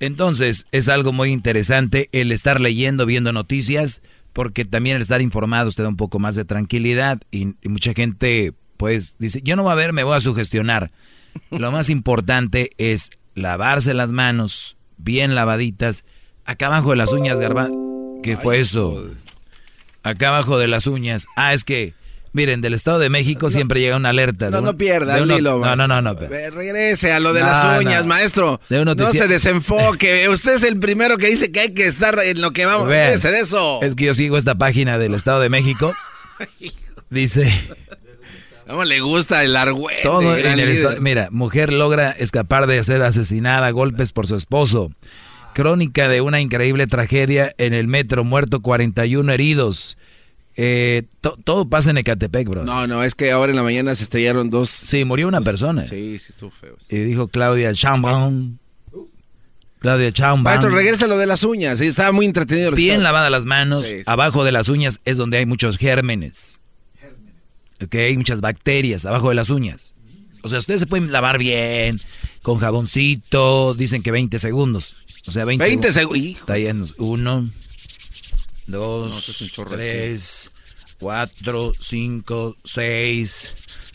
Entonces, es algo muy interesante el estar leyendo, viendo noticias, porque también el estar informado te da un poco más de tranquilidad y, y mucha gente, pues, dice, yo no voy a ver, me voy a sugestionar. Lo más importante es lavarse las manos, bien lavaditas, acá abajo de las uñas, garba. ¿Qué fue eso? Acá abajo de las uñas. Ah, es que, miren, del Estado de México siempre llega una alerta. de No, un- no pierda de el uno- hilo, No, no, no, no. Regrese a lo de No, las uñas, maestro. De un no se desenfoque. Usted es el primero que dice que hay que estar en lo que vamos. Vean, de eso. Es que yo sigo esta página del Estado de México. Dice, ¿Cómo le gusta el argüente? todo en el. Mira, mujer logra escapar de ser asesinada a golpes por su esposo. Crónica de una increíble tragedia en el metro, muerto 41 heridos. Eh, to- todo pasa en Ecatepec, bro. No, no, es que ahora en la mañana se estrellaron dos. Sí, murió una persona. Sí, sí, estuvo feo. Y dijo Claudia Chambon. Claudia Chambon. Maestro, regresa lo de las uñas. Sí, estaba muy entretenido. Bien lavadas las manos. Sí, sí. Abajo de las uñas es donde hay muchos gérmenes. Ok, hay muchas bacterias abajo de las uñas. O sea, ustedes se pueden lavar bien, con jaboncito, dicen que 20 segundos. O sea, 20, 20 segundos. segundos. Está lleno. Uno, No, dos, chorro tres, cuatro, cinco, seis,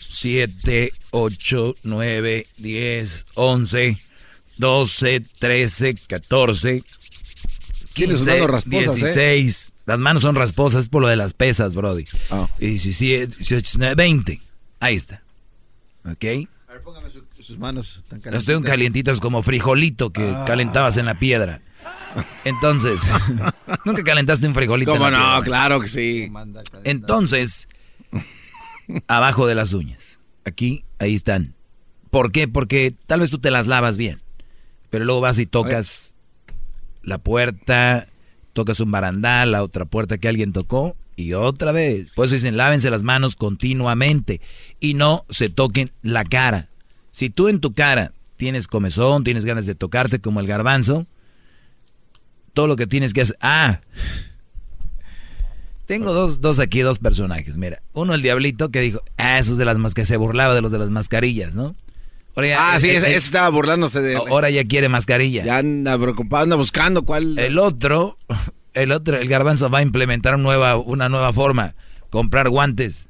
siete, ocho, nueve, diez, once, doce, trece, catorce, Tienes 15, manos rasposas, ¿eh? 16. Las manos son rasposas por lo de las pesas, Brody. Ah. Y 17, 18, 19, 20. Ahí está. ¿Ok? A ver, póngame sus manos estoy un calientitas como frijolito que Ah. calentabas en la piedra. Entonces, nunca calentaste un frijolito. ¿Cómo en la no? piedra? Claro que sí. Entonces, abajo de las uñas. Aquí, ahí están. ¿Por qué? Porque tal vez tú te las lavas bien. Pero luego vas y tocas la puerta, tocas un barandal, la otra puerta que alguien tocó y otra vez. Por eso dicen, lávense las manos continuamente y no se toquen la cara. Si tú en tu cara tienes comezón, tienes ganas de tocarte como el garbanzo, todo lo que tienes que hacer... Ah, tengo dos, dos aquí, dos personajes. Mira, uno el diablito que dijo, ah, esos de las más que se burlaba de los de las mascarillas, ¿no? Ya- Ah, sí, eh, ese, eh, ese estaba burlándose de. Ahora ya quiere mascarilla. Ya anda preocupado, anda buscando cuál. El otro, el otro, el garbanzo va a implementar una nueva, una nueva forma, comprar guantes.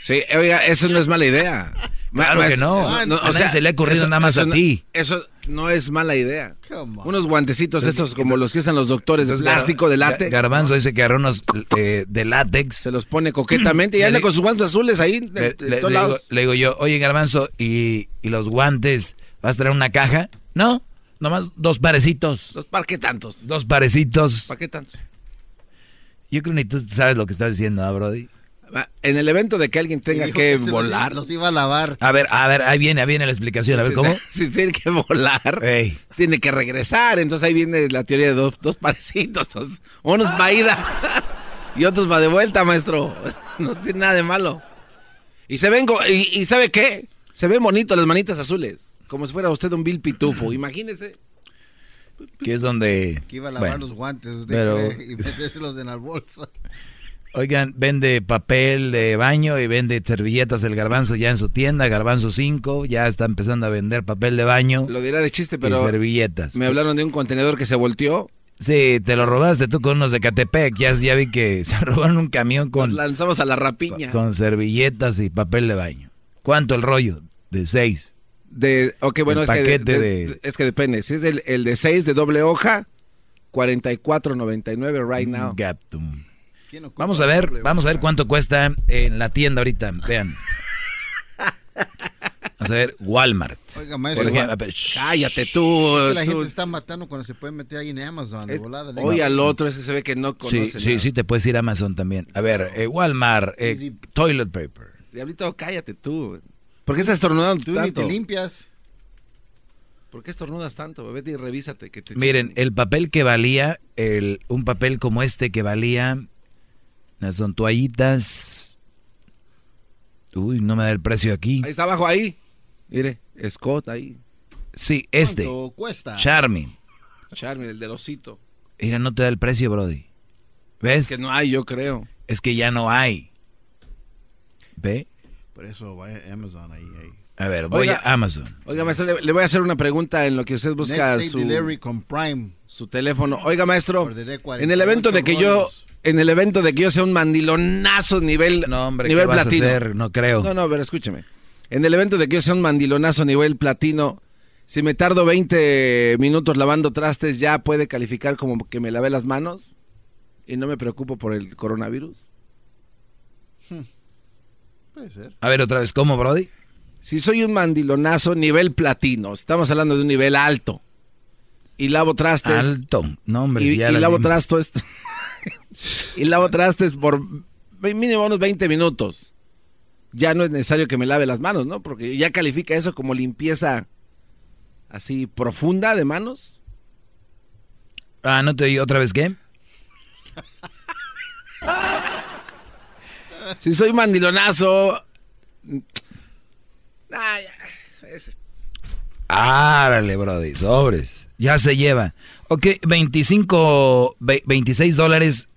Sí, oiga, eso no es mala idea. Claro que no. A nadie se le ha ocurrido nada más a no- ti. Eso no es mala idea. Unos guantecitos esos como los que usan los doctores de plástico, de látex. Garbanzo dice que agarró unos eh, de látex. Se los pone coquetamente y anda con sus guantes azules ahí de, Le, de le- todos le digo, lados. le digo yo, oye Garbanzo, ¿y, y los guantes? ¿Vas a traer una caja? No, nomás dos parecitos. Los- ¿Para qué tantos? Dos parecitos. ¿Para qué tantos? Yo creo que ni tú sabes lo que estás diciendo, ¿ah, Brody? Ah, En el evento de que alguien tenga que volar. Los, iba a lavar. A ver, a ver, ahí viene, ahí viene la explicación. A ver, si- ¿cómo? Si, tiene que volar, Ey. tiene que regresar. Entonces ahí viene la teoría de dos, dos parecitos. dos- unos va ida y otros va de vuelta, maestro. No tiene nada de malo. Y se ven, go- y, y ¿sabe qué? Se ven bonitos las manitas azules. Como si fuera usted un Bill Pitufo. Imagínese. Que es donde... Que iba a lavar Bueno, los guantes usted pero- y metérselos en la bolsa. Oigan, vende papel de baño y vende servilletas el garbanzo ya en su tienda, Garbanzo 5, ya está empezando a vender papel de baño Lo dirá de chiste, y pero servilletas. me hablaron de un contenedor que se volteó. Sí, te lo robaste tú con unos de Catepec, ya, ya vi que se robaron un camión con, Lanzamos a la rapiña. con servilletas y papel de baño. ¿Cuánto el rollo? De seis. De, ok, bueno, El es que, de- paquete de- es que depende. Si es el, el de 6 de doble hoja, 44.99 right now. Gato. ¿Quién ocupa Vamos a ver, doble vamos a ver cuánto cuesta en la tienda ahorita, vean. Vamos a ver, Walmart. Oiga, maestro. Ejemplo. Cállate tú. es que la tú. gente está matando cuando se puede meter ahí en Amazon. De volada, Hoy al otro, ese se ve que no Sí, conoce sí, nada. sí, te puedes ir a Amazon también. A ver, eh, Walmart, eh, Sí, sí. toilet paper. Diablito, cállate tú. ¿Por qué estás estornudando Tú ni tanto? te limpias. ¿Por qué estornudas tanto? Vete y revísate. Que te Miren, el papel que valía, el, un papel como este que valía, eh, son toallitas. Uy, no me da el precio aquí. Ahí está abajo, ahí. Mire. Scott ahí. Sí, este. ¿Cuánto cuesta? Charmin. Charmin, el del osito. Mira, no te da el precio, Brody. ¿Ves? Que no hay, yo creo. Es que ya no hay. ¿Ve? Por eso vaya a Amazon ahí. ahí. A ver, voy Oiga, a Amazon. Oiga, maestro, le, le voy a hacer una pregunta en lo que usted busca Next su, con Prime. su teléfono. Oiga, maestro, en el evento de que yo. En el evento de que yo sea un mandilonazo nivel, No, hombre, nivel ¿qué vas a platino. hacer? No creo. No, no, pero escúcheme. En el evento de que yo sea un mandilonazo nivel platino, si me tardo 20 minutos lavando trastes, ¿ya puede calificar como que me lavé las manos? Y no me preocupo por el coronavirus. Puede ser. A ver, otra vez, ¿cómo, Brody? Si soy un mandilonazo nivel platino, estamos hablando de un nivel alto, y lavo trastes. Alto. No, hombre, y, ya y las lavo trastes. y lavo trastes por mínimo unos 20 minutos. Ya no es necesario que me lave las manos, ¿no? Porque ya califica eso como limpieza así profunda de manos. Ah, ¿no te oí otra vez qué? Si soy mandilonazo. Ah, Árale, Brody, sobres. Ya se lleva. Ok, 25, ve- 26 dólares.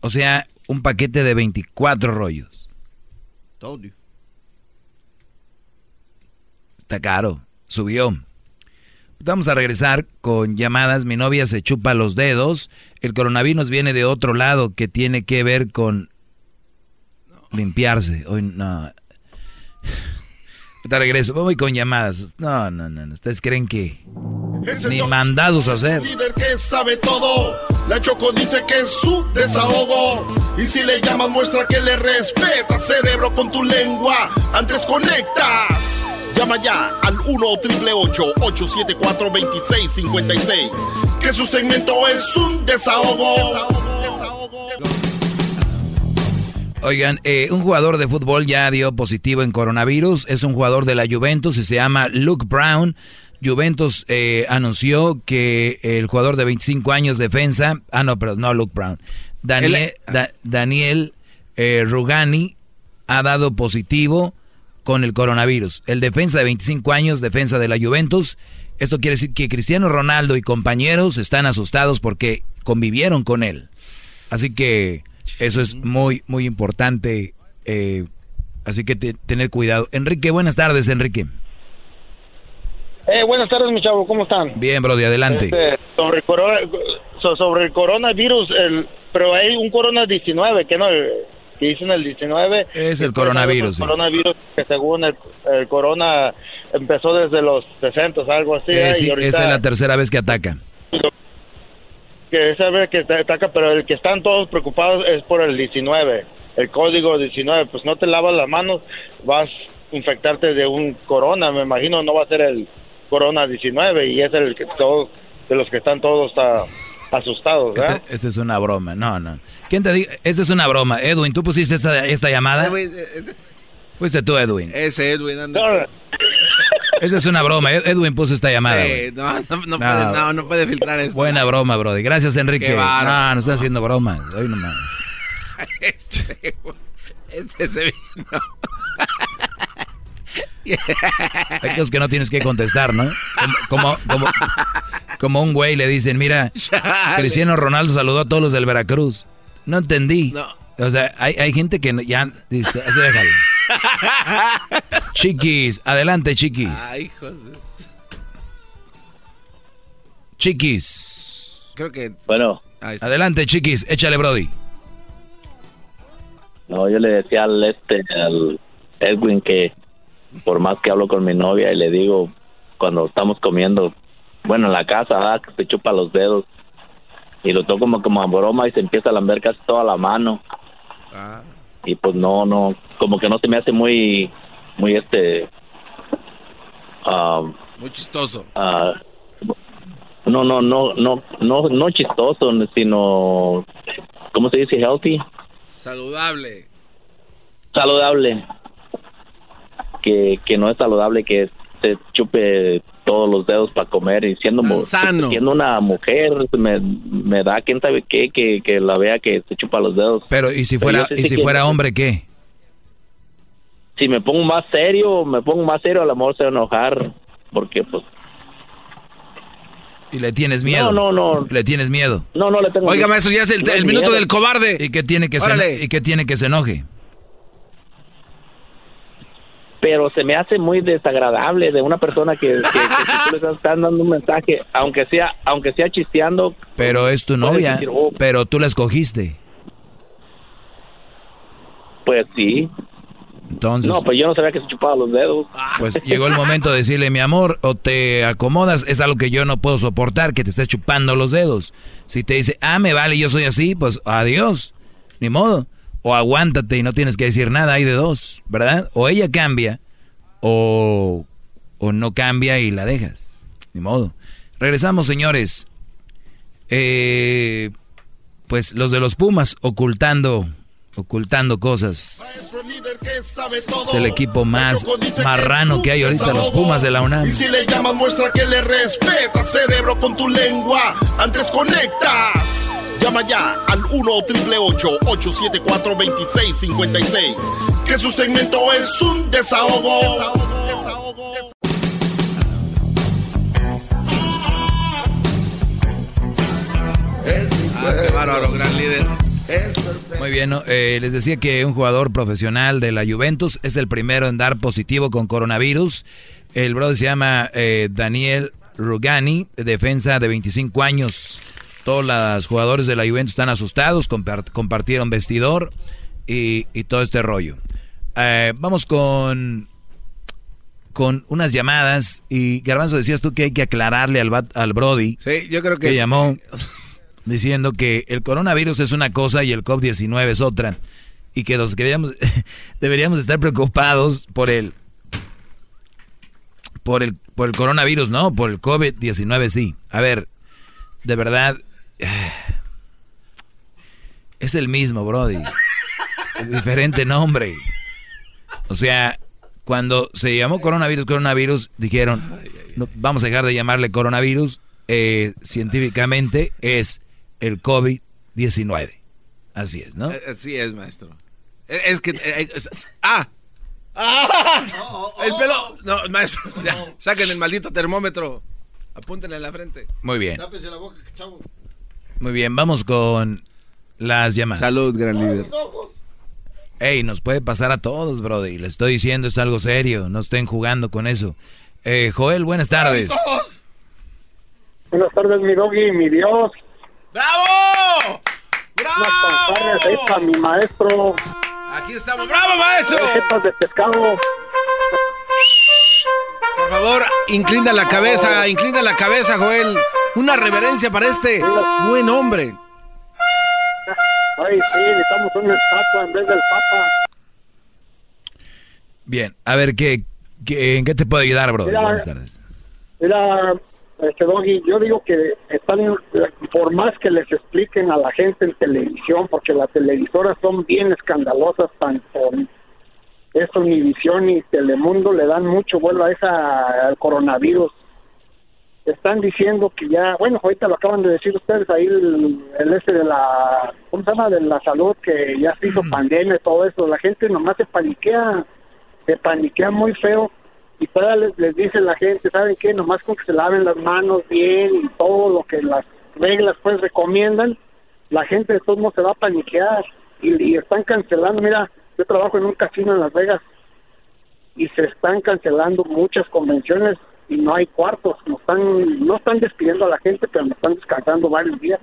O sea, un paquete de 24 rollos. Told you. Está caro. Subió. Vamos a regresar con llamadas. Mi novia se chupa los dedos. El coronavirus viene de otro lado que tiene que ver con limpiarse. Hoy no. Te regreso. Voy con llamadas. No, no, no. Ustedes creen que Es ni mandados a hacer. líder que sabe todo. La Choco dice que es su desahogo. Y si le llamas, muestra que le respeta, cerebro, con tu lengua. Antes conectas. Llama ya al 1-888-874-2656. Que su segmento es un desahogo. Oigan, eh, un jugador de fútbol ya dio positivo en coronavirus. Es un jugador de la Juventus y se llama Luke Brown. Juventus eh, anunció que el jugador de 25 años defensa, ah no, pero no Luke Brown, Daniel, Da- Daniel eh, Rugani ha dado positivo con el coronavirus. El defensa de 25 años, defensa de la Juventus. Esto quiere decir que Cristiano Ronaldo y compañeros están asustados porque convivieron con él. Así que eso es muy, muy importante. eh, así que te- tener cuidado. Enrique, buenas tardes, Enrique. Eh, buenas tardes, mi chavo, ¿cómo están? Bien, Brody, adelante. Este, sobre, el corona- so- sobre el coronavirus, el, pero hay un corona 19, que no, El- que dicen el 19. Es el coronavirus, sí. El coronavirus que según el, el corona empezó desde los 60, algo así. Eh, ¿eh? sí, y ahorita esta es la tercera vez que ataca. Que esa vez que te ataca, pero el que están todos preocupados es por el 19, el código 19. Pues no te lavas las manos, vas a infectarte de un corona, me imagino, no va a ser el corona 19 y es el que todos, de los que están todos ah, asustados, ¿verdad? Este, esta es una broma. No, no. ¿Quién te dijo? Esta es una broma. Edwin, ¿tú pusiste esta, esta llamada? Fuiste tú, Edwin. Ese Edwin anda. Esta es una broma. Ed- Edwin puso esta llamada. Sí, no, no, puede, no, no puede filtrar esto. Buena broma, Brody. Gracias, Enrique. No, no están haciendo bromas. Hoy nomás. Este, este se vino. Hay cosas que no tienes que contestar, ¿no? Como, como, como, como un güey le dicen, mira, Chale. Cristiano Ronaldo saludó a todos los del Veracruz. No entendí. No. O sea, hay, hay gente que no- ya... Así déjalo. Chiquis, adelante, chiquis. Ay, hijos de- Chiquis. Creo que. Bueno, Adelante, chiquis. Échale, Brody. no, yo le decía al este, al Edwin que por más que hablo con mi novia y le digo cuando estamos comiendo, bueno, en la casa, ¿verdad? que se chupa los dedos y lo toco como, como a broma y se empieza a lamber casi toda la mano Ah. Y pues no, no, como que no se me hace muy, muy este, ah, Muy chistoso. ah, no, no, no, no, no, no chistoso, sino, ¿cómo se dice? Healthy. Saludable. saludable que, que no es saludable que se chupe todos los dedos para comer y siendo mu- sano. siendo una mujer me, me da quién sabe qué que, que la vea que se chupa los dedos Pero, ¿y si fuera, y si que- fuera hombre, qué? si me pongo más serio, me pongo más serio, a lo mejor se va a enojar, porque pues... Y le tienes miedo. No, no, no. Le tienes miedo. No, no le tengo Oiga, miedo. maestro, ya es el, minuto miedo. del cobarde. ¿Y qué tiene que, se, Órale. ¿y qué tiene que se enoje? Pero se me hace muy desagradable de una persona que, que, tú le estás dando un mensaje, aunque sea, aunque sea chisteando, Pero es tu novia. decir, oh. Pero tú la escogiste. pues sí. Entonces, No, pues yo no sabía que se chupaba los dedos. pues llegó el momento de decirle, mi amor, o te acomodas, es algo que yo no puedo soportar, que te estés chupando los dedos. Si te dice, ah, me vale, yo soy así, pues adiós, ni modo. O aguántate y no tienes que decir nada, hay de dos, ¿verdad? O ella cambia, o, o no cambia y la dejas, ni modo. Regresamos, señores. Eh, pues los de los Pumas ocultando, ocultando cosas. Es el equipo más marrano que hay ahorita, los Pumas de la UNAM. Y si le llamas, muestra que le respeta, cerebro, con tu lengua. Antes conectas. Llama ya al 1-888-874-2656. Que su segmento es un desahogo. Ah, qué bárbaro, gran líder. Muy bien, ¿no? Eh, les decía que un jugador profesional de la Juventus es el primero en dar positivo con coronavirus. El brother se llama eh, Daniel Rugani, defensa de 25 años. Todos los jugadores de la Juventus están asustados, compart- compartieron vestidor y, y todo este rollo. Eh, vamos con, con unas llamadas y Garbanzo decías tú que hay que aclararle al, al Brody Sí, yo creo que... que es- llamó diciendo que el coronavirus es una cosa y el COVID-19 es otra. Y que los que deberíamos, deberíamos estar preocupados por el, por el, por el coronavirus, no, por el COVID-19 sí. A ver, de verdad, es el mismo, Brody. Diferente nombre. O sea, cuando se llamó coronavirus, coronavirus, dijeron, "No, vamos a dejar de llamarle coronavirus, eh, científicamente es el COVID-19. Así es, ¿no? Eh, Así es, maestro. Eh, Es que... eh, es- ¡Ah! El pelo... No, maestro, ya, saquen el maldito termómetro. Apúntenle en la frente. Muy bien. Tápese la boca, chavo. Muy bien, vamos con las llamadas. Salud, gran líder. Ey, nos puede pasar a todos, Brody. Le estoy diciendo, es algo serio. No estén jugando con eso. Eh, Joel, buenas tardes. Buenas tardes, mi doggy, mi Dios. ¡Bravo! Unas fanfarrias ahí para mi maestro. Aquí estamos. ¡Bravo, maestro! De pescado. Por favor, inclina la cabeza, inclina la cabeza, Joel. Una reverencia para este buen hombre. Ay, sí, necesitamos una estatua en vez del Papa. Bien, a ver, ¿qué, qué, en qué te puedo ayudar, Brody? Mira, Buenas tardes. Mira, este Doggy, yo digo que están, por más que les expliquen a la gente en televisión, porque las televisoras son bien escandalosas, tanto esto Univisión y Telemundo le dan mucho vuelo a esa al coronavirus. Están diciendo que ya, bueno, ahorita lo acaban de decir ustedes ahí el, el este de la, ¿cómo se llama? De la salud, que ya se hizo pandemia y todo eso. La gente nomás se paniquea, se paniquea muy feo y todavía les, les dice la gente, ¿saben qué? Nomás con que se laven las manos bien y todo lo que las reglas pues recomiendan, la gente de todos modos se va a paniquear y, y están cancelando, mira, yo trabajo en un casino en Las Vegas y se están cancelando muchas convenciones y no hay cuartos, no están, no están despidiendo a la gente, pero nos están descansando varios días.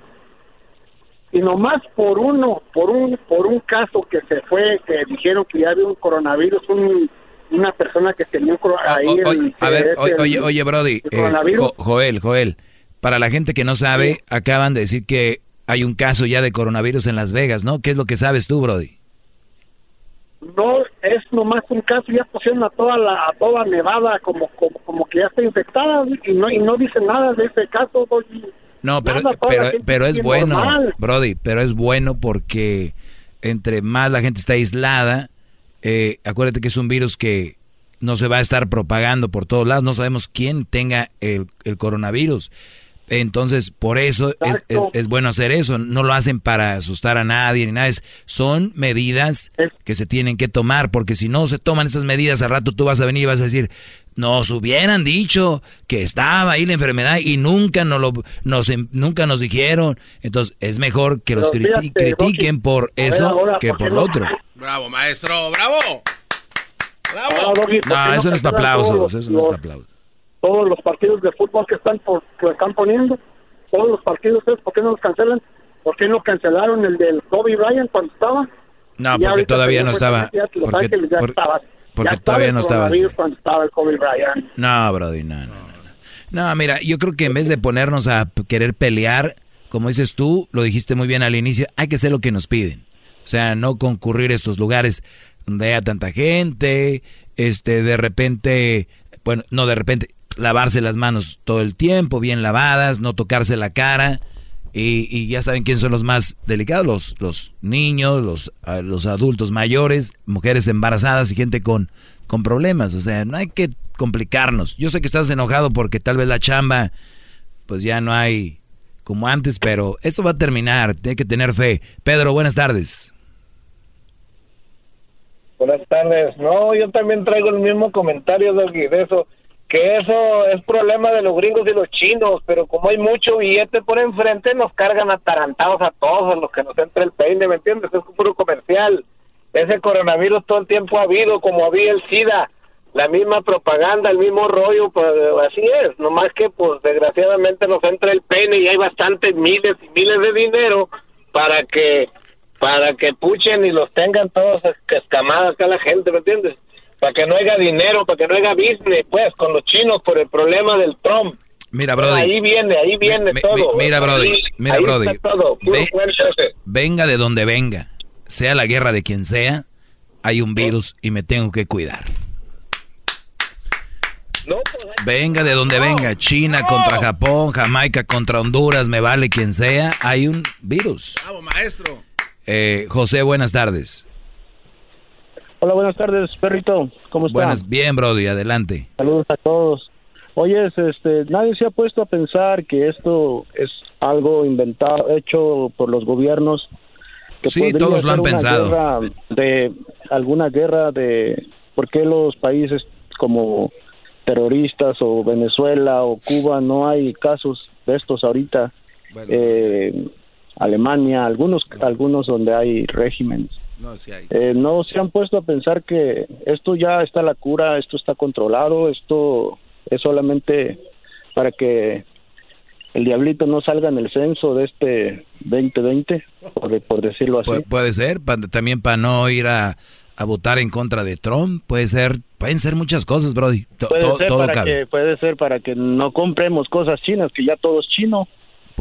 Y nomás por uno, por un, por un caso que se fue, que dijeron que ya había un coronavirus, un, una persona que tenía un coro- ahí O- el- oye, a que ver, oye, el- oye, oye, Brody. el eh. Jo- Joel, Joel. Para la gente que no sabe, acaban de decir que hay un caso ya de coronavirus en Las Vegas, ¿no? ¿Qué es lo que sabes tú, Brody? No es nomás un caso ya pusieron a toda la a toda Nevada como como, como que ya está infectada y no y no dice nada de ese caso. No, pero, Nada, pero, pero es bueno, normal. Brody, pero es bueno porque entre más la gente está aislada, eh, acuérdate que es un virus que no se va a estar propagando por todos lados, no sabemos quién tenga el, el coronavirus. Entonces, por eso es, es, es, bueno hacer eso. No lo hacen para asustar a nadie ni nada. Es, son medidas que se tienen que tomar, porque si no se toman esas medidas, al rato tú vas a venir y vas a decir, nos hubieran dicho que estaba ahí la enfermedad y nunca nos, lo, nos, nunca nos dijeron. Entonces, es mejor que los Pero criti- fíjate, critiquen por ver eso ahora, que ¿por lo otro. Bravo, maestro, bravo. Bravo. Ahora, Doggy, ¿por qué No, eso no es para aplausos, eso no es para aplausos. Todos los partidos de fútbol que están por, que están poniendo, todos los partidos, ¿sabes ¿por qué no los cancelan? ¿Por qué no cancelaron el del Kobe Bryant cuando estaba? No, Y porque todavía no estaba. Porque, Ángeles ya por- porque ya todavía no estaba así. coronavirus cuando estaba el Kobe Bryant. No, Brody, no, no, no. No, mira, yo creo que en vez de ponernos a querer pelear, como dices tú, lo dijiste muy bien al inicio, hay que hacer lo que nos piden. O sea, no concurrir a estos lugares donde haya tanta gente, este, de repente, bueno, no de repente, lavarse las manos todo el tiempo, bien lavadas, no tocarse la cara. Y, y ya saben quiénes son los más delicados, los, los niños, los, ah, los adultos mayores, mujeres embarazadas y gente con, con problemas. O sea, no hay que complicarnos. Yo sé que estás enojado porque tal vez la chamba, pues ya no hay como antes, pero esto va a terminar, tiene que tener fe. Pedro, buenas tardes. Buenas tardes. No, yo también traigo el mismo comentario de eso, que eso es problema de los gringos y los chinos, pero como hay mucho billete por enfrente, nos cargan atarantados a todos, a los que nos entra el peine, ¿me entiendes? Es puro comercial. Ese coronavirus todo el tiempo ha habido, como había el SIDA, la misma propaganda, el mismo rollo, pues así es, nomás que pues desgraciadamente nos entra el peine y hay bastantes miles y miles de dinero para que para que puchen y los tengan todos escamadas acá la gente, ¿me entiendes? Para que no haya dinero, para que no haya business, pues, con los chinos por el problema del Trump. Mira, Brody. Ahí viene, ahí viene mi- todo. mi- mira, Brody, Ahí- mira, ahí Brody. está todo, Ve-. Venga de donde venga, sea la guerra de quien sea, hay un virus y me tengo que cuidar. Venga de donde venga, China contra Japón, Jamaica contra Honduras, me vale quien sea, hay un virus. Bravo, maestro. Eh, José, buenas tardes. Hola, buenas tardes, perrito. ¿Cómo está? Buenas, bien, Brody, adelante. Saludos a todos. Oye, este, nadie se ha puesto a pensar que esto es algo inventado, hecho por los gobiernos. Que Sí, todos lo han pensado. de alguna guerra de por qué los países como terroristas o Venezuela o Cuba no hay casos de estos ahorita. Eh, Alemania, algunos algunos donde hay regímenes. No, sí hay. Eh, no se han puesto a pensar que esto ya está la cura, esto está controlado, esto es solamente para que el diablito no salga en el censo de este 2020, por, por decirlo así. Pu- puede ser, pa- también para no ir a, a votar en contra de Trump, puede ser, pueden ser muchas cosas, Brody. To- Puede to- ser, todo para cabe. que, puede ser para que no compremos cosas chinas, que ya todo es chino.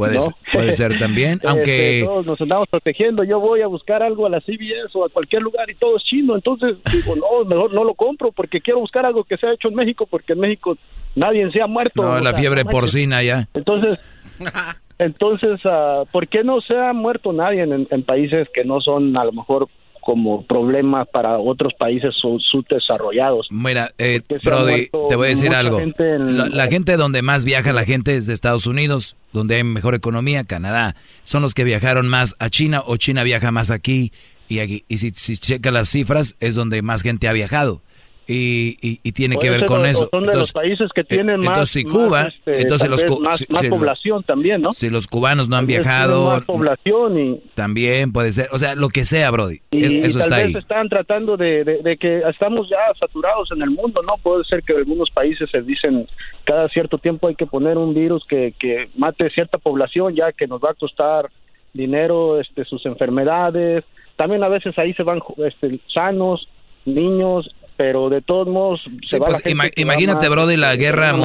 Puede, ¿no? ser, puede ser también, Este, aunque... todos nos andamos protegiendo. Yo voy a buscar algo a la CBS o a cualquier lugar y todo es chino. Entonces digo, no, mejor no lo compro porque quiero buscar algo que sea hecho en México porque en México nadie se ha muerto. No, la sea, fiebre porcina ya. Entonces, entonces, ah, ¿por qué no se ha muerto nadie en, en países que no son a lo mejor como problema para otros países su- subdesarrollados? Mira, eh, Brody, te voy a decir algo. gente en- La, la gente donde más viaja la gente es de Estados Unidos, donde hay mejor economía, Canadá. Son los que viajaron más a China o China viaja más aquí. Y, aquí, y si, si checa las cifras, es donde más gente ha viajado. Y, y- y tiene que Puede ver ser, con eso. Son de los países que tienen más, entonces, si más, Cuba, este, entonces los más, si- más si población también, ¿no? Si los cubanos no han viajado, más población y también puede ser. O sea, lo que sea, Brody. Y, Es- y eso tal está vez ahí. están tratando de, de- de que estamos ya saturados en el mundo, ¿no? Puede ser que algunos países se dicen cada cierto tiempo hay que poner un virus que, que mate cierta población ya que nos va a costar dinero, este, sus enfermedades. También a veces ahí se van este, sanos, niños, pero de todos modos se Sí, va pues, ima- va imagínate, más, Brody, la de guerra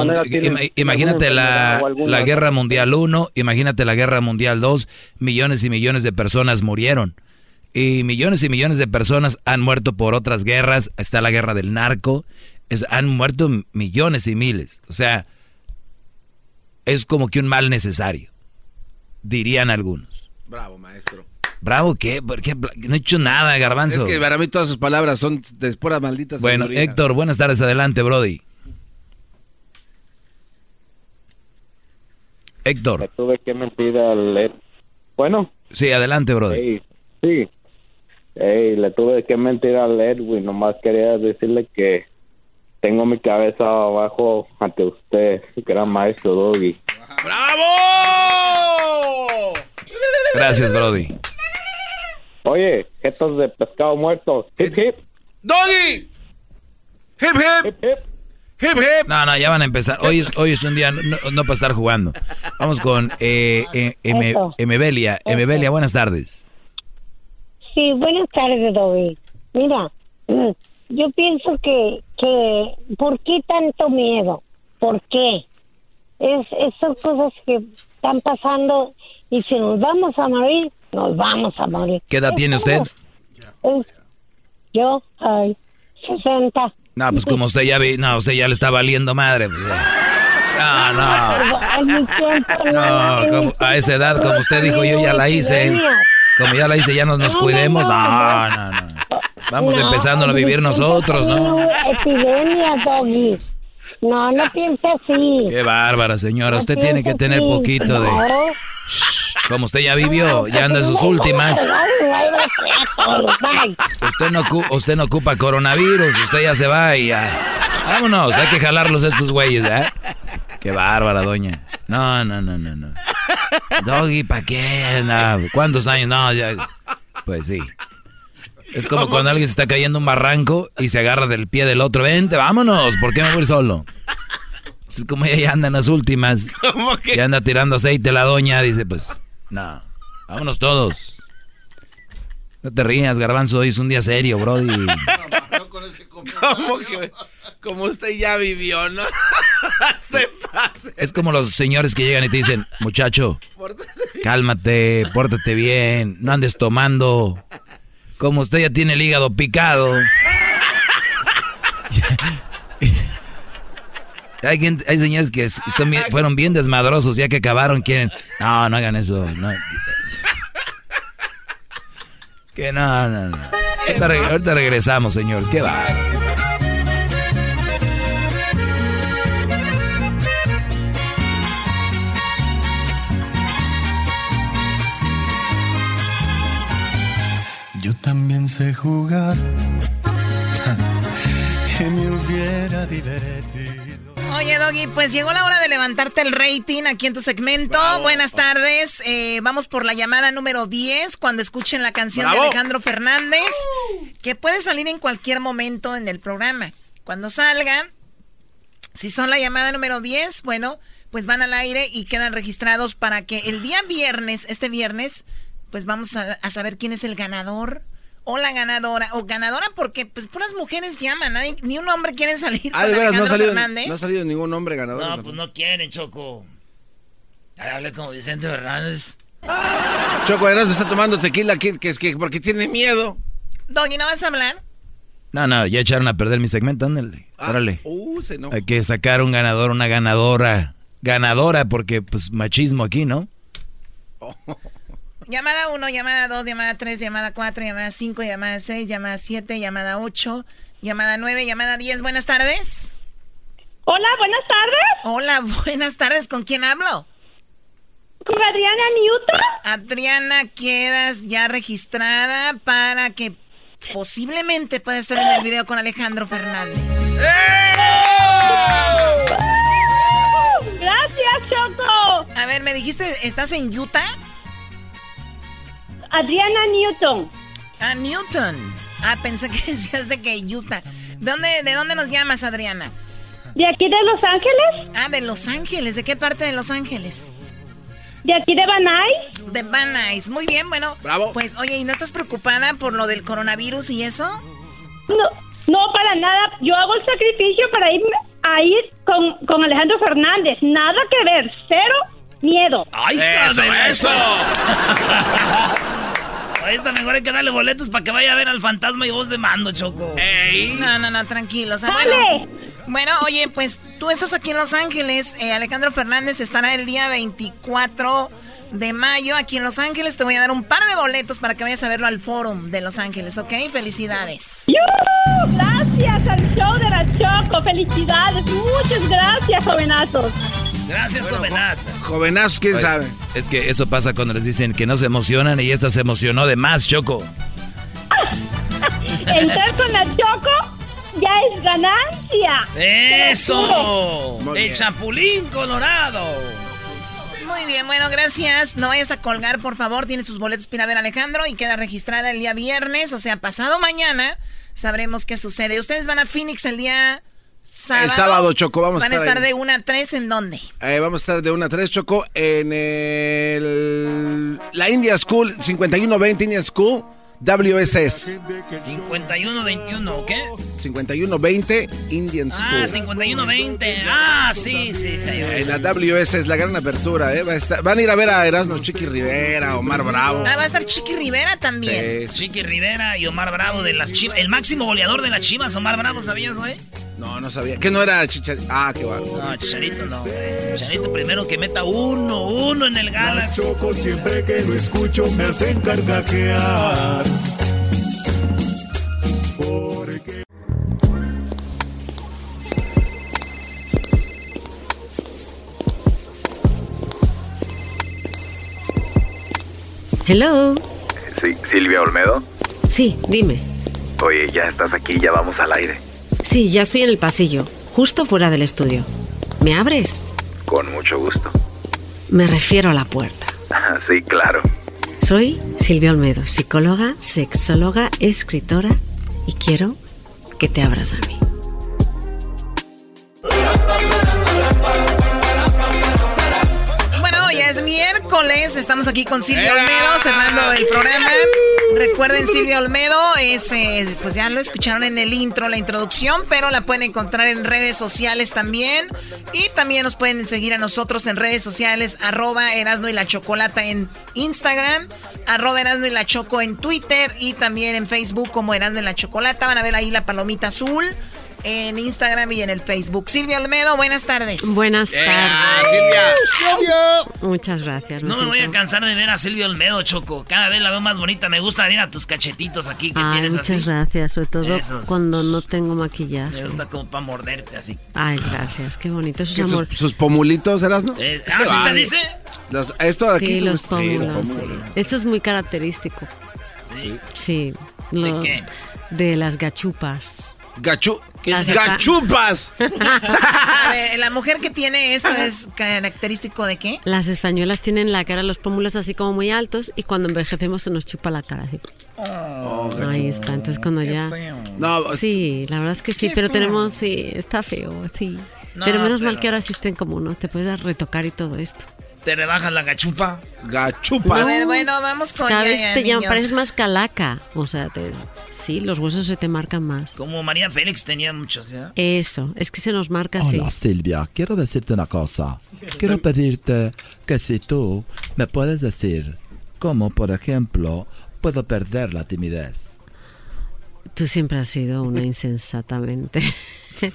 Imagínate la, la guerra mundial 1, imagínate la guerra mundial 2, millones y millones de personas murieron. Y millones y millones de personas han muerto por otras guerras. Está la guerra del narco. Es- han muerto millones y miles. O sea, es como que un mal necesario, dirían algunos. Bravo, maestro. Bravo, ¿qué? ¿Por qué? No he hecho nada, garbanzo. Es que para mí todas sus palabras son de puras malditas. Bueno, sabiduría. Héctor, buenas tardes, adelante, Brody. Héctor. Le tuve que mentir al... Bueno. Sí, adelante. Ey, sí. Ey, le tuve que mentir al Edwin. Nomás quería decirle que tengo mi cabeza abajo ante usted, gran maestro Doggy. ¡Bravo! Gracias, Brody. Oye, jetos de pescado muerto. Hip, hip. ¡Doggy! ¡Hip, hip! hip. ¡Hip, hip! No, no, ya van a empezar. Hoy es, hoy es un día no, no para estar jugando. Vamos con eh, eh, M-. Emebelia. Emebelia, buenas tardes. Sí, buenas tardes, Dobby. Mira, mm, yo pienso que, que, ¿por qué tanto miedo? ¿Por qué? Es, es- son cosas que están pasando y si nos vamos a morir, nos vamos a morir. ¿Qué edad tiene usted? Yo, ay, 60. No, pues como usted ya vi, no, usted ya le está valiendo madre. pues. No, no. No, a esa edad, como usted dijo, yo ya la hice. Como ya la hice, ya no nos No, cuidemos. no, No, no. Vamos empezando a vivir nosotros, ¿no? Epidemia, Doggy. No, no piensa así. Qué bárbara, señora. Usted tiene que tener poquito de... Como usted ya vivió, ya anda en sus últimas. Usted no, usted no ocupa coronavirus, usted ya se va y ya. Vámonos, hay que jalarlos a estos güeyes, ¿eh? Qué bárbara, doña. No, no, no, no, no. Doggy, ¿para qué? No, ¿Cuántos años? No, ya. Pues sí. Es como cuando alguien se está cayendo un barranco y se agarra del pie del otro. Vente, vámonos, ¿por qué me voy solo? Es como ella ya anda en las últimas. ¿Cómo que? Ya anda tirando aceite la doña, dice, pues, no, vámonos todos. No te rías, garbanzo, hoy es un día serio, brody. ¿Cómo que? Como usted ya vivió, ¿no? Se pase. Es como los señores que llegan y te dicen, muchacho, cálmate, pórtate bien, no andes tomando. Como usted ya tiene el hígado picado. Hay, señores que fueron bien desmadrosos, ya que acabaron, quieren. No, no hagan eso. No. Que no, no, no. Ahorita, re- ahorita regresamos, señores. ¿Qué va? Yo también sé jugar. Y me hubiera divertido. Oye, Doggy, pues llegó la hora de levantarte el rating aquí en tu segmento. Buenas tardes. Eh, vamos por la llamada número 10 cuando escuchen la canción Bravo. de Alejandro Fernández, que puede salir en cualquier momento en el programa. Cuando salga, si son la llamada número 10, bueno, pues van al aire y quedan registrados para que el día viernes, este viernes, pues vamos a, a saber quién es el ganador. O la ganadora, o ganadora porque pues puras mujeres llaman, nadie- ni un hombre quiere salir Ah, de veras, no ha, salido, no ha salido ningún hombre ganador. No, pues no quieren, Choco. Hable como Vicente Fernández. Choco Erasmo está tomando tequila que, que es que porque tiene miedo. Doggy, ¿no vas a hablar? No, no, ya echaron a perder mi segmento, ándale. Órale. Uh, se no. Hay que sacar un ganador, una ganadora. Ganadora, porque pues machismo aquí, ¿no? Llamada 1, llamada 2, llamada 3, llamada 4, llamada 5, llamada 6, llamada 7, llamada 8, llamada 9, llamada 10. Buenas tardes. Hola, buenas tardes. Hola, buenas tardes. ¿Con quién hablo? Con Adriana Newton. Adriana, quedas ya registrada para que posiblemente pueda estar en el video con Alejandro Fernández. Gracias, Choco. A ver, me dijiste, ¿estás en Utah? Adriana Newton. Ah, Newton. Ah, pensé que decías de que Utah. ¿Dónde, ¿De dónde nos llamas, Adriana? ¿De aquí de Los Ángeles? Ah, de Los Ángeles. ¿De qué parte de Los Ángeles? ¿De aquí de Van Nuys? De Van Nuys. Muy bien, bueno. Bravo. Pues, oye, ¿y no estás preocupada por lo del coronavirus y eso? No, no, para nada. Yo hago el sacrificio para irme a ir con, con Alejandro Fernández. Nada que ver. Cero miedo. ¡Ay, Eso, eso. A esta mejor hay que darle boletos para que vaya a ver al fantasma y voz de mando, Choco. No, no, no, tranquilos. ¡Sale! bueno, bueno, oye, pues tú estás aquí en Los Ángeles. eh, Alejandro Fernández estará el día 24 de mayo aquí en Los Ángeles. Te voy a dar un par de boletos para que vayas a verlo al Forum de Los Ángeles, ¿ok? Felicidades. ¡Yu! Gracias al show de la Choco. Felicidades. Muchas gracias, jovenazos. Gracias, jovenazo. Jovenazos, quién Oye, sabe. Es que eso pasa cuando les dicen que no se emocionan y esta se emocionó de más, Choco. Entrar con la Choco ya es ganancia. ¡Eso! ¡El chapulín colorado! Muy bien, bueno, gracias. No vayas a colgar, por favor. Tiene sus boletos a Alejandro y queda registrada el día viernes, o sea, pasado mañana. Sabremos qué sucede. Ustedes van a Phoenix el día sábado. El sábado, Choco, vamos a Van a estar estar ahí. de 1 a 3 en dónde? Eh, vamos a estar de 1 a 3, Choco, en el, la India School, 5120 India School, WSS. 51-21, ¿o ¿qué? 5120 Indian School. Ah, 51-20. Ah, sí, sí, sí. En la WSS, la gran apertura, ¿eh? Va a estar- van a ir a ver a Erasmo Chiqui Rivera, Omar Bravo. Ah, va a estar Chiqui Rivera también. Chiqui Rivera y Omar Bravo de las Chivas. El máximo goleador de las Chivas, Omar Bravo, ¿sabías, güey? No, no sabía. Que no era Chicharito. Ah, qué bárbaro. No, Chicharito no, güey. Chicharito primero que meta uno, uno en el Galaxy. Choco siempre que lo escucho me hacen carcajear. Hello. Sí, Silvia Olmedo. Sí, dime. Oye, ya estás aquí, ya vamos al aire. Sí, ya estoy en el pasillo, justo fuera del estudio. ¿Me abres? Con mucho gusto. Me refiero a la puerta. Sí, claro. Soy Silvia Olmedo, psicóloga, sexóloga, escritora y quiero que te abras a mí. Miércoles, estamos aquí con Silvia Olmedo cerrando el programa. Recuerden, Silvia Olmedo es, eh, pues ya lo escucharon en el intro, la introducción, pero la pueden encontrar en redes sociales también. Y también nos pueden seguir a nosotros en redes sociales, arroba Erasno y la Chocolata en Instagram, arroba Erasno y la Choco en Twitter y también en Facebook como Erasno y la Chocolata. Van a ver ahí la palomita azul en Instagram y en el Facebook. Silvia Olmedo, buenas tardes. Buenas tardes. Silvia. Muchas gracias. No me voy a cansar de ver a Silvia Olmedo, Choco. Cada vez la veo más bonita. Me gusta ir a tus cachetitos aquí que Ay, tienes muchas así. gracias, sobre todo Esos. cuando no tengo maquillaje. Me gusta como para morderte así. Ay, gracias, qué bonito. Eso ¿Qué, es sus, amor. sus pomulitos, Erasmo? Eh, ah, ¿sí se dice? Los- esto de aquí. Sí, ¿te los pómulos. sí. Eso es muy característico. Sí. Sí. ¿De qué? De las gachupas. Gachu... Las ¡Gachupas! A ver, la mujer que tiene esto es característico de qué? Las españolas tienen la cara, los pómulos así como muy altos y cuando envejecemos se nos chupa la cara así. Ahí está, entonces cuando ya... No, Sí, la verdad es que sí, Qué pero feo. tenemos, sí, está feo, sí. No, pero menos mal que ahora existen como no, te puedes retocar y todo esto. ¿Te rebajas la gachupa? Gachupa. A ver, bueno, vamos con Cada ya, vez ya, te llaman, niños. pareces más calaca, o sea, te- sí, los huesos se te marcan más. Como María Félix tenía muchos, ¿ya? Eso, es que se nos marca así. Hola Silvia, quiero decirte una cosa. Quiero pedirte que si tú me puedes decir cómo, por ejemplo, puedo perder la timidez. Tú siempre has sido una insensatamente.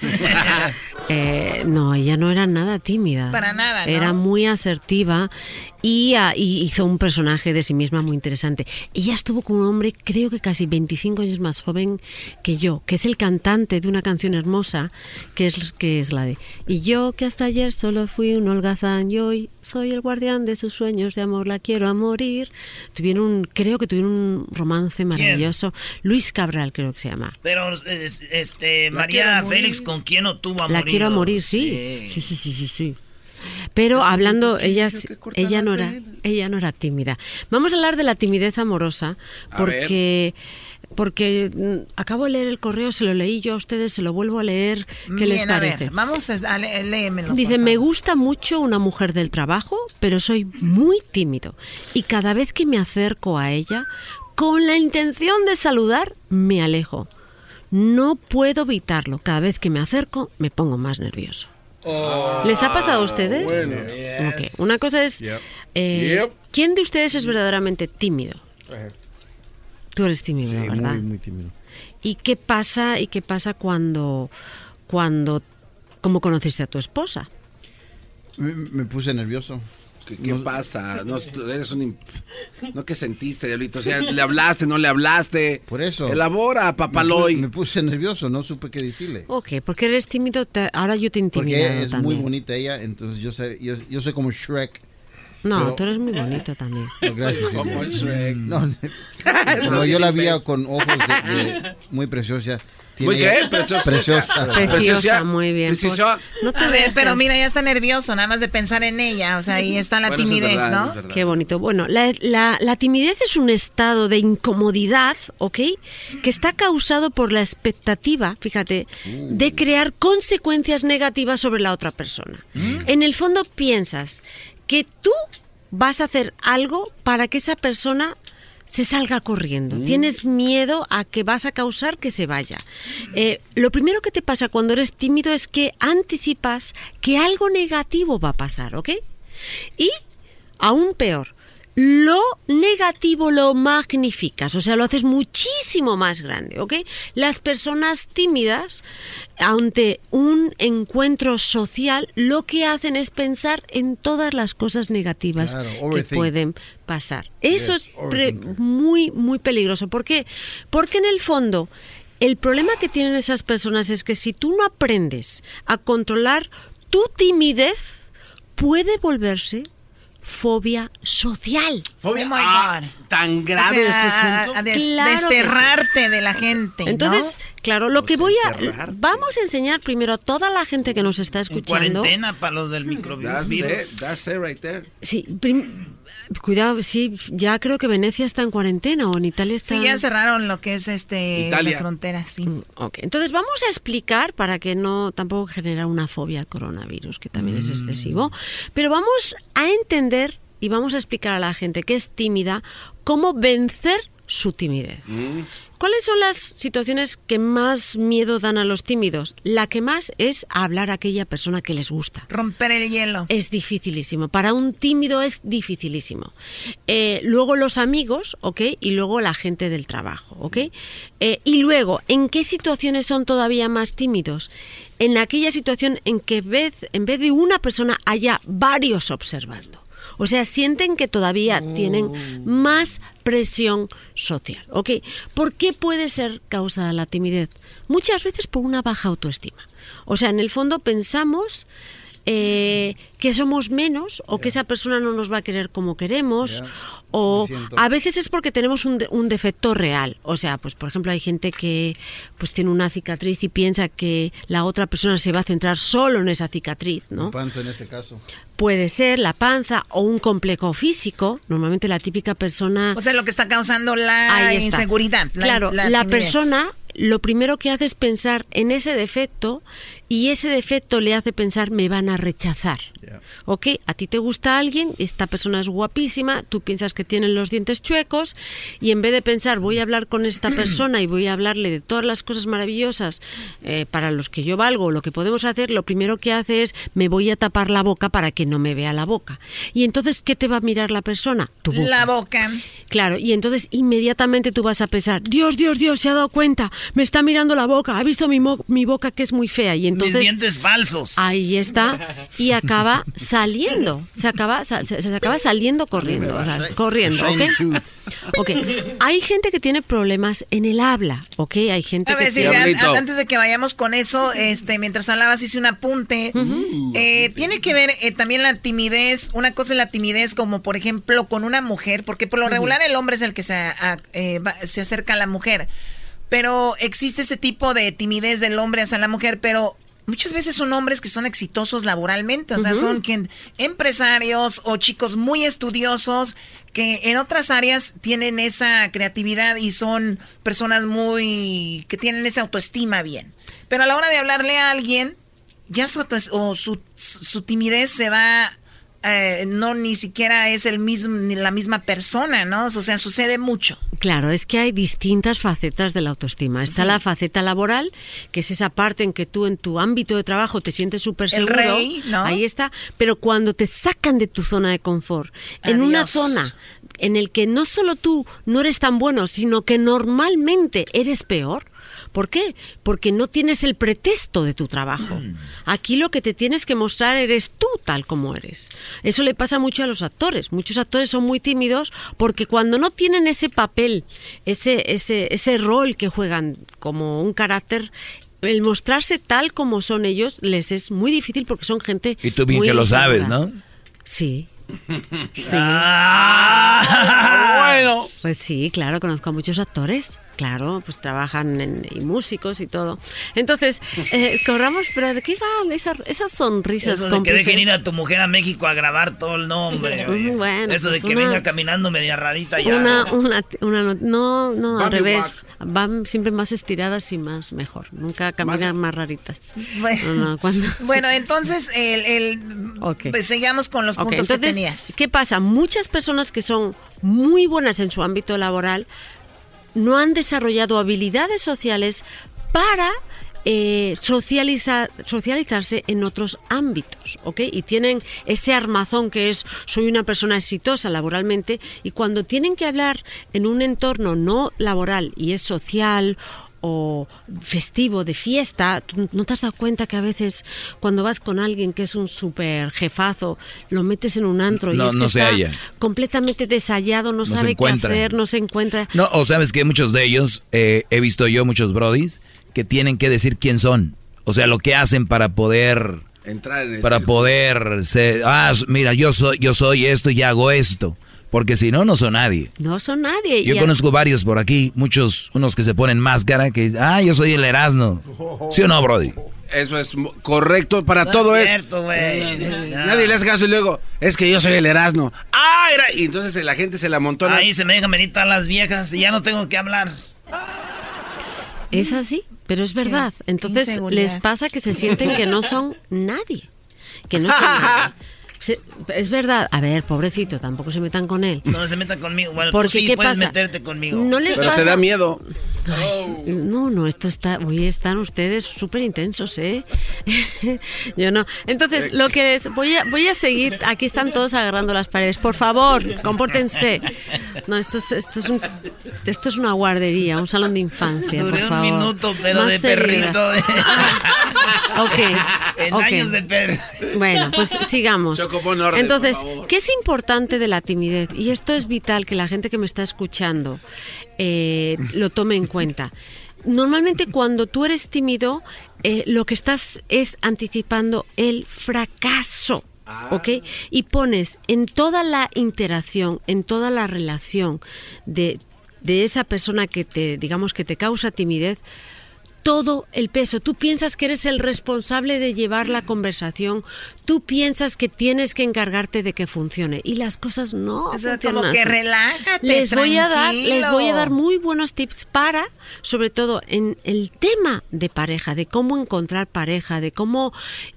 Eh, no, ella no era nada tímida. Para nada, ¿no? Era muy asertiva y, ah, y hizo un personaje de sí misma muy interesante. Ella estuvo con un hombre, creo que casi 25 años más joven que yo, que es el cantante de una canción hermosa, que es, que es la de Y yo que hasta ayer solo fui un holgazán y hoy soy el guardián de sus sueños de amor, la quiero a morir. Tuvieron, un- creo que tuvieron un romance maravilloso. Luis Cabral creo que se llama. Pero, es- este, La María ¿con quién no tuvo a La morir? quiero a morir, sí. Sí, sí, sí, sí, sí. Pero hablando, ella, ella no era, ella no era tímida. Vamos a hablar de la timidez amorosa, porque, porque mm, acabo de leer el correo, se lo leí yo a ustedes, se lo vuelvo a leer. ¿Qué les Bien, a ver, parece? vamos a, a lé- léemelo. Dice, me gusta mucho una mujer del trabajo, pero soy muy tímido. Y cada vez que me acerco a ella, con la intención de saludar, me alejo. No puedo evitarlo. Cada vez que me acerco, me pongo más nervioso. ¿Les ha pasado a ustedes? bueno. Ok, Una cosa es, Yep. eh, Yep. ¿quién de ustedes es verdaderamente tímido? Tú eres tímido, Sí, ¿verdad? muy, muy tímido. ¿Y qué pasa y qué pasa cuando, cuando, cómo conociste a tu esposa? Me, me puse nervioso. ¿Qué, qué pasa? No, eres un... imp- No, ¿qué sentiste, Diablito? O sea, ¿le hablaste, no le hablaste? Por eso. Elabora, papaloy. Me, me puse nervioso, no supe qué decirle. Ok, porque eres tímido, te- ahora yo te intimido Porque es también. muy bonita ella, entonces yo, sé, yo, yo soy como Shrek. No, pero- tú eres muy bonito también. No, gracias. Como. Shrek. No, como yo la vi con ojos de, de- muy preciosa. ¿Muy qué? Preciosa. Preciosa. Preciosa, muy bien. Preciosa. Por- No te A ver, dejes. pero mira, ya está nervioso, nada más de pensar en ella. O sea, ahí está la Bueno, eso es timidez, verdad, ¿no? Qué bonito. Bueno, la, la- la timidez es un estado de incomodidad, ¿ok? Que está causado por la expectativa, fíjate, de crear consecuencias negativas sobre la otra persona. En el fondo piensas que tú vas a hacer algo para que esa persona se salga corriendo. Tienes miedo a que vas a causar que se vaya. Eh, lo primero que te pasa cuando eres tímido es que anticipas que algo negativo va a pasar, ¿ok? Y aún peor, lo negativo lo magnificas, o sea, lo haces muchísimo más grande, ¿ok? Las personas tímidas, ante un encuentro social, lo que hacen es pensar en todas las cosas negativas Claro, que pueden pasar. Eso Yes, es muy, muy peligroso. ¿Por qué? Porque en el fondo, el problema que tienen esas personas es que si tú no aprendes a controlar tu timidez, puede volverse fobia social. Fobia. Oh my Ah, God. tan O grave sea, ese asunto. a des- Claro que sí. desterrarte de la gente. ¿no? Entonces, claro, lo que Pues voy a... encerrarte. Vamos a enseñar primero a toda la gente que nos está En escuchando. cuarentena para los del That's microvirus. it, that's it right there. Sí, cuidado, sí, ya creo que Venecia está en cuarentena o en Italia está... Sí, ya cerraron lo que es este Italia. las fronteras, sí. Mm, Ok, entonces vamos a explicar para que no tampoco genera una fobia al coronavirus, que también es excesivo, pero vamos a entender y vamos a explicar a la gente que es tímida cómo vencer su timidez. ¿Cuáles son las situaciones que más miedo dan a los tímidos? La que más es hablar a aquella persona que les gusta. Romper el hielo. Es dificilísimo. Para un tímido es dificilísimo. Eh, luego los amigos, ¿ok? Y luego la gente del trabajo, ¿ok? Eh, y luego, ¿en qué situaciones son todavía más tímidos? En aquella situación en que vez, en vez de una persona haya varios observando. O sea, sienten que todavía tienen más presión social. ¿Ok? ¿Por qué puede ser causada la timidez? Muchas veces por una baja autoestima. O sea, en el fondo pensamos eh, que somos menos o que esa persona no nos va a querer como queremos o a veces es porque tenemos un, de- un defecto real o sea pues por ejemplo hay gente que pues tiene una cicatriz y piensa que la otra persona se va a centrar solo en esa cicatriz no Panza en este caso. Puede ser la panza o un complejo físico normalmente la típica persona O sea, lo que está causando la inseguridad. la- claro, la, persona lo primero que hace es pensar en ese defecto y ese defecto le hace pensar me van a rechazar. Yeah. ¿Ok? A ti te gusta alguien, esta persona es guapísima, tú piensas que tienen los dientes chuecos y en vez de pensar voy a hablar con esta persona y voy a hablarle de todas las cosas maravillosas eh, para los que yo valgo, lo que podemos hacer, lo primero que hace es me voy a tapar la boca para que no me vea la boca. Y entonces, ¿qué te va a mirar la persona? Tu boca. La boca. Claro, y entonces inmediatamente tú vas a pensar, Dios, Dios, Dios, se ha dado cuenta, me está mirando la boca, ha visto mi, mo- mi boca que es muy fea. Y Mis entonces dientes falsos. ahí está, y acaba saliendo, se acaba, se, se acaba saliendo corriendo, o sea, corriendo, ¿ok? Ok, hay gente que tiene problemas en el habla, ¿ok? Hay gente A ver, que tiene... Antes de que vayamos con eso, este, mientras hablabas hice un apunte. Eh, tiene que ver eh, también la timidez. Una cosa es la timidez, como por ejemplo con una mujer, porque por lo regular el hombre es el que se, a- eh, va- se acerca a la mujer. Pero existe ese tipo de timidez del hombre hacia la mujer, pero muchas veces son hombres que son exitosos laboralmente, o sea, son quien, empresarios o chicos muy estudiosos que en otras áreas tienen esa creatividad y son personas muy que tienen esa autoestima bien. Pero a la hora de hablarle a alguien, ya su, o su, su timidez se va eh, no ni siquiera es el mismo ni la misma persona, ¿no? O sea, sucede mucho. Claro, es que hay distintas facetas de la autoestima. Está Sí. la faceta laboral, que es esa parte en que tú en tu ámbito de trabajo te sientes súper El seguro. rey, ¿no? Ahí está. Pero cuando te sacan de tu zona de confort, en una zona en el que no solo tú no eres tan bueno, sino que normalmente eres peor, ¿Por qué? Porque no tienes el pretexto de tu trabajo. Aquí lo que te tienes que mostrar eres tú tal como eres. Eso le pasa mucho a los actores. Muchos actores son muy tímidos porque cuando no tienen ese papel, ese, ese, ese rol que juegan como un carácter, el mostrarse tal como son ellos les es muy difícil porque son gente. Y tú bien muy que lo sabes. ¿no? Sí. Sí. Ah, bueno. Pues sí, claro, conozco a muchos actores. Claro, pues trabajan en, y músicos y todo. Entonces, eh, corramos, pero ¿de qué van esas, esas sonrisas Eso de que dejen ir a tu mujer a México a grabar todo el nombre. bueno, Eso de pues que una- venga caminando media radita ya. Una, una, una no- no, no, al Bambi revés. Van siempre más estiradas y más mejor. Nunca caminan más, raritas. Bueno. No, no, Bueno, entonces, el, el- Ok. pues, seguimos con los Ok, puntos que entonces, tenías. ¿qué pasa? Muchas personas que son muy buenas en su ámbito laboral no han desarrollado habilidades sociales para eh, socializa- socializarse en otros ámbitos, ¿ok? Y tienen ese armazón que es soy una persona exitosa laboralmente y cuando tienen que hablar en un entorno no laboral y es social o festivo, de fiesta, ¿tú ¿no te has dado cuenta que a veces cuando vas con alguien que es un súper jefazo, lo metes en un antro y No- es que no se está halla. completamente desayado, no, sabe qué hacer, no se encuentra? No, o sabes que muchos de ellos, eh, he visto yo muchos brodis, que tienen que decir quién son. O sea, lo que hacen para poder... Entrar en el Para poder ser... Ah, mira, yo soy, yo soy esto y hago esto. Porque si no, no son nadie. No son nadie. Yo Y a- conozco varios por aquí, muchos, unos que se ponen máscara, que dicen, ah, yo soy el Erasmo. ¿Sí o no, Brody? Eso es correcto para No todo es es. cierto, güey. No. Nadie le hace caso y luego, es que yo soy el Erasmo. Ah, era. Y entonces la gente se la amontona. Ahí se me dejan venir todas las viejas y ya no tengo que hablar. Es así, pero es verdad. Entonces les pasa que se sienten que no son nadie. Que no son nadie. Es verdad. A ver, pobrecito, tampoco se metan con él. No se metan conmigo. Bueno, Porque, tú sí ¿qué puedes pasa? meterte conmigo. No les Pero te pasa- da miedo. Ay, no, no, esto está, hoy están ustedes súper intensos, ¿eh? Yo no. Entonces, lo que es, voy a, voy a seguir, aquí están todos agarrando las paredes, por favor, compórtense. No, esto es, esto es, un- esto es una guardería, un salón de infancia, Duré por un favor. minuto, pero Más de seriedad. perrito. Ok, En años de per... Bueno, pues sigamos. Entonces, por favor. ¿qué es importante de la timidez? Y esto es vital que la gente que me está escuchando eh, lo tome en cuenta. Normalmente cuando tú eres tímido, eh, lo que estás es anticipando el fracaso. ¿Ok? Y pones en toda la interacción, en toda la relación de, de esa persona que te, digamos, que te causa timidez, todo el peso. Tú piensas que eres el responsable de llevar la conversación. Tú piensas que tienes que encargarte de que funcione. Y las cosas no. O sea, funcionan como que relájate, Les voy a dar, les voy a dar muy buenos tips para, sobre todo en el tema de pareja, de cómo encontrar pareja, de cómo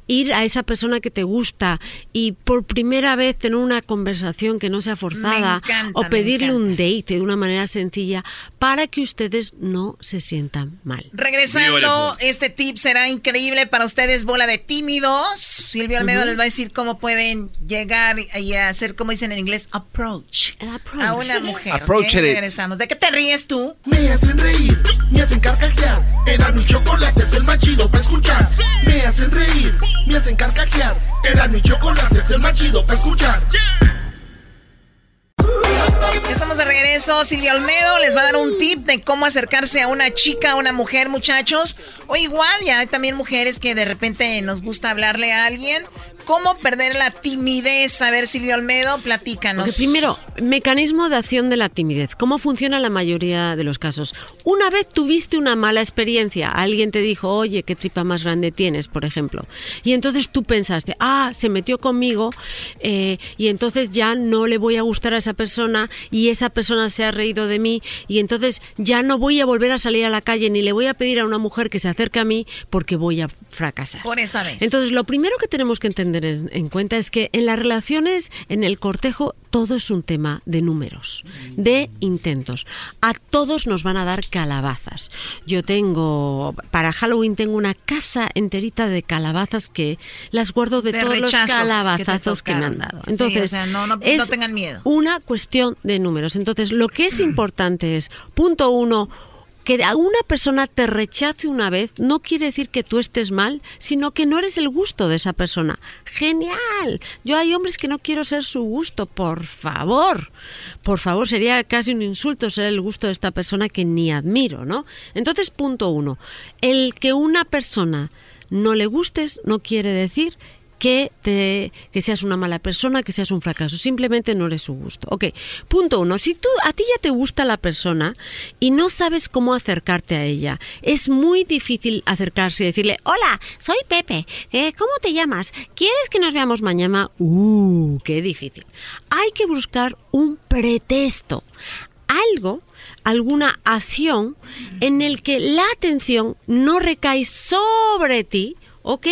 ir a esa persona que te gusta y por primera vez tener una conversación que no sea forzada encanta, o me pedirle encanta. un date de una manera sencilla para que ustedes no se sientan mal. Regresando, este tip será increíble para ustedes, bola de tímidos. Silvia Almeida Les va a decir cómo pueden llegar y hacer, como dicen en inglés, approach, a una mujer. Approach it. Regresamos. ¿De qué te ríes tú? Me hacen reír, me hacen carcajear. Era mi chocolate, es el más chido para escuchar. Me hacen reír, me hacen carcajear. Era mi chocolate, es el más chido para escuchar. Estamos de regreso. Silvia Olmedo les va a dar un tip de cómo acercarse a una chica, a una mujer, muchachos. O igual, ya hay también mujeres que de repente nos gusta hablarle a alguien. ¿Cómo perder la timidez? A ver, Silvia Olmedo, platícanos. Porque primero, mecanismo de acción de la timidez. ¿Cómo funciona la mayoría de los casos? Una vez tuviste una mala experiencia, alguien te dijo, oye, qué tripa más grande tienes, por ejemplo. Y entonces tú pensaste, ah, se metió conmigo eh, y entonces ya no le voy a gustar a esa persona y esa persona se ha reído de mí y entonces ya no voy a volver a salir a la calle ni le voy a pedir a una mujer que se acerque a mí porque voy a fracasar. Por esa vez. Entonces, lo primero que tenemos que entender en, en cuenta es que en las relaciones, en el cortejo, todo es un tema de números, de intentos. A todos nos van a dar calabazas. Yo tengo, para Halloween tengo una casa enterita de calabazas que las guardo de, De todos los que calabazazos que, me han dado. Sí, Entonces, o sea, no- no- no es tengan miedo. una cuestión de números. Entonces, lo que es importante es, punto uno, que a una persona te rechace una vez no quiere decir que tú estés mal, sino que no eres el gusto de esa persona. Genial. Yo hay hombres que no quiero ser su gusto, por favor. Por favor, sería casi un insulto ser el gusto de esta persona que ni admiro, ¿no? Entonces, punto uno. El que una persona no le gustes no quiere decir que, seas una mala persona, que seas un fracaso. Simplemente no eres su gusto. Ok, punto uno. Si tú, a ti ya te gusta la persona y no sabes cómo acercarte a ella, es muy difícil acercarse y decirle, hola, soy Pepe, eh, ¿cómo te llamas? ¿Quieres que nos veamos mañana? Uh, qué difícil. Hay que buscar un pretexto, algo alguna acción en el que la atención no recae sobre ti, ¿ok?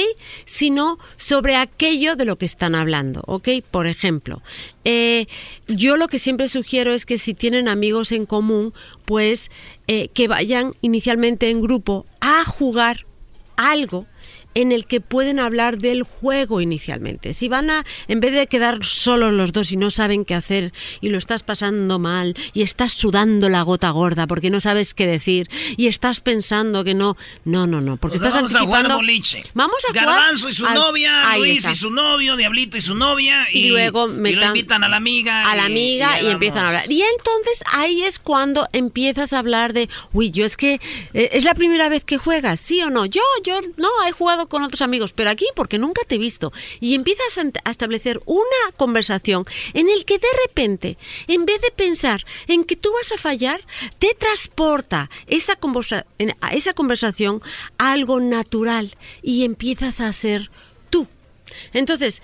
Sino sobre aquello de lo que están hablando, ¿ok? Por ejemplo, eh, yo lo que siempre sugiero es que si tienen amigos en común, pues eh, que vayan inicialmente en grupo a jugar algo en el que pueden hablar del juego inicialmente. Si van a, en vez de quedar solos los dos y no saben qué hacer y lo estás pasando mal y estás sudando la gota gorda porque no sabes qué decir y estás pensando que no, no, no, no, porque O sea, estás vamos a jugar boliche. Vamos a jugar Garbanzo y su al- novia, Ahí Luis está. y su novio, Diablito y su novia. Y, y, luego y lo invitan a la amiga. a la amiga y, empiezan a hablar. Y entonces ahí es cuando empiezas a hablar de, uy, yo es que eh, es la primera vez que juegas, ¿sí o no? Yo, yo no he jugado con otros amigos, pero aquí porque nunca te he visto. Y empiezas a establecer una conversación en el que de repente, en vez de pensar en que tú vas a fallar, te transporta esa, conversa- esa conversación a algo natural y empiezas a ser tú. Entonces,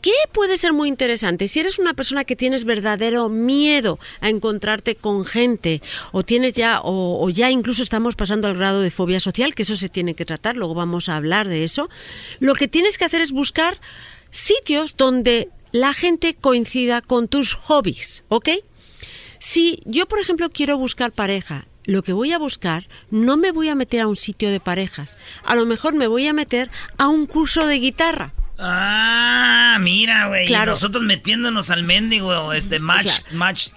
¿Qué puede ser muy interesante? Si eres una persona que tienes verdadero miedo a encontrarte con gente, o tienes ya, o, o ya incluso estamos pasando al grado de fobia social, que eso se tiene que tratar, luego vamos a hablar de eso, lo que tienes que hacer es buscar sitios donde la gente coincida con tus hobbies, ¿ok? Si yo, por ejemplo, quiero buscar pareja, lo que voy a buscar, no me voy a meter a un sitio de parejas. A lo mejor me voy a meter a un curso de guitarra. Ah, mira, güey. y Claro. Nosotros metiéndonos al mendigo, este match, match.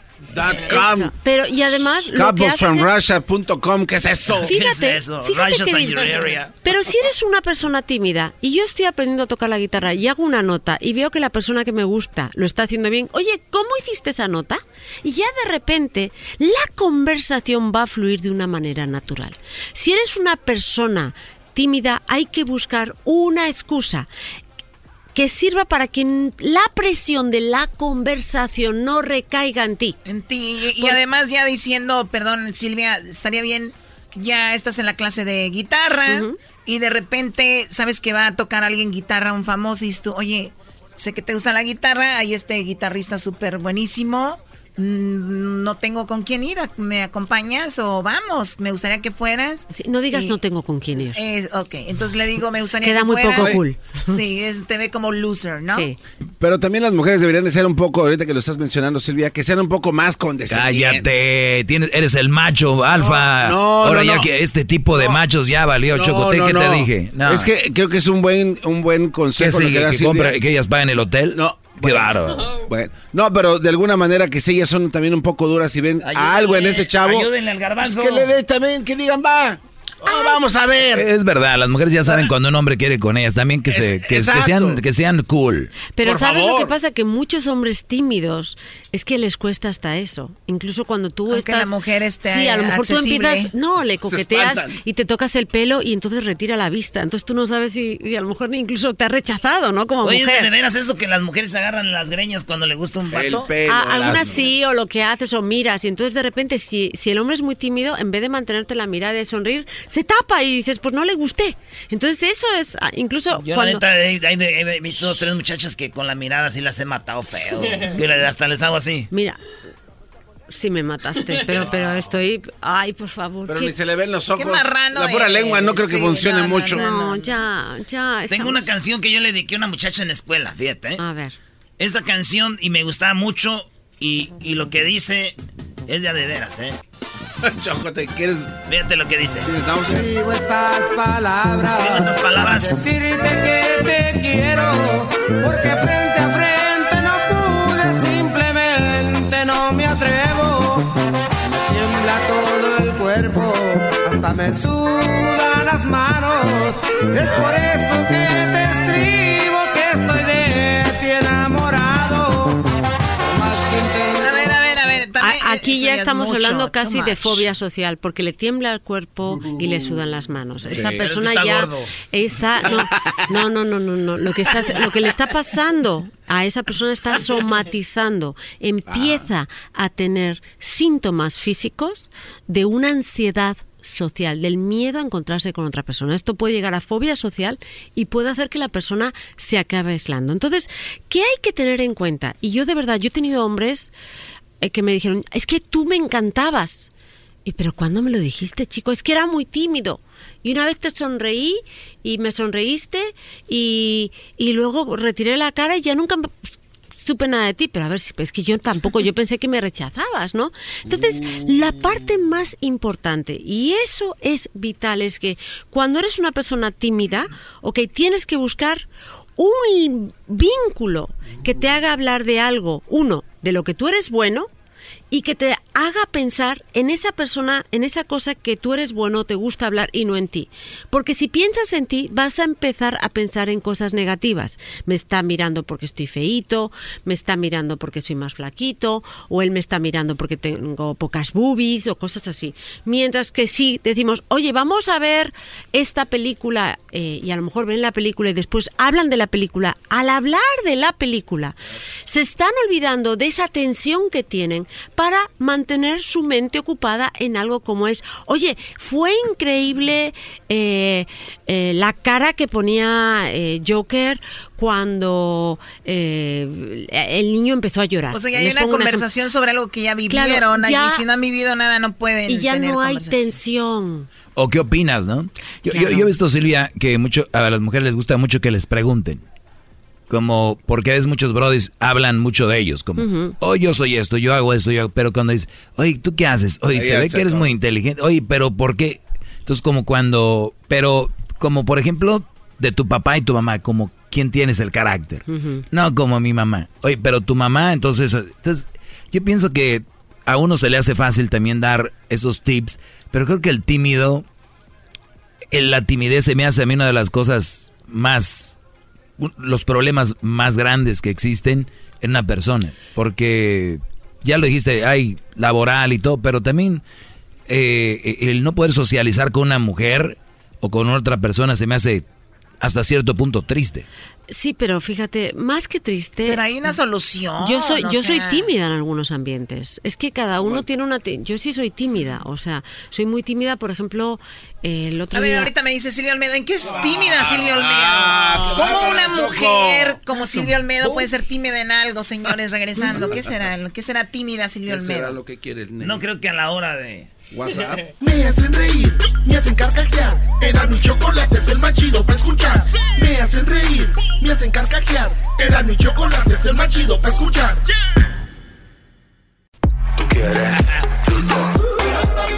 com. Pero y además lo que haces es- Couplefromrussia.com, ¿qué es eso? Fíjate, fíjate Russia's que your area. Pero si eres una persona tímida y yo estoy aprendiendo a tocar la guitarra y hago una nota y veo que la persona que me gusta lo está haciendo bien, oye, ¿cómo hiciste esa nota? Y ya de repente la conversación va a fluir de una manera natural. Si eres una persona tímida, hay que buscar una excusa que sirva para que la presión de la conversación no recaiga en ti. En ti. Y, y además ya diciendo, perdón Silvia, estaría bien, ya estás en la clase de guitarra y de repente sabes que va a tocar alguien guitarra, un famoso, y tú, oye, sé que te gusta la guitarra, hay este guitarrista súper buenísimo, no tengo con quién ir, ¿me acompañas o vamos? Me gustaría que fueras. no digas Y- no tengo con quién ir. Es, ok, entonces le digo, me gustaría Queda que muy fueras. poco cool. Sí, es, te ve como loser, ¿no? Sí. Pero también las mujeres deberían de ser un poco, ahorita que lo estás mencionando, Silvia, que sean un poco más condescendientes. Cállate, tienes, eres el macho alfa. No, Ahora no, ya no. que este tipo de machos ya valió, No, Chocote, no, ¿qué no. te dije? No. Es que creo que es un buen, un buen ¿Qué consejo. lo que ¿Que, compra- que ellas en el hotel? No. Qué bárbaro. Bueno, no, pero de alguna manera que si ellas son también un poco duras y ven Ayúdenle, algo en ese chavo. ayúdenle al garbanzo. pues que le dé también, que digan, va. ah, vamos a ver. Es verdad, las mujeres ya saben cuando un hombre quiere con ellas, también que, se, que, sean, que sean cool. Pero Por ¿sabes lo que pasa? Que muchos hombres tímidos es que les cuesta hasta eso. Incluso cuando tú Aunque estás... la mujer esté Sí, a lo mejor tú accesible. empiezas... No, le coqueteas y te tocas el pelo y entonces retira la vista. Entonces tú no sabes si y a lo mejor incluso te ha rechazado, ¿no? Como Oye, ¿es mujer. de veras eso que las mujeres se agarran las greñas cuando le gusta un vato? Ah, algunas sí, o lo que haces, o miras, y entonces de repente, si, si el hombre es muy tímido, en vez de mantenerte la mirada y sonreír, se tapa y dices, pues no le gusté. Entonces eso es, ah, incluso Yo cuando... la neta he, he- he visto dos, tres muchachas que con la mirada así las he matado feo. Que hasta les hago así. Mira, sí me mataste, pero, pero estoy... Ay, por favor. Pero ¿qué- ni se le ven los ojos. marrano La pura eres. lengua no creo que Sí, funcione no, no, mucho. No, ya, ya. Tengo una canción que yo le dediqué a una muchacha en la escuela, fíjate. A ver. Esta canción y me gustaba mucho y, y lo que dice es de a de veras, ¿eh? Chocote, ¿quieres...? Fíjate lo que dice. Escribo estas palabras. Escribo estas palabras. Decirte que te quiero. Porque frente a frente me sudan las manos. Es por eso que te escribo que estoy de ti enamorado. A ver, a ver, a ver. A- Aquí ya es estamos mucho, hablando casi de fobia social, porque le tiembla el cuerpo y le sudan las manos. Esta Pero es que persona está ya gordo. está no, no, no, no, no, no. Lo que está, lo que le está pasando a esa persona está somatizando, empieza a tener síntomas físicos de una ansiedad social, del miedo a encontrarse con otra persona. Esto puede llegar a fobia social y puede hacer que la persona se acabe aislando. Entonces, ¿qué hay que tener en cuenta? Y yo de verdad, yo he tenido hombres eh, que me dijeron, es que tú me encantabas. Y pero ¿cuándo me lo dijiste, chico? Es que era muy tímido. Y una vez te sonreí y me sonreíste y, y luego retiré la cara y ya nunca supe nada de ti. Pero a ver, si es que yo tampoco, yo pensé que me rechazabas, ¿no? Entonces, la parte más importante, y eso es vital, es que cuando eres una persona tímida, ok, tienes que buscar un vínculo que te haga hablar de algo, uno, de lo que tú eres bueno, y que te haga pensar en esa persona, en esa cosa que tú eres bueno, te gusta hablar y no en ti. Porque si piensas en ti, vas a empezar a pensar en cosas negativas. Me está mirando porque estoy feíto, me está mirando porque soy más flaquito, o él me está mirando porque tengo pocas boobies o cosas así. Mientras que si decimos, oye, vamos a ver esta película, eh, y a lo mejor ven la película y después hablan de la película, al hablar de la película, se están olvidando de esa tensión que tienen para mantener su mente ocupada en algo como es, oye, fue increíble eh, eh, la cara que ponía eh, Joker cuando eh, el niño empezó a llorar. O sea, ya hay Les una conversación sobre algo que ya vivieron. Claro, ya- y si no han vivido nada, no pueden. Y ya tener no hay tensión. ¿O qué opinas, no? Yo, yo- yo he visto, Silvia, que mucho, a las mujeres les gusta mucho que les pregunten. Como, porque ves muchos brodis hablan mucho de ellos, como, oh, yo soy esto, yo hago esto, yo, pero cuando dices, oye, ¿tú qué haces? Oye, Ahí se ve que eres muy inteligente, oye, pero ¿por qué? Entonces, como cuando, pero, como por ejemplo, de tu papá y tu mamá, como, ¿quién tienes el carácter? No, como mi mamá. Oye, pero tu mamá, entonces, entonces, yo pienso que a uno se le hace fácil también dar esos tips, pero creo que el tímido, el- la timidez se me hace a mí una de las cosas más, los problemas más grandes que existen en una persona, porque ya lo dijiste, hay laboral y todo, pero también eh, el no poder socializar con una mujer o con otra persona se me hace hasta cierto punto triste. Sí, pero fíjate, más que triste. Pero hay una solución. Yo soy, yo soy tímida en algunos ambientes. Es que cada uno tiene una. Yo sí soy tímida. O sea, soy muy tímida, por ejemplo, el otro A ver, día. ahorita me dice Silvia Olmedo, ¿en qué es tímida Ah, Silvia Olmedo? ¿Cómo una mujer como Silvia Olmedo puede ser tímida en algo, señores? Regresando, ¿qué será? ¿Qué será tímida Silvia ¿Qué será Olmedo? lo que quieres, No creo que a la hora de... WhatsApp. Me hacen reír, me hacen carcajear. Era mi chocolate, es el más chido para escuchar. Me hacen reír, me hacen carcajear. Era mi chocolate, es el más chido para escuchar.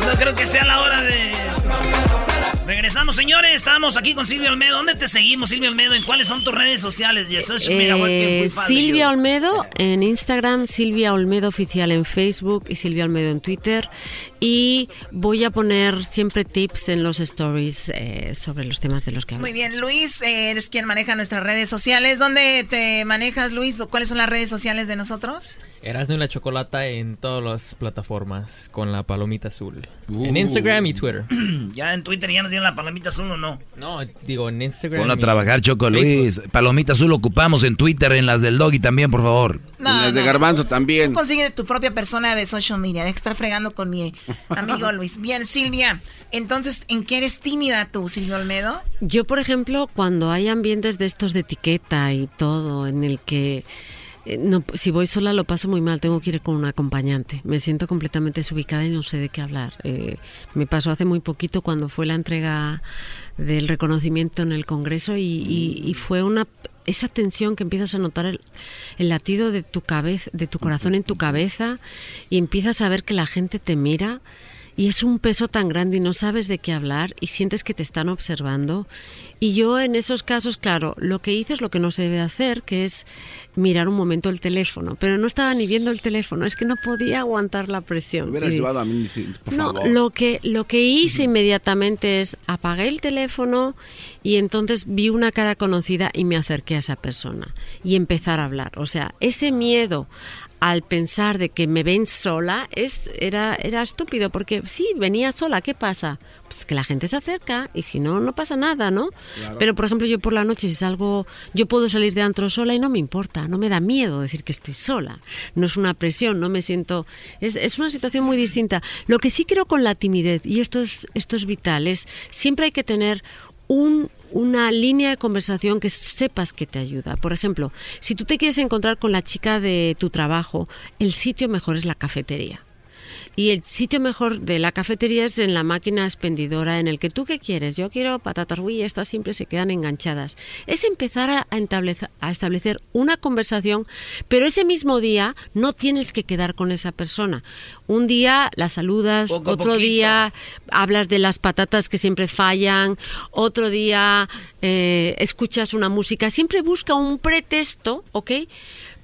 No creo que sea la hora de... Regresamos, señores. Estamos aquí con Silvia Olmedo. ¿Dónde te seguimos, Silvia Olmedo? ¿En cuáles son tus redes sociales? Eh, Silvia. Olmedo en Instagram, Silvia Olmedo Oficial en Facebook y Silvia Olmedo en Twitter. Y voy a poner siempre tips en los stories eh, sobre los temas de los que hablo. Muy bien, Luis, eh, eres quien maneja nuestras redes sociales. ¿Dónde te manejas, Luis? ¿Cuáles son las redes sociales de nosotros? Erasmo y la Chocolata en todas las plataformas con la palomita azul. Uh. En Instagram y Twitter. Ya en Twitter ya nos dieron la palomita azul o no. No, digo en Instagram. Ponlo a trabajar, Choco Facebook. Luis. Palomita azul ocupamos en Twitter, en las del Doggy también, por favor. No, las de no. Garbanzo también. Tú consigues tu propia persona de social media. Deja de estar fregando con mi amigo Luis. Bien, Silvia. Entonces, ¿en qué eres tímida tú, Silvia Olmedo? Yo, por ejemplo, cuando hay ambientes de estos de etiqueta y todo, en el que eh, no, si voy sola lo paso muy mal, tengo que ir con un acompañante. Me siento completamente desubicada y no sé de qué hablar. Eh, me pasó hace muy poquito cuando fue la entrega del reconocimiento en el Congreso y, fue una esa tensión que empiezas a notar el, el latido de tu cabeza, de tu corazón en tu cabeza y empiezas a ver que la gente te mira y es un peso tan grande y no sabes de qué hablar y sientes que te están observando. Y yo en esos casos, claro, lo que hice es lo que no se debe hacer, que es mirar un momento el teléfono, pero no estaba ni viendo el teléfono, es que no podía aguantar la presión. Me hubieras Y- llevado a mí, sí, por no, favor. lo que, lo que hice inmediatamente es apagué el teléfono y entonces vi una cara conocida y me acerqué a esa persona y empezar a hablar. O sea, ese miedo al pensar de que me ven sola es, era, era estúpido porque sí, venía sola, ¿qué pasa? Pues que la gente se acerca y si no, no pasa nada, ¿no? Claro. Pero por ejemplo, yo por la noche si salgo, yo puedo salir de antro sola y no me importa, no me da miedo decir que estoy sola. No es una presión, no me siento... Es, es una situación muy distinta. Lo que sí creo con la timidez, y esto es, esto es vital, es siempre hay que tener un, una línea de conversación que sepas que te ayuda. Por ejemplo, si tú te quieres encontrar con la chica de tu trabajo, el sitio mejor es la cafetería. Y el sitio mejor de la cafetería es en la máquina expendidora en el que tú qué quieres. Yo quiero patatas, uy, estas siempre se quedan enganchadas. Es empezar a, a establece- a establecer una conversación, pero ese mismo día no tienes que quedar con esa persona. Un día la saludas, Poco otro día hablas de las patatas que siempre fallan, otro día eh, escuchas una música. Siempre busca un pretexto, ¿ok?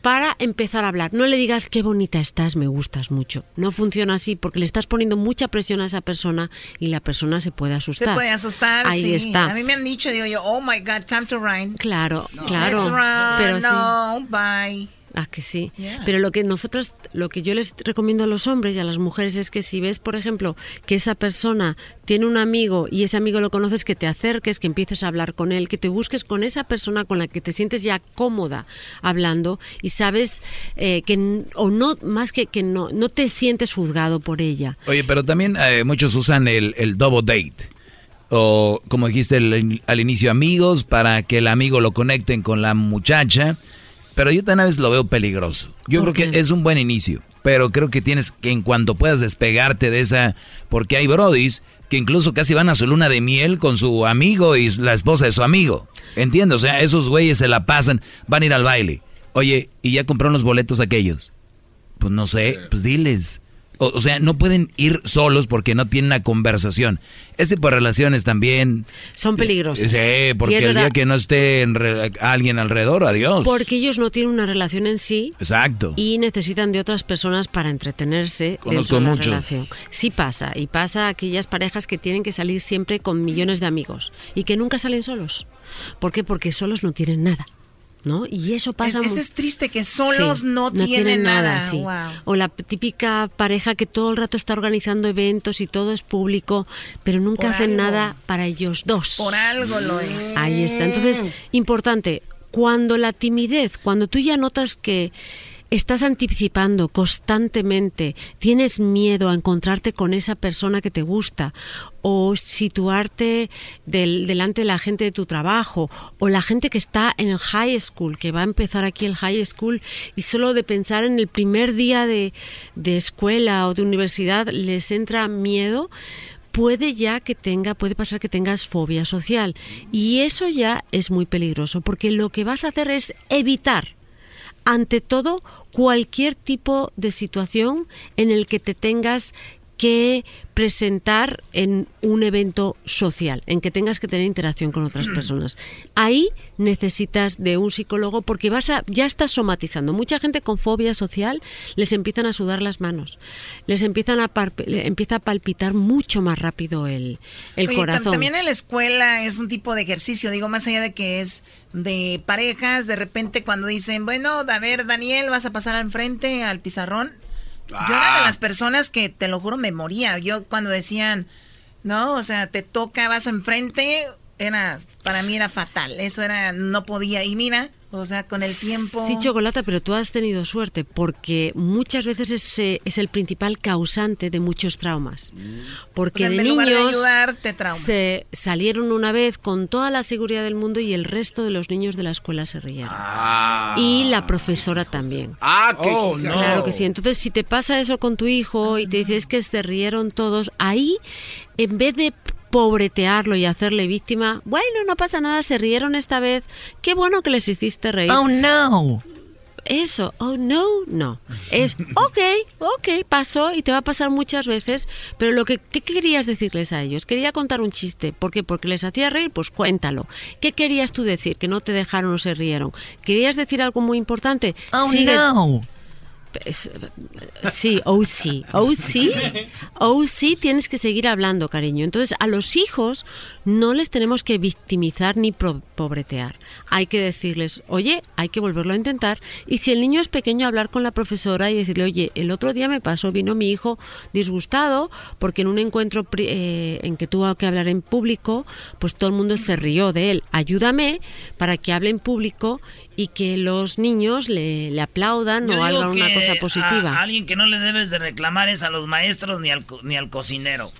Para empezar a hablar. No le digas qué bonita estás, me gustas mucho. No funciona así porque le estás poniendo mucha presión a esa persona y la persona se puede Se asustar. puede asustar, Ahí sí. está. A mí me han dicho, digo yo, oh my God, time to run. Claro, claro. Let's run, pero sí. no, bye. Ah, que sí. Yeah. Pero lo que nosotros, lo que yo les recomiendo a los hombres y a las mujeres es que si ves, por ejemplo, que esa persona tiene un amigo y ese amigo lo conoces, que te acerques, que empieces a hablar con él, que te busques con esa persona con la que te sientes ya cómoda hablando y sabes eh, que, o no, más que que no, no te sientes juzgado por ella. Oye, pero también eh, muchos usan el, el double date. O como dijiste el- al inicio, amigos, para que el amigo lo conecten con la muchacha. Pero yo también a veces lo veo peligroso. Yo creo que es un buen inicio. Pero creo que tienes que en cuanto puedas despegarte de esa... Porque hay brodis que incluso casi van a su luna de miel con su amigo y la esposa de su amigo. ¿Entiendes? O sea, esos güeyes se la pasan, van a ir al baile. Oye, ¿y ya compraron los boletos aquellos? Pues no sé, pues diles. O, o sea, no pueden ir solos porque no tienen una conversación. Ese tipo de relaciones también. Son peligrosas. Sí, Y porque el día que no esté en re- alguien alrededor, adiós. Porque ellos no tienen una relación en sí Exacto. y necesitan de otras personas para entretenerse Conozco muchos. relación. Sí pasa, y pasa a aquellas parejas que tienen que salir siempre con millones de amigos y que nunca salen solos. ¿Por qué? Porque solos no tienen nada. ¿No? Y eso Es, pasa eso mu- es triste, que solos Sí, no, tienen nada. sí. Wow. O la típica pareja que todo el rato está organizando eventos y todo es público, pero nunca Por hacen algo. nada para ellos dos. Por algo lo es. Ahí está. Entonces, importante, cuando la timidez, cuando tú ya notas que estás anticipando constantemente, tienes miedo a encontrarte con esa persona que te gusta o situarte del- delante de la gente de tu trabajo o la gente que está en el high school, que va a empezar aquí el high school y solo de pensar en el primer día de, de escuela o de universidad les entra miedo, puede ya que tenga, puede pasar que tengas fobia social. Y eso ya es muy peligroso, porque lo que vas a hacer es evitar, ante todo, cualquier tipo de situación en el que te tengas que presentar en un evento social, en que tengas que tener interacción con otras personas. Ahí necesitas de un psicólogo porque vas a, ya estás somatizando. Mucha gente con fobia social les empiezan a sudar las manos, les empiezan a parp- empieza a palpitar mucho más rápido el, el Oye, corazón. También en la escuela es un tipo de ejercicio, digo, más allá de que es de parejas, de repente cuando dicen, bueno, a ver, Daniel, vas a pasar al frente al pizarrón. Yo era de las personas que, te lo juro, me moría. Yo cuando decían, no, o sea, te toca, vas enfrente, era, para mí era fatal. Eso era, no podía. Y mira, o sea, con el tiempo... Sí, Chocolata, pero tú has tenido suerte porque muchas veces ese es el principal causante de muchos traumas. Porque O sea, de en lugar de niños ayudar, te trauma. se salieron una vez con toda la seguridad del mundo y el resto de los niños de la escuela se rieron. Y la profesora también. Ah, qué Oh. Claro que sí. Entonces, si te pasa eso con tu hijo y te dices que se rieron todos, ahí, en vez de pobretearlo y hacerle víctima, bueno, no pasa nada, se rieron esta vez, qué bueno que les hiciste reír. Oh, no. eso, oh no, no. Es, ok, ok, pasó y te va a pasar muchas veces, pero lo que ¿qué querías decirles a ellos? Quería contar un chiste. ¿Por qué? Porque les hacía reír, pues cuéntalo. ¿Qué querías tú decir? Que no te dejaron o se rieron. ¿Querías decir algo muy importante? Oh, Sigue- no. Sí, oh sí, oh sí, oh sí, tienes que seguir hablando, cariño. Entonces, a los hijos no les tenemos que victimizar ni pro- pobretear. Hay que decirles, oye, hay que volverlo a intentar. Y si el niño es pequeño, hablar con la profesora y decirle, oye, el otro día me pasó, vino mi hijo disgustado porque en un encuentro pri- eh, en que tuvo que hablar en público, pues todo el mundo se rió de él. Ayúdame para que hable en público y que los niños le, le aplaudan Yo o hagan una cosa positiva. A alguien que no le debes de reclamar es a los maestros ni al, ni al cocinero.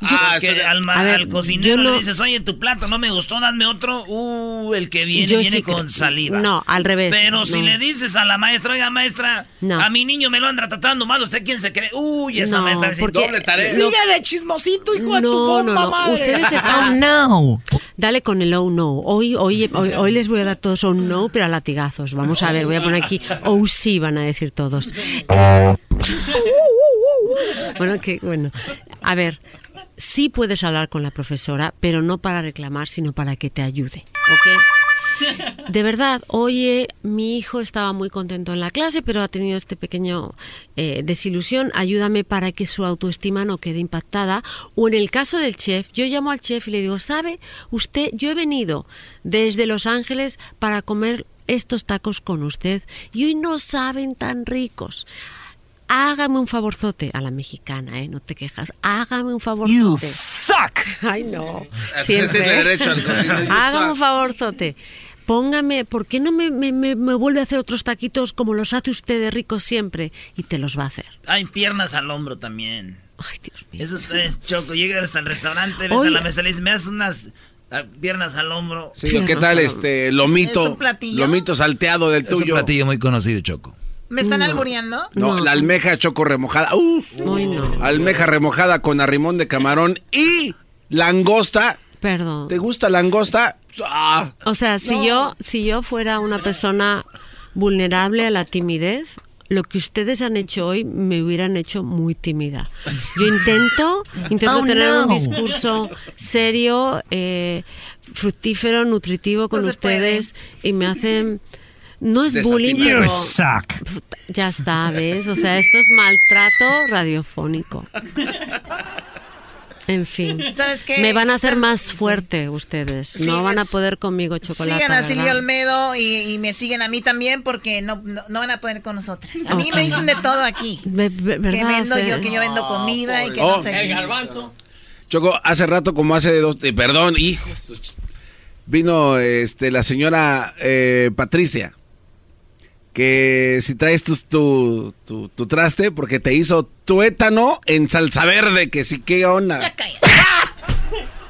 Estoy de- al, ver, al cocinero no- le dices, oye, tu plato no me gustó, dame otro. Uh, el que viene, viene sí con saliva. no, al revés, Pero si le dices a la maestra, oiga, maestra, No. a mi niño me lo anda tratando mal, ¿usted quién se cree? Uy, esa No, maestra es porque doble tarea. Sigue de chismosito, hijo de tu bomba no, no. madre. Ustedes están. Oh, no. Dale con el oh no. Hoy, hoy, hoy, hoy les voy a dar todos oh no, pero a latigazos. Vamos a ver, voy a poner aquí oh sí, van a decir todos. Eh, bueno, que bueno. A ver, sí puedes hablar con la profesora, pero no para reclamar, sino para que te ayude. ¿Ok? De verdad, oye, mi hijo estaba muy contento en la clase, pero ha tenido este pequeño eh, desilusión. Ayúdame para que su autoestima no quede impactada. O en el caso del chef, yo llamo al chef y le digo, ¿sabe? Usted, yo he venido desde Los Ángeles para comer estos tacos con usted y hoy no saben tan ricos. Hágame un favorzote a la mexicana, ¿eh? No te quejas. Hágame un favorzote. You suck. Ay, no. Así es Siempre. el derecho al Hágame un favorzote. Póngame, ¿por qué no me, me, me- me vuelve a hacer otros taquitos como los hace usted de ricos siempre? Y te los va a hacer. Hay piernas al hombro también. Ay, Dios mío. Eso es choco. Llegas al restaurante, ves Oye. a la mesa y le dices, me das unas ah, piernas al hombro. Sí, ¿o ¿qué tal este lomito? ¿Es un platillo? Lomito salteado del Es un tuyo. platillo muy conocido, Choco. ¿Me están No. albureando? No, la almeja choco remojada. Uh, Ay, no. almeja remojada con arrimón de camarón y langosta. Perdón. ¿Te gusta langosta? Ah, O sea, si yo, si yo fuera una persona vulnerable a la timidez, lo que ustedes han hecho hoy me hubieran hecho muy tímida. Yo intento, intento Oh, tener un no. discurso serio, eh, fructífero, nutritivo con No ustedes y me hacen no es bullying, pero You suck. ya está, ¿ves? O sea, esto es maltrato radiofónico. En fin. ¿Sabes qué? Me van a hacer más sí. fuerte ustedes. Sí, no van a poder conmigo chocolate. Sigan a Silvio ¿verdad? Olmedo y, y me siguen a mí también porque no, no, no van a poder con nosotras. A mí me dicen de todo aquí. Ve- ve- Que ¿verdad, vendo yo, que yo vendo comida y que Oh. no sé qué. Choco, hace rato, como hace dos, eh, perdón, hijo, de su ch- vino este la señora eh, Patricia, que si traes tu, tu, tu- tu traste, porque te hizo tuétano en salsa verde, que sí, qué onda. Ya cállate.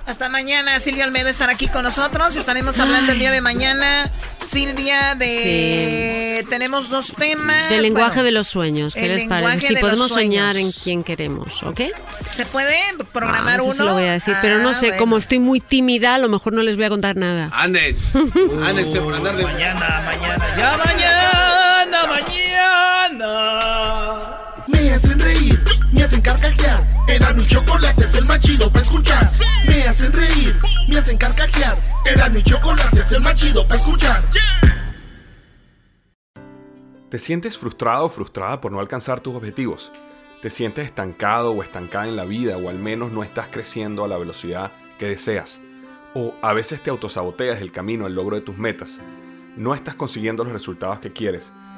Hasta mañana, Silvia Olmedo estará aquí con nosotros. Estaremos hablando el día de mañana, Silvia, de... Tenemos dos temas. Del lenguaje Bueno, de los sueños, ¿qué el les lenguaje parece? Si de podemos los soñar en quién queremos, ¿ok? ¿Se puede programar Ah, eso uno? se lo voy a decir, pero no Ah, sé, bueno. como estoy muy tímida, a lo mejor no les voy a contar nada. Anden, ándense por andar de... Mañana, mañana, ya mañana, mañana. Me hacen reír, me hacen carcajear. Era mi chocolate, es el más chido para escuchar. Me hacen reír, me hacen carcajear. Era mi chocolate, es el más chido para escuchar. ¿Te sientes frustrado o frustrada por no alcanzar tus objetivos? ¿Te sientes estancado o estancada en la vida o al menos no estás creciendo a la velocidad que deseas? ¿O a veces te autosaboteas el camino al logro de tus metas? ¿No estás consiguiendo los resultados que quieres?